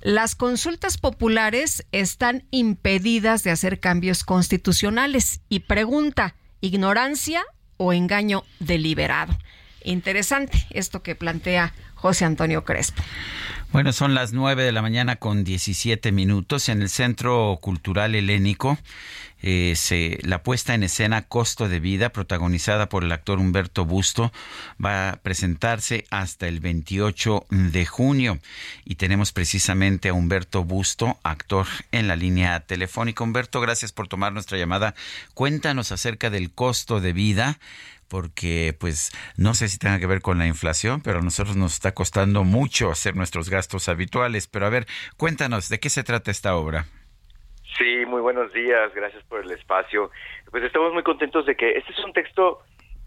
Speaker 2: las consultas populares están impedidas de hacer cambios constitucionales y pregunta, ¿ignorancia o engaño deliberado? Interesante esto que plantea José Antonio Crespo.
Speaker 1: Bueno, son las nueve de la mañana con 17 minutos en el Centro Cultural Helénico. Eh, se, la puesta en escena Costo de Vida, protagonizada por el actor Humberto Busto, va a presentarse hasta el 28 de junio. Y tenemos precisamente a Humberto Busto, actor, en la línea telefónica. Humberto, gracias por tomar nuestra llamada. Cuéntanos acerca del costo de vida porque pues no sé si tenga que ver con la inflación, pero a nosotros nos está costando mucho hacer nuestros gastos habituales. Pero a ver, cuéntanos, ¿de qué se trata esta obra?
Speaker 40: Sí, muy buenos días, gracias por el espacio. Pues estamos muy contentos de que este es un texto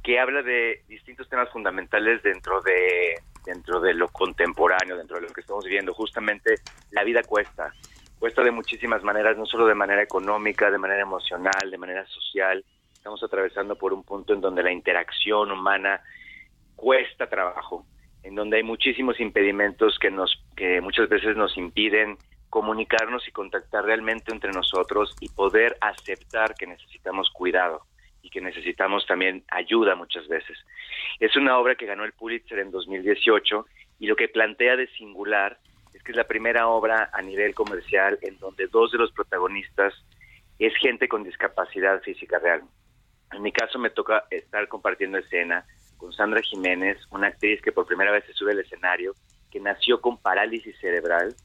Speaker 40: que habla de distintos temas fundamentales dentro de dentro de lo contemporáneo, dentro de lo que estamos viviendo. Justamente la vida cuesta, cuesta de muchísimas maneras, no solo de manera económica, de manera emocional, de manera social. Estamos atravesando por un punto en donde la interacción humana cuesta trabajo, en donde hay muchísimos impedimentos que nos que muchas veces nos impiden comunicarnos y contactar realmente entre nosotros y poder aceptar que necesitamos cuidado y que necesitamos también ayuda muchas veces. Es una obra que ganó el Pulitzer en 2018 y lo que plantea de singular es que es la primera obra a nivel comercial en donde dos de los protagonistas es gente con discapacidad física real. En mi caso me toca estar compartiendo escena con Sandra Jiménez, una actriz que por primera vez se sube al escenario, que nació con parálisis cerebral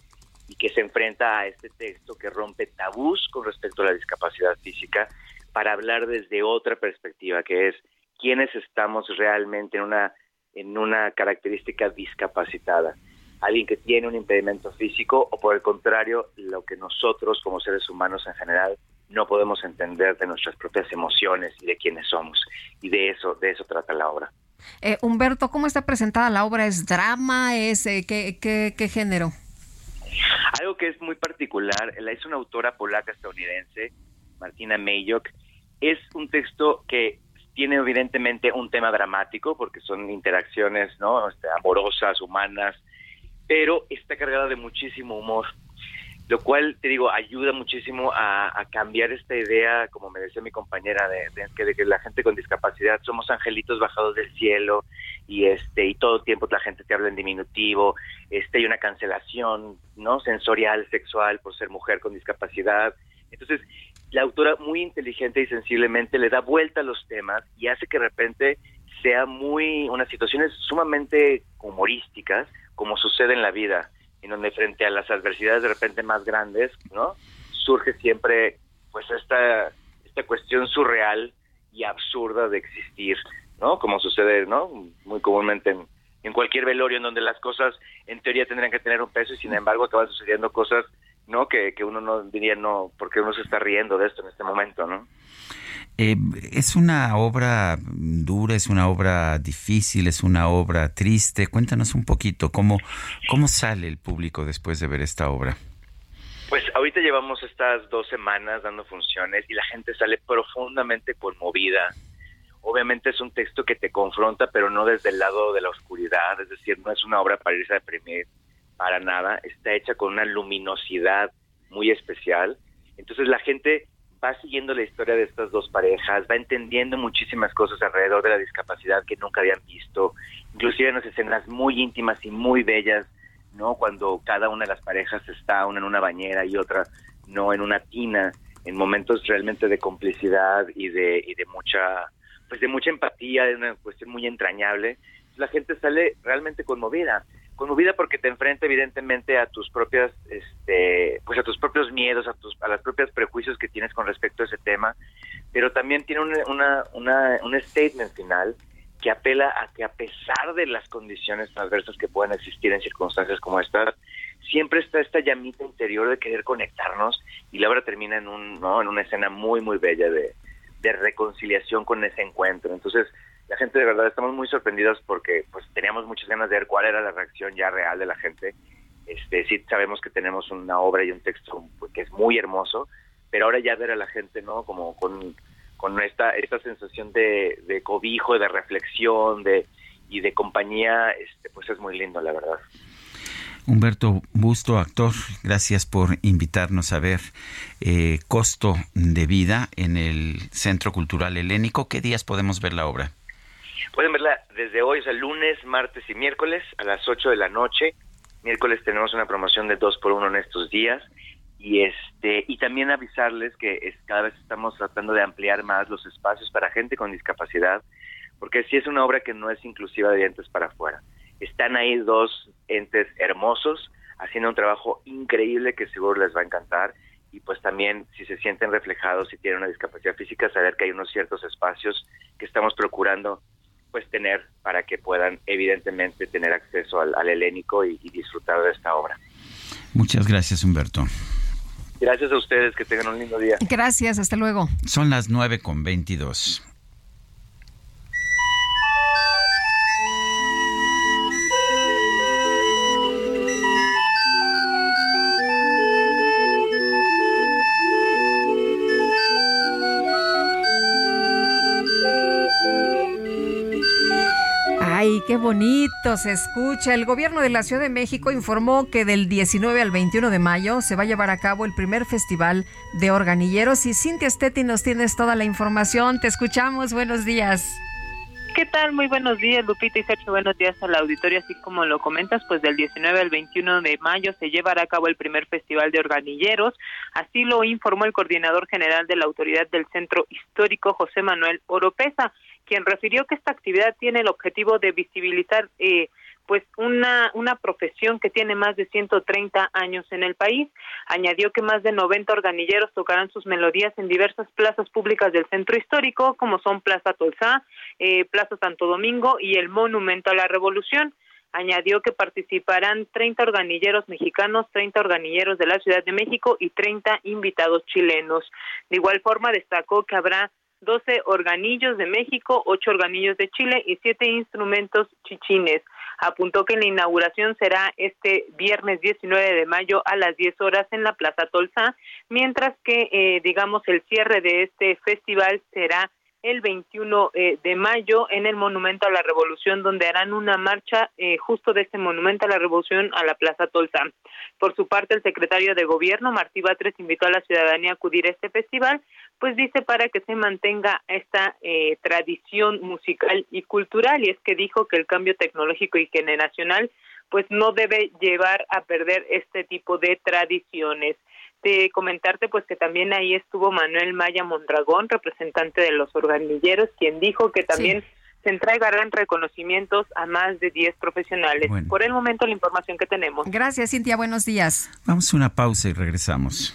Speaker 40: y que se enfrenta a este texto que rompe tabús con respecto a la discapacidad física para hablar desde otra perspectiva, que es quiénes estamos realmente en una, en una característica discapacitada. Alguien que tiene un impedimento físico o por el contrario, lo que nosotros como seres humanos en general no podemos entender de nuestras propias emociones y de quiénes somos. Y de eso, de eso trata la obra.
Speaker 2: Eh, Humberto, ¿cómo está presentada la obra? ¿Es drama? ¿Es eh, qué, qué, qué género?
Speaker 40: Algo que es muy particular, la hizo una autora polaca estadounidense, Martina Mayok, es un texto que tiene evidentemente un tema dramático porque son interacciones no este, amorosas humanas pero está cargada de muchísimo humor lo cual te digo ayuda muchísimo a, cambiar esta idea como me decía mi compañera de, de, que, de que la gente con discapacidad somos angelitos bajados del cielo y este y todo el tiempo la gente te habla en diminutivo este hay una cancelación no sensorial sexual por ser mujer con discapacidad. Entonces la autora muy inteligente y sensiblemente le da vuelta a los temas y hace que de repente sea muy unas situaciones sumamente humorísticas como sucede en la vida en donde frente a las adversidades de repente más grandes no surge siempre pues esta esta cuestión surreal y absurda de existir no como sucede no muy comúnmente en, cualquier velorio en donde las cosas en teoría tendrían que tener un peso y sin embargo acaban sucediendo cosas no que, que uno no diría no porque uno se está riendo de esto en este momento no
Speaker 1: eh, es una obra dura, es una obra difícil, es una obra triste. Cuéntanos un poquito cómo cómo sale el público después de ver esta obra.
Speaker 40: Pues ahorita llevamos estas dos semanas dando funciones y la gente sale profundamente conmovida. Obviamente es un texto que te confronta, pero no desde el lado de la oscuridad, es decir, no es una obra para irse a deprimir para nada, está hecha con una luminosidad muy especial. Entonces la gente va siguiendo la historia de estas dos parejas, va entendiendo muchísimas cosas alrededor de la discapacidad que nunca habían visto, inclusive en las escenas muy íntimas y muy bellas, ¿no? Cuando cada una de las parejas está, una en una bañera y otra no en una tina, en momentos realmente de complicidad y de, y de mucha, pues de mucha empatía, de una cuestión muy entrañable, la gente sale realmente conmovida conmovida porque te enfrenta evidentemente a tus propias este pues a tus propios miedos a tus a las propias prejuicios que tienes con respecto a ese tema pero también tiene una, una, una un statement final que apela a que a pesar de las condiciones adversas que puedan existir en circunstancias como estas, siempre está esta llamita interior de querer conectarnos y la obra termina en un ¿no? en una escena muy muy bella de, de reconciliación con ese encuentro. Entonces, la gente de verdad estamos muy sorprendidos porque pues teníamos muchas ganas de ver cuál era la reacción ya real de la gente. Este, sí sabemos que tenemos una obra y un texto pues, que es muy hermoso, pero ahora ya ver a la gente, ¿no? Como con, con esta esta sensación de, cobijo, de reflexión, de y de compañía, este, pues es muy lindo, la verdad.
Speaker 1: Humberto Busto, actor, gracias por invitarnos a ver eh, Costo de Vida en el Centro Cultural Helénico. ¿Qué días podemos ver la obra?
Speaker 40: Pueden verla desde hoy, o sea, lunes, martes y miércoles a las 8 de la noche. Miércoles tenemos una promoción de 2 por 1 en estos días. Y este y también avisarles que es, cada vez estamos tratando de ampliar más los espacios para gente con discapacidad, porque sí es una obra que no es inclusiva de dientes para afuera. Están ahí dos entes hermosos haciendo un trabajo increíble que seguro les va a encantar y pues también si se sienten reflejados, si tienen una discapacidad física, saber que hay unos ciertos espacios que estamos procurando pues tener para que puedan evidentemente tener acceso al, al helénico y, y disfrutar de esta obra.
Speaker 1: Muchas gracias, Humberto.
Speaker 40: Gracias a ustedes, que tengan un lindo día.
Speaker 2: Gracias, hasta luego.
Speaker 1: Son las 9 con 22.
Speaker 2: Bonito se escucha. El gobierno de la Ciudad de México informó que del 19 al 21 de mayo se va a llevar a cabo el primer festival de organilleros y Cintia Stetti nos tienes toda la información. Te escuchamos. Buenos días.
Speaker 41: ¿Qué tal? Muy buenos días, Lupita y Sergio. Buenos días al auditorio. Así como lo comentas, pues del 19 al 21 de mayo se llevará a cabo el primer Festival de Organilleros. Así lo informó el coordinador general de la autoridad del Centro Histórico, José Manuel Oropesa, quien refirió que esta actividad tiene el objetivo de visibilizar eh, pues una, una profesión que tiene más de 130 años en el país. Añadió que más de 90 organilleros tocarán sus melodías en diversas plazas públicas del centro histórico, como son Plaza Tolsá, eh, Plaza Santo Domingo y el Monumento a la Revolución. Añadió que participarán 30 organilleros mexicanos, 30 organilleros de la Ciudad de México y 30 invitados chilenos. De igual forma, destacó que habrá 12 organillos de México, 8 organillos de Chile y 7 instrumentos chichines. Apuntó que la inauguración será este viernes 19 de mayo a las 10 horas en la Plaza Tolsa, mientras que, eh, digamos, el cierre de este festival será el 21 eh, de mayo en el Monumento a la Revolución, donde harán una marcha eh, justo de este Monumento a la Revolución a la Plaza Tolsa. Por su parte, el secretario de Gobierno, Martí Batres, invitó a la ciudadanía a acudir a este festival, pues dice para que se mantenga esta eh, tradición musical y cultural, y es que dijo que el cambio tecnológico y generacional pues no debe llevar a perder este tipo de tradiciones de comentarte pues que también ahí estuvo Manuel Maya Mondragón, representante de los organilleros, quien dijo que también se entregarán reconocimientos a más de 10 profesionales. Por el momento la información que tenemos.
Speaker 2: Gracias, Cintia. Buenos días.
Speaker 1: Vamos a una pausa y regresamos.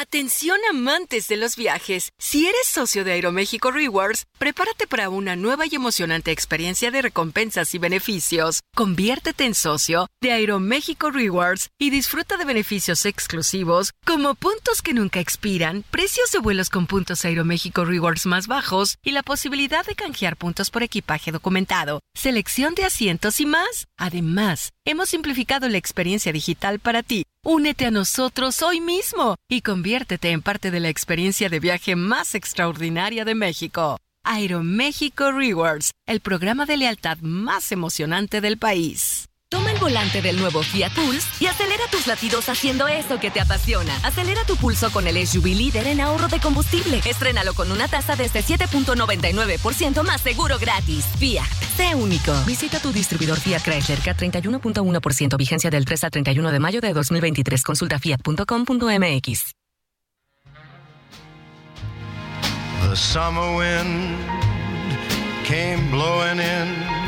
Speaker 32: Atención amantes de los viajes. Si eres socio de Aeroméxico Rewards, prepárate para una nueva y emocionante experiencia de recompensas y beneficios. Conviértete en socio de Aeroméxico Rewards y disfruta de beneficios exclusivos como puntos que nunca expiran, precios de vuelos con puntos Aeroméxico Rewards más bajos y la posibilidad de canjear puntos por equipaje documentado, selección de asientos y más. Además, hemos simplificado la experiencia digital para ti. Únete a nosotros hoy mismo y conviértete en parte de la experiencia de viaje más extraordinaria de México. Aeroméxico Rewards, el programa de lealtad más emocionante del país.
Speaker 42: Toma el volante del nuevo Fiat Pulse y acelera tus latidos haciendo eso que te apasiona. Acelera tu pulso con el SUV líder en ahorro de combustible. Estrénalo con una tasa desde 7.99% más seguro gratis. Fiat, sé único. Visita tu distribuidor Fiat Chrysler K31.1% vigencia del 3 al 31 de mayo de 2023. Consulta fiat.com.mx.
Speaker 20: The summer wind came in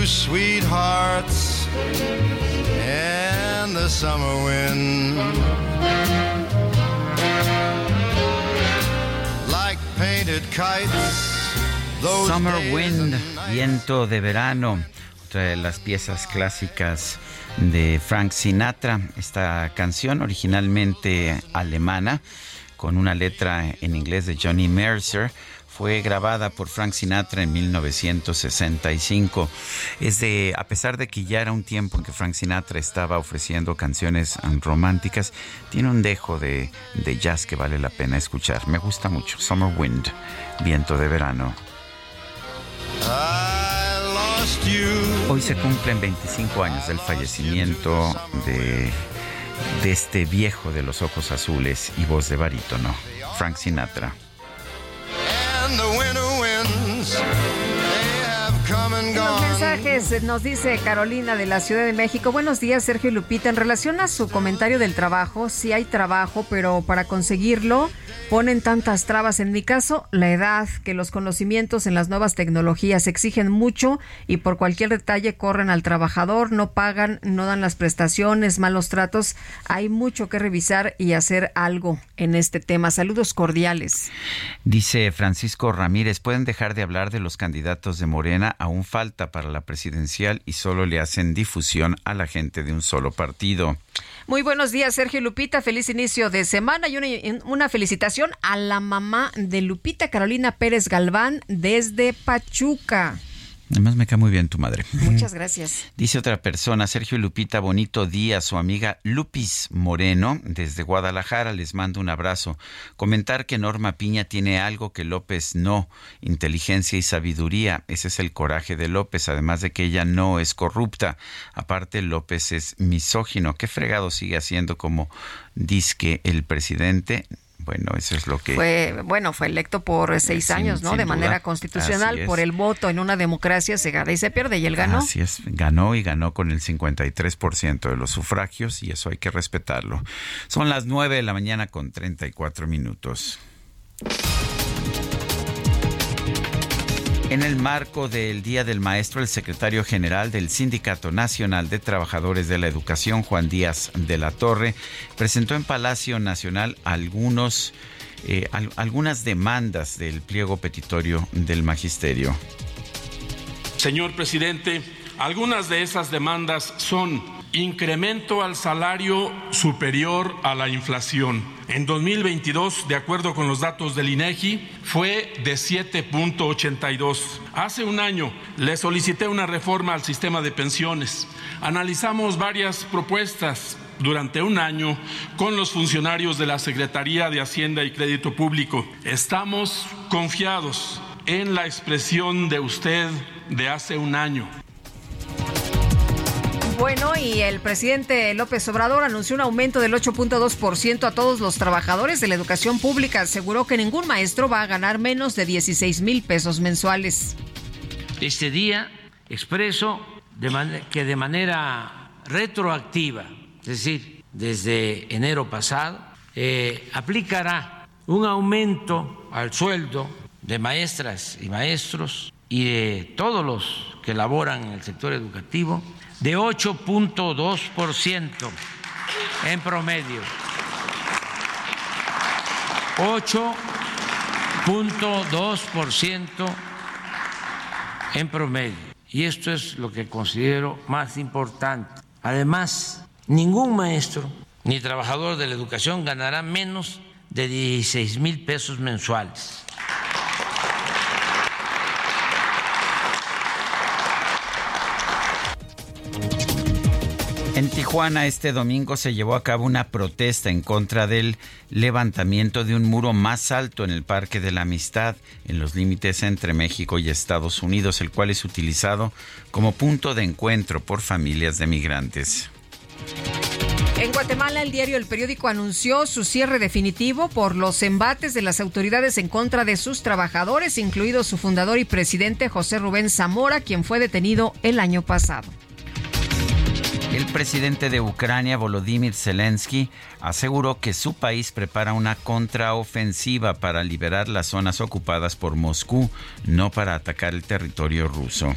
Speaker 20: Two sweethearts and the summer wind. Like painted kites. Those
Speaker 1: Summer Wind, viento de verano, otra de las piezas clásicas de Frank Sinatra. Esta canción originalmente alemana, con una letra en inglés de Johnny Mercer, fue grabada por Frank Sinatra en 1965. Es de, a pesar de que ya era un tiempo en que Frank Sinatra estaba ofreciendo canciones románticas, tiene un dejo de, de jazz que vale la pena escuchar. Me gusta mucho. Summer Wind, viento de verano. Hoy se cumplen 25 años del fallecimiento de, de este viejo de los ojos azules y voz de barítono, Frank Sinatra.
Speaker 20: The winter
Speaker 2: mensajes nos dice Carolina de la Ciudad de México. Buenos días, Sergio Lupita. En relación a su comentario del trabajo, sí hay trabajo, pero para conseguirlo ponen tantas trabas. En mi caso, la edad, que los conocimientos en las nuevas tecnologías exigen mucho y por cualquier detalle corren al trabajador, no pagan, no dan las prestaciones, malos tratos. Hay mucho que revisar y hacer algo en este tema. Saludos cordiales.
Speaker 1: Dice Francisco Ramírez, pueden dejar de hablar de los candidatos de Morena, aún falta para la presidencial y solo le hacen difusión a la gente de un solo partido.
Speaker 2: Muy buenos días, Sergio Lupita. Feliz inicio de semana y una, una felicitación a la mamá de Lupita, Carolina Pérez Galván, desde Pachuca.
Speaker 1: Además me cae muy bien tu madre.
Speaker 2: Muchas gracias.
Speaker 1: Dice otra persona, Sergio Lupita, bonito día. Su amiga Lupis Moreno, desde Guadalajara, les mando un abrazo. Comentar que Norma Piña tiene algo que López no, inteligencia y sabiduría. Ese es el coraje de López, además de que ella no es corrupta. Aparte, López es misógino. ¿Qué fregado sigue haciendo como disque el presidente? Bueno, eso es lo que...
Speaker 2: Fue, bueno, fue electo por seis
Speaker 1: Sin-
Speaker 2: años, ¿no? De
Speaker 1: duda.
Speaker 2: manera constitucional, por el voto en una democracia se gana y se pierde, y él ganó.
Speaker 1: Así es, ganó y ganó con el 53% de los sufragios y eso hay que respetarlo. Son las 9 de la mañana con 34 minutos. En el marco del Día del Maestro, el secretario general del Sindicato Nacional de Trabajadores de la Educación, Juan Díaz de la Torre, presentó en Palacio Nacional algunos, eh, al- algunas demandas del pliego petitorio del magisterio.
Speaker 43: Señor presidente, algunas de esas demandas son incremento al salario superior a la inflación. En 2022, de acuerdo con los datos del INEGI, fue de 7.82. Hace un año le solicité una reforma al sistema de pensiones. Analizamos varias propuestas durante un año con los funcionarios de la Secretaría de Hacienda y Crédito Público. Estamos confiados en la expresión de usted de hace un año.
Speaker 2: Bueno, y el presidente López Obrador anunció un aumento del 8.2% a todos los trabajadores de la educación pública. Aseguró que ningún maestro va a ganar menos de 16 mil pesos mensuales.
Speaker 27: Este día expreso que de manera retroactiva, es decir, desde enero pasado, eh, aplicará un aumento al sueldo de maestras y maestros y de todos los que laboran en el sector educativo de 8.2% en promedio. 8.2% en promedio. Y esto es lo que considero más importante. Además, ningún maestro ni trabajador de la educación ganará menos de 16 mil pesos mensuales.
Speaker 1: En Tijuana este domingo se llevó a cabo una protesta en contra del levantamiento de un muro más alto en el Parque de la Amistad, en los límites entre México y Estados Unidos, el cual es utilizado como punto de encuentro por familias de migrantes.
Speaker 2: En Guatemala, el diario El Periódico anunció su cierre definitivo por los embates de las autoridades en contra de sus trabajadores, incluido su fundador y presidente José Rubén Zamora, quien fue detenido el año pasado.
Speaker 1: El presidente de Ucrania, Volodymyr Zelensky, aseguró que su país prepara una contraofensiva para liberar las zonas ocupadas por Moscú, no para atacar el territorio ruso.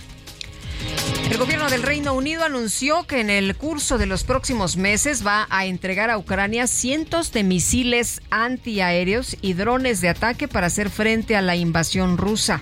Speaker 2: El gobierno del Reino Unido anunció que en el curso de los próximos meses va a entregar a Ucrania cientos de misiles antiaéreos y drones de ataque para hacer frente a la invasión rusa.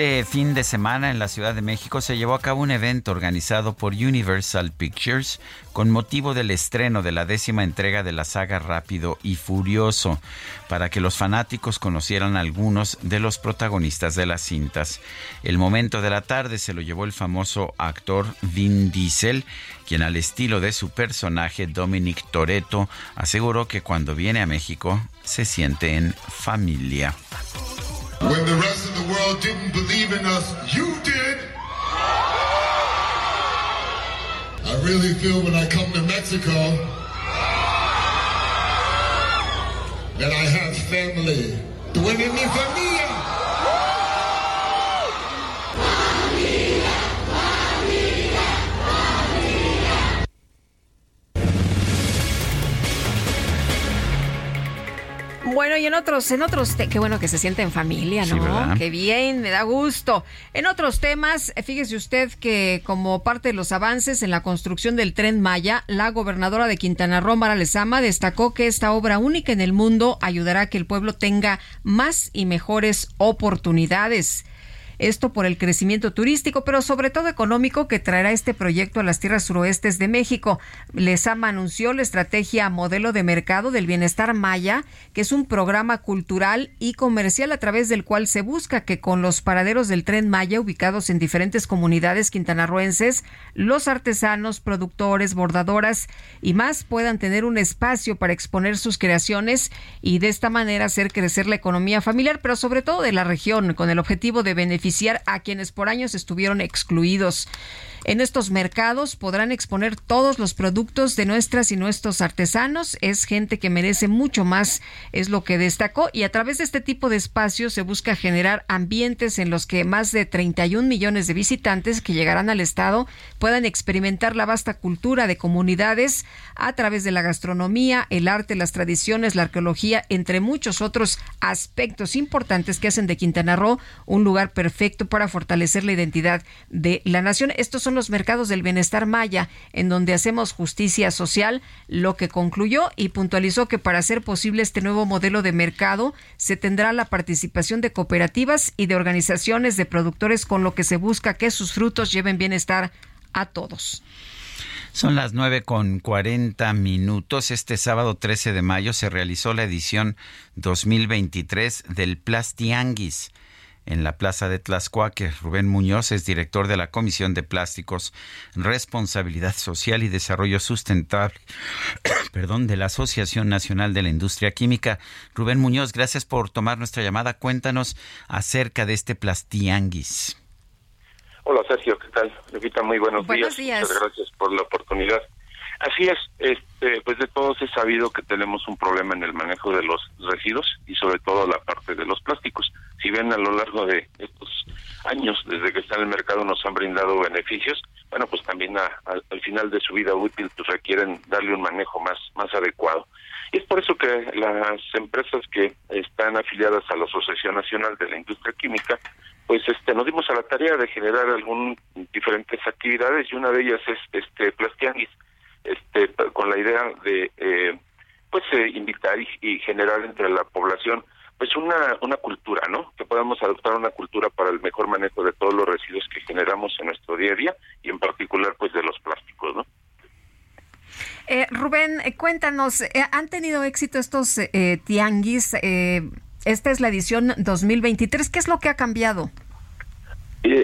Speaker 1: Este fin de semana en la Ciudad de México se llevó a cabo un evento organizado por Universal Pictures con motivo del estreno de la décima entrega de la saga Rápido y Furioso, para que los fanáticos conocieran algunos de los protagonistas de las cintas. El momento de la tarde se lo llevó el famoso actor Vin Diesel, quien al estilo de su personaje Dominic Toretto aseguró que cuando viene a México se siente en familia.
Speaker 44: When the rest of the world didn't believe in us, you did. I really feel when I come to Mexico that I have family. Tú eres mi familia.
Speaker 2: Bueno, y en otros, en otros, qué bueno que se siente en familia, ¿no? qué bien, me da gusto. En otros temas, fíjese usted que como parte de los avances en la construcción del tren Maya, la gobernadora de Quintana Roo, Mara Lezama, destacó que esta obra única en el mundo ayudará a que el pueblo tenga más y mejores oportunidades. Esto por el crecimiento turístico, pero sobre todo económico que traerá este proyecto a las tierras suroestes de México. Lesama anunció la estrategia modelo de mercado del bienestar maya, que es un programa cultural y comercial a través del cual se busca que con los paraderos del tren Maya ubicados en diferentes comunidades quintanarroenses, los artesanos, productores, bordadoras y más puedan tener un espacio para exponer sus creaciones y de esta manera hacer crecer la economía familiar, pero sobre todo de la región, con el objetivo de beneficiar a quienes por años estuvieron excluidos. En estos mercados podrán exponer todos los productos de nuestras y nuestros artesanos. Es gente que merece mucho más, es lo que destacó. Y a través de este tipo de espacios se busca generar ambientes en los que más de 31 millones de visitantes que llegarán al Estado puedan experimentar la vasta cultura de comunidades a través de la gastronomía, el arte, las tradiciones, la arqueología, entre muchos otros aspectos importantes que hacen de Quintana Roo un lugar perfecto para fortalecer la identidad de la nación. Estos son los mercados del bienestar maya, en donde hacemos justicia social, lo que concluyó y puntualizó que para hacer posible este nuevo modelo de mercado se tendrá la participación de cooperativas y de organizaciones de productores con lo que se busca que sus frutos lleven bienestar a todos.
Speaker 1: Son las nueve con cuarenta minutos. Este sábado 13 de mayo se realizó la edición 2023 del Plastianguis en la Plaza de Tlaxcuaque. Rubén Muñoz es director de la Comisión de Plásticos, Responsabilidad Social y Desarrollo Sustentable, perdón, de la Asociación Nacional de la Industria Química. Rubén Muñoz, gracias por tomar nuestra llamada. Cuéntanos acerca de este plastianguis.
Speaker 45: Hola Sergio, ¿qué tal? Lupita, muy buenos,
Speaker 2: Buenos
Speaker 45: días.
Speaker 2: días.
Speaker 45: Muchas gracias por la oportunidad. Así es, este, pues de todos es sabido que tenemos un problema en el manejo de los residuos y sobre todo la parte de los plásticos. Si bien a lo largo de estos años, desde que está en el mercado, nos han brindado beneficios, bueno, pues también a- al final de su vida útil pues requieren darle un manejo más, más adecuado. Y es por eso que las empresas que están afiliadas a la Asociación Nacional de la Industria Química, pues este nos dimos a la tarea de generar algún diferentes actividades y una de ellas es este Plastianguis, este con la idea de eh, pues eh, invitar y, generar entre la población pues una una cultura, ¿no? Que podamos adoptar una cultura para el mejor manejo de todos los residuos que generamos en nuestro día a día y en particular pues de los plásticos, ¿no?
Speaker 2: Eh, Rubén, eh, cuéntanos, eh, ¿han tenido éxito estos tianguis? Esta es la edición 2023. ¿Qué es lo que ha cambiado?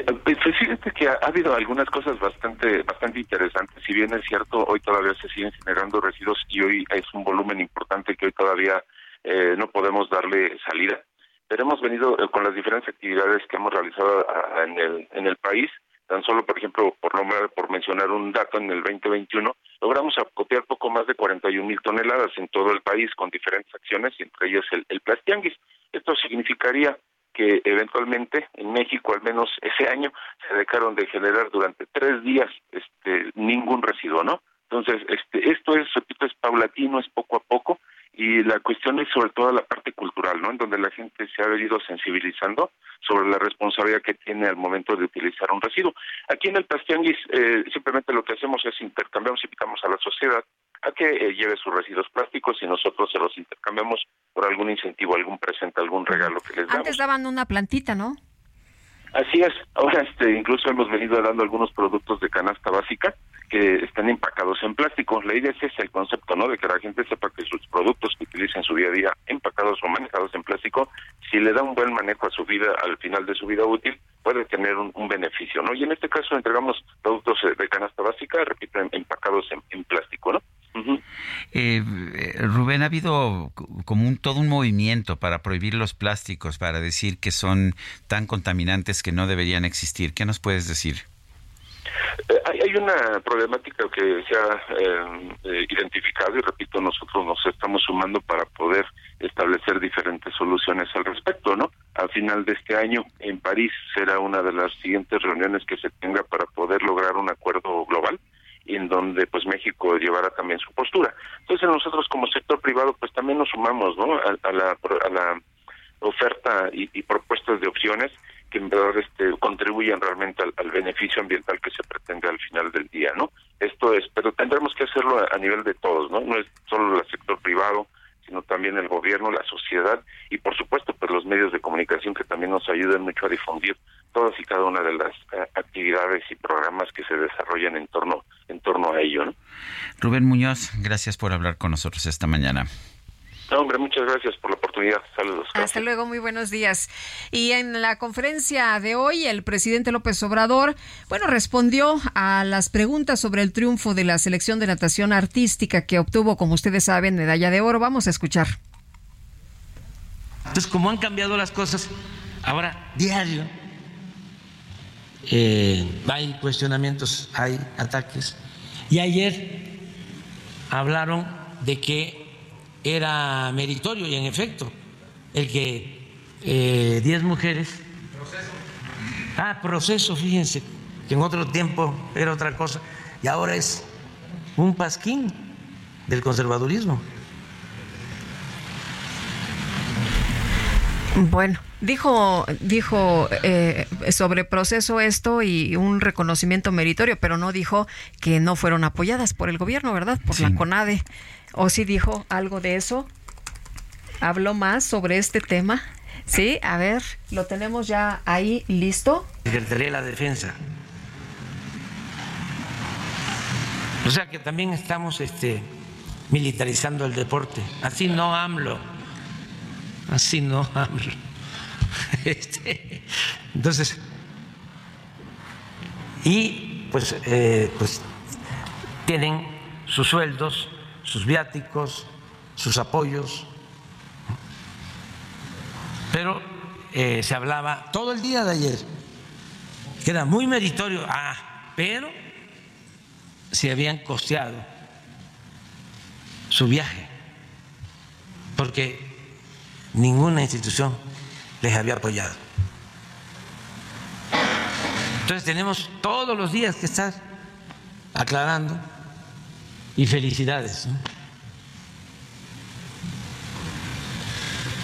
Speaker 45: Eh, pues fíjate que ha, ha habido algunas cosas bastante bastante interesantes. Si bien es cierto, hoy todavía se siguen generando residuos y hoy es un volumen importante que hoy todavía eh, no podemos darle salida. Pero hemos venido eh, con las diferentes actividades que hemos realizado ah, en el en el país. Tan solo, por ejemplo, por nombrar, por mencionar un dato, en el 2021 logramos acopiar poco más de 41 mil toneladas en todo el país con diferentes acciones, entre ellas el, el Plastianguis. Esto significaría que eventualmente en México, al menos ese año, se dejaron de generar durante tres días este, ningún residuo, ¿no? Entonces, este, esto es, repito, es paulatino, es poco a poco, y la cuestión es sobre todo la parte cultural, ¿no? En donde la gente se ha venido sensibilizando sobre la responsabilidad que tiene al momento de utilizar un residuo. Aquí en el Pastianguis eh, simplemente lo que hacemos es intercambiamos, invitamos a la sociedad a que eh, lleve sus residuos plásticos y nosotros se los intercambiamos por algún incentivo, algún presente, algún regalo que les damos.
Speaker 2: Antes daban una plantita, ¿no?
Speaker 45: Así es. Ahora, este, incluso hemos venido dando algunos productos de canasta básica que están empacados en plástico. La idea es ese el concepto, ¿no? De que la gente sepa que sus productos que utiliza en su día a día, empacados o manejados en plástico, si le da un buen manejo a su vida, al final de su vida útil, puede tener un, un beneficio, ¿no? Y en este caso entregamos productos eh, de canasta básica, repito, em- empacados en, en plástico, ¿no?
Speaker 1: Eh, Rubén, ha habido como un, todo un movimiento para prohibir los plásticos, para decir que son tan contaminantes que no deberían existir. ¿Qué nos puedes decir?
Speaker 45: Eh, hay, hay una problemática que se ha eh, identificado y repito, nosotros nos estamos sumando para poder establecer diferentes soluciones al respecto, ¿no? Al final de este año en París será una de las siguientes reuniones que se tenga para poder lograr un acuerdo global en donde pues México llevará también su postura. Entonces nosotros como sector privado pues también nos sumamos, ¿no? A, a la, a la oferta y, y propuestas de opciones que en verdad este, contribuyan realmente al, al beneficio ambiental que se pretende al final del día, ¿no? Esto es, pero tendremos que hacerlo a, a nivel de todos, ¿no? No es solo el sector privado, sino también el gobierno, la sociedad y por supuesto pues los medios de comunicación que también nos ayudan mucho a difundir todas y cada una de las eh, actividades y programas que se desarrollan en torno en torno a ello, ¿no?
Speaker 1: Rubén Muñoz, gracias por hablar con nosotros esta mañana.
Speaker 45: No, hombre, muchas gracias por la oportunidad. Saludos.
Speaker 2: Hasta luego, muy buenos días. Y en la conferencia de hoy, el presidente López Obrador, bueno, respondió a las preguntas sobre el triunfo de la selección de natación artística que obtuvo, como ustedes saben, medalla de oro. Vamos a escuchar.
Speaker 27: Entonces, como han cambiado las cosas, ahora diario eh, hay cuestionamientos, hay ataques. Y ayer hablaron de que era meritorio y en efecto el que eh, 10 mujeres... Ah, proceso, fíjense, que en otro tiempo era otra cosa y ahora es un pasquín del conservadurismo.
Speaker 2: Bueno, dijo, dijo eh, sobre proceso esto y un reconocimiento meritorio, pero no dijo que no fueron apoyadas por el gobierno, ¿verdad? Por la CONADE. ¿O sí dijo algo de eso? ¿Habló más sobre este tema? Sí, a ver, lo tenemos ya ahí listo.
Speaker 27: Secretaría de la Defensa. O sea que también estamos este, militarizando el deporte. Así no AMLO. Así no AMLO. Este, entonces, y pues, eh, pues tienen sus sueldos, sus viáticos, sus apoyos, pero eh, se hablaba todo el día de ayer, que era muy meritorio, ah, pero se habían costeado su viaje, porque ninguna institución les había apoyado. Entonces tenemos todos los días que estar aclarando y felicidades.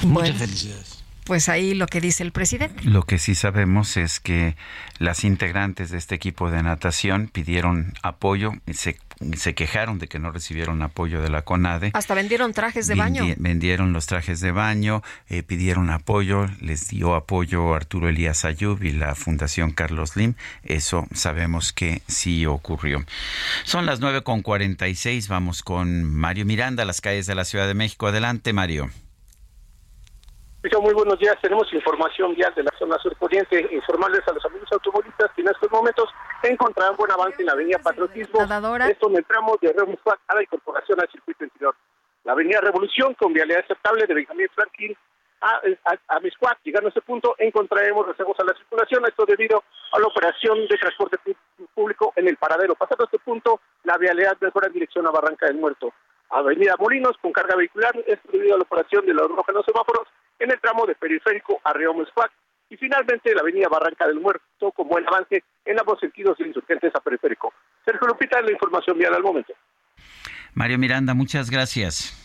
Speaker 27: Muchas felicidades.
Speaker 2: Pues ahí lo que dice el presidente.
Speaker 1: Lo que sí sabemos es que las integrantes de este equipo de natación pidieron apoyo, y se, se quejaron de que no recibieron apoyo de la CONADE.
Speaker 2: Hasta vendieron trajes de baño.
Speaker 1: Vendi- Vendieron los trajes de baño, eh, pidieron apoyo, les dio apoyo Arturo Elías Ayub y la Fundación Carlos Lim. Eso sabemos que sí ocurrió. Son las 9 con 46. Vamos con Mario Miranda, las calles de la Ciudad de México. Adelante, Mario.
Speaker 46: Muy buenos días. Tenemos información vial de la zona surponiente. Informarles a los amigos automovilistas que en estos momentos encontrarán buen avance en la avenida Patriotismo. Esto en el tramo de Remus a la incorporación al circuito interior. La avenida Revolución con vialidad aceptable de Benjamín Franklin a, a, a Miscuac. Llegando a este punto encontraremos reservos a la circulación. Esto debido a la operación de transporte público en el paradero. Pasando este punto, la vialidad mejora en dirección a Barranca del Muerto. Avenida Molinos con carga vehicular, esto debido a la operación de los semáforos en el tramo de periférico a Río Mescuac. Y finalmente la avenida Barranca del Muerto con buen avance en ambos sentidos de insurgentes a periférico. Sergio Lupita, la información vial al momento.
Speaker 1: Mario Miranda, muchas gracias.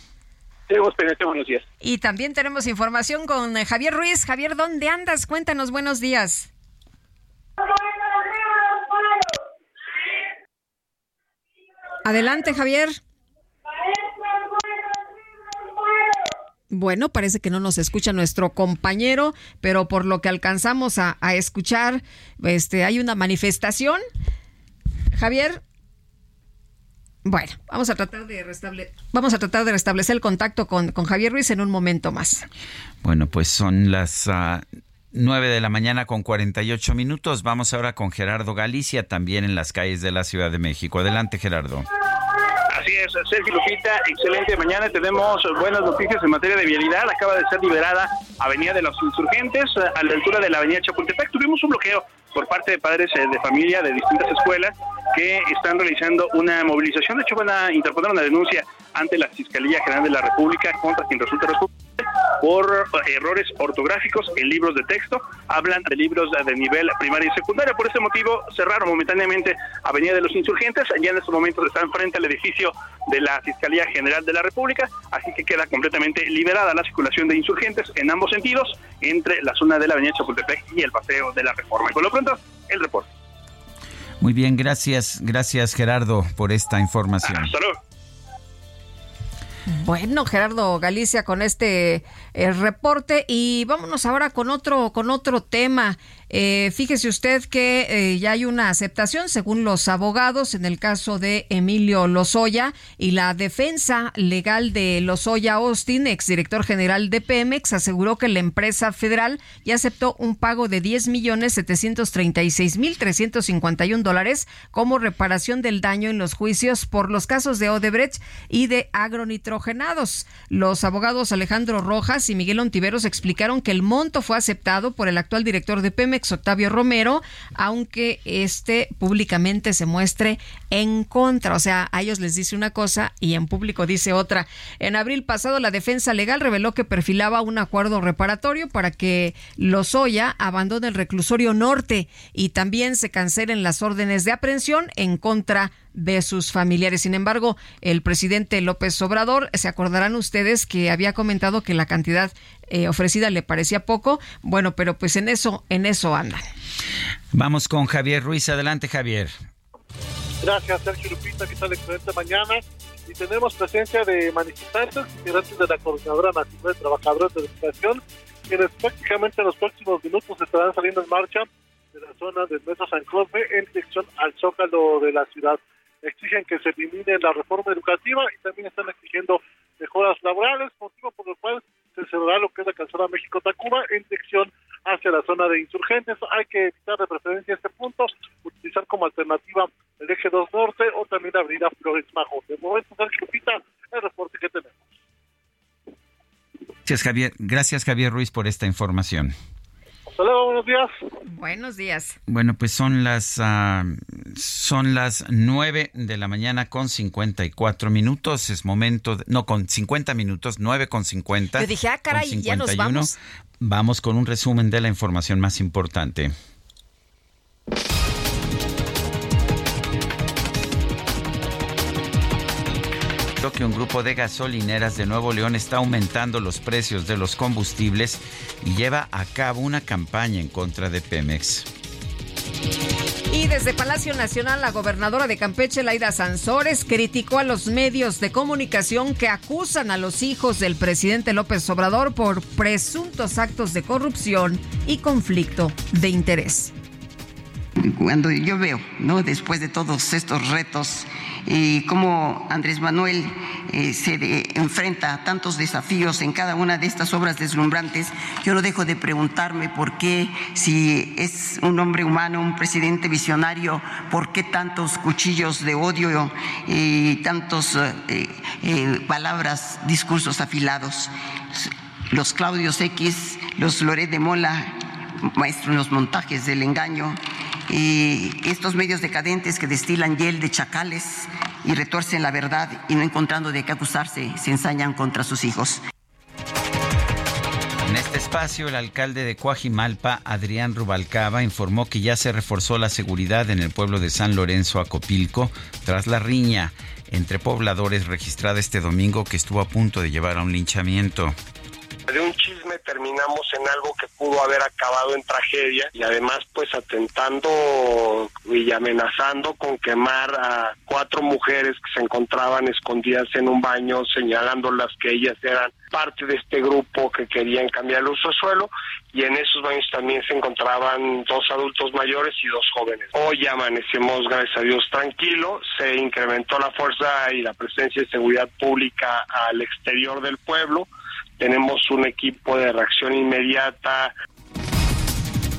Speaker 46: Tenemos pendiente, buenos días.
Speaker 2: Y también tenemos información con eh, Javier Ruiz. Javier, ¿dónde andas? Cuéntanos, buenos días. Adelante, Javier. Bueno, parece que no nos escucha nuestro compañero, pero por lo que alcanzamos a, escuchar, este, hay una manifestación. Javier, bueno, vamos a tratar de restable- vamos a tratar de restablecer el contacto con, con Javier Ruiz en un momento más.
Speaker 1: Bueno, pues son las 9 de la mañana con 48 minutos. Vamos ahora con Gerardo Galicia, también en las calles de la Ciudad de México. Adelante, Gerardo.
Speaker 25: Así es, Sergio Lupita, excelente mañana. Tenemos buenas noticias en materia de vialidad. Acaba de ser liberada Avenida de los Insurgentes a la altura de la Avenida Chapultepec. Tuvimos un bloqueo por parte de padres eh, de familia de distintas escuelas que están realizando una movilización. De hecho, van a interponer una denuncia ante la Fiscalía General de la República contra quien resulta responsable por eh, errores ortográficos en libros de texto. Hablan de libros de nivel primario y secundario. Por ese motivo cerraron momentáneamente Avenida de los Insurgentes. Ya en estos momentos están frente al edificio de la Fiscalía General de la República, así que queda completamente liberada la circulación de insurgentes en ambos sentidos entre la zona de la Avenida Chapultepec y el Paseo de la Reforma. Y por lo pronto, el reporte.
Speaker 1: Muy bien, gracias, gracias Gerardo por esta información.
Speaker 25: Hasta luego.
Speaker 2: Bueno, Gerardo Galicia con este eh, reporte y vámonos ahora con otro con otro tema. Eh, fíjese usted que eh, ya hay una aceptación según los abogados en el caso de Emilio Lozoya y la defensa legal de Lozoya Austin, exdirector general de Pemex, aseguró que la empresa federal ya aceptó un pago de 10 millones 736 mil 351 dólares como reparación del daño en los juicios por los casos de Odebrecht y de agronitrogenados. Los abogados Alejandro Rojas y Miguel Ontiveros explicaron que el monto fue aceptado por el actual director de Pemex, Octavio Romero, aunque este públicamente se muestre en contra. O sea, a ellos les dice una cosa y en público dice otra. En abril pasado, la defensa legal reveló que perfilaba un acuerdo reparatorio para que Lozoya abandone el reclusorio norte y también se cancelen las órdenes de aprehensión en contra de sus familiares. Sin embargo, el presidente López Obrador, se acordarán ustedes que había comentado que la cantidad eh, ofrecida le parecía poco. Bueno, pero pues en eso, en eso andan.
Speaker 1: Vamos con Javier Ruiz. Adelante, Javier.
Speaker 47: Gracias, Sergio Lupita, que tal excelente mañana. Y tenemos presencia de manifestantes, integrantes de la Coordinadora Nacional de Trabajadores de Educación, quienes prácticamente en los próximos minutos estarán saliendo en marcha de la zona del Metro San Cosme en dirección al Zócalo de la ciudad. Exigen que se elimine la reforma educativa y también están exigiendo mejoras laborales, motivo por el cual se cerrará lo que es la calzada México-Tacuba en dirección hacia la zona de insurgentes. Hay que evitar de preferencia este punto, utilizar como alternativa el eje 2 norte o también la avenida Flores Majo. De momento, Sergio Lupita, el reporte que tenemos.
Speaker 1: Gracias Javier, gracias Javier Ruiz por esta información.
Speaker 47: Hasta luego, buenos días.
Speaker 2: Buenos días.
Speaker 1: Bueno, pues son las uh, son las 9 de la mañana con 54 minutos. Es momento, de, no, con 50 minutos, 9 con 50.
Speaker 2: Te dije, ah, caray, ya nos vamos.
Speaker 1: Vamos con un resumen de la información más importante. Que un grupo de gasolineras de Nuevo León está aumentando los precios de los combustibles y lleva a cabo una campaña en contra de Pemex.
Speaker 2: Y desde Palacio Nacional, la gobernadora de Campeche, Laida Sansores, criticó a los medios de comunicación que acusan a los hijos del presidente López Obrador por presuntos actos de corrupción y conflicto de interés.
Speaker 48: Cuando yo veo, ¿no? Después de todos estos retos y cómo Andrés Manuel eh, se enfrenta a tantos desafíos en cada una de estas obras deslumbrantes, yo no dejo de preguntarme por qué, si es un hombre humano, un presidente visionario, por qué tantos cuchillos de odio y tantos eh, eh, palabras, discursos afilados. Los Claudios X, los Loret de Mola, maestro en los montajes del engaño, y estos medios decadentes que destilan hiel de chacales y retuercen la verdad y no encontrando de qué acusarse, se ensañan contra sus hijos.
Speaker 1: En este espacio, el alcalde de Coajimalpa, Adrián Rubalcaba, informó que ya se reforzó la seguridad en el pueblo de San Lorenzo, Acopilco, tras la riña entre pobladores registrada este domingo que estuvo a punto de llevar a un linchamiento
Speaker 49: de un chisme terminamos en algo que pudo haber acabado en tragedia y además pues atentando y amenazando con quemar a cuatro mujeres que se encontraban escondidas en un baño señalándolas que ellas eran parte de este grupo que querían cambiar el uso de suelo. Y en esos baños también se encontraban dos adultos mayores y dos jóvenes. Hoy amanecemos, gracias a Dios, tranquilo, se incrementó la fuerza y la presencia de seguridad pública al exterior del pueblo, tenemos un equipo de reacción inmediata.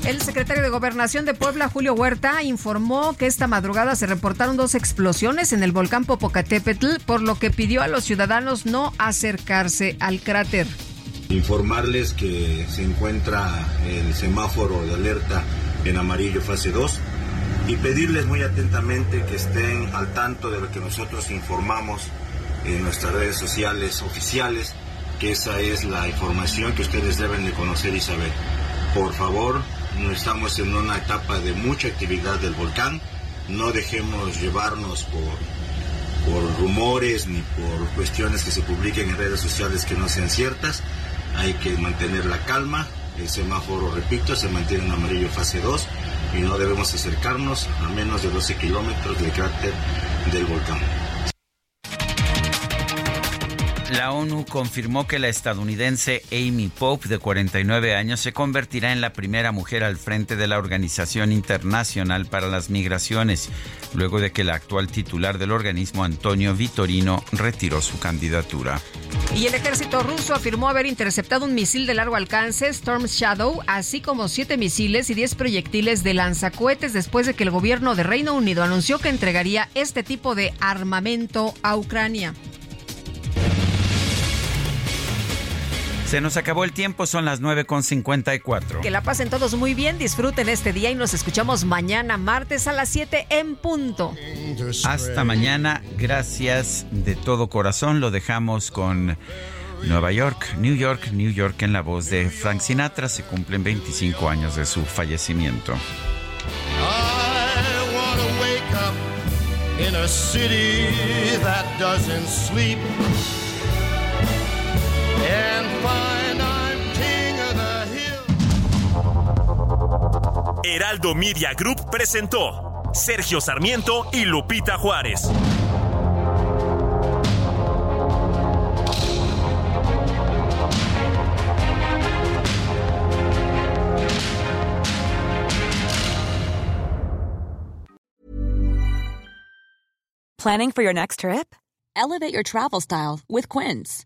Speaker 2: El secretario de Gobernación de Puebla, Julio Huerta, informó que esta madrugada se reportaron dos explosiones en el volcán Popocatépetl, por lo que pidió a los ciudadanos no acercarse al cráter.
Speaker 50: Informarles que se encuentra el semáforo de alerta en amarillo fase 2 y pedirles muy atentamente que estén al tanto de lo que nosotros informamos en nuestras redes sociales oficiales que esa es la información que ustedes deben de conocer y saber. Por favor, estamos en una etapa de mucha actividad del volcán, no dejemos llevarnos por, por rumores ni por cuestiones que se publiquen en redes sociales que no sean ciertas, hay que mantener la calma, el semáforo, repito, se mantiene en amarillo fase 2 y no debemos acercarnos a menos de 12 kilómetros del cráter del volcán.
Speaker 1: La ONU confirmó que la estadounidense Amy Pope, de 49 años, se convertirá en la primera mujer al frente de la Organización Internacional para las Migraciones, luego de que el actual titular del organismo, Antonio Vitorino, retiró su candidatura.
Speaker 2: Y el ejército ruso afirmó haber interceptado un misil de largo alcance, Storm Shadow, así como siete misiles y diez proyectiles de lanzacohetes después de que el gobierno de Reino Unido anunció que entregaría este tipo de armamento a Ucrania.
Speaker 1: Se nos acabó el tiempo, son las 9.54.
Speaker 2: Que la pasen todos muy bien, disfruten este día y nos escuchamos mañana, martes a las 7 en punto.
Speaker 1: Hasta mañana, gracias de todo corazón. Lo dejamos con Nueva York, New York, New York en la voz de Frank Sinatra. Se cumplen 25 años de su fallecimiento. in a city that doesn't sleep.
Speaker 11: Heraldo Media Group presentó Sergio Sarmiento y Lupita Juárez.
Speaker 51: Planning for your next trip? Elevate your travel style with Quince.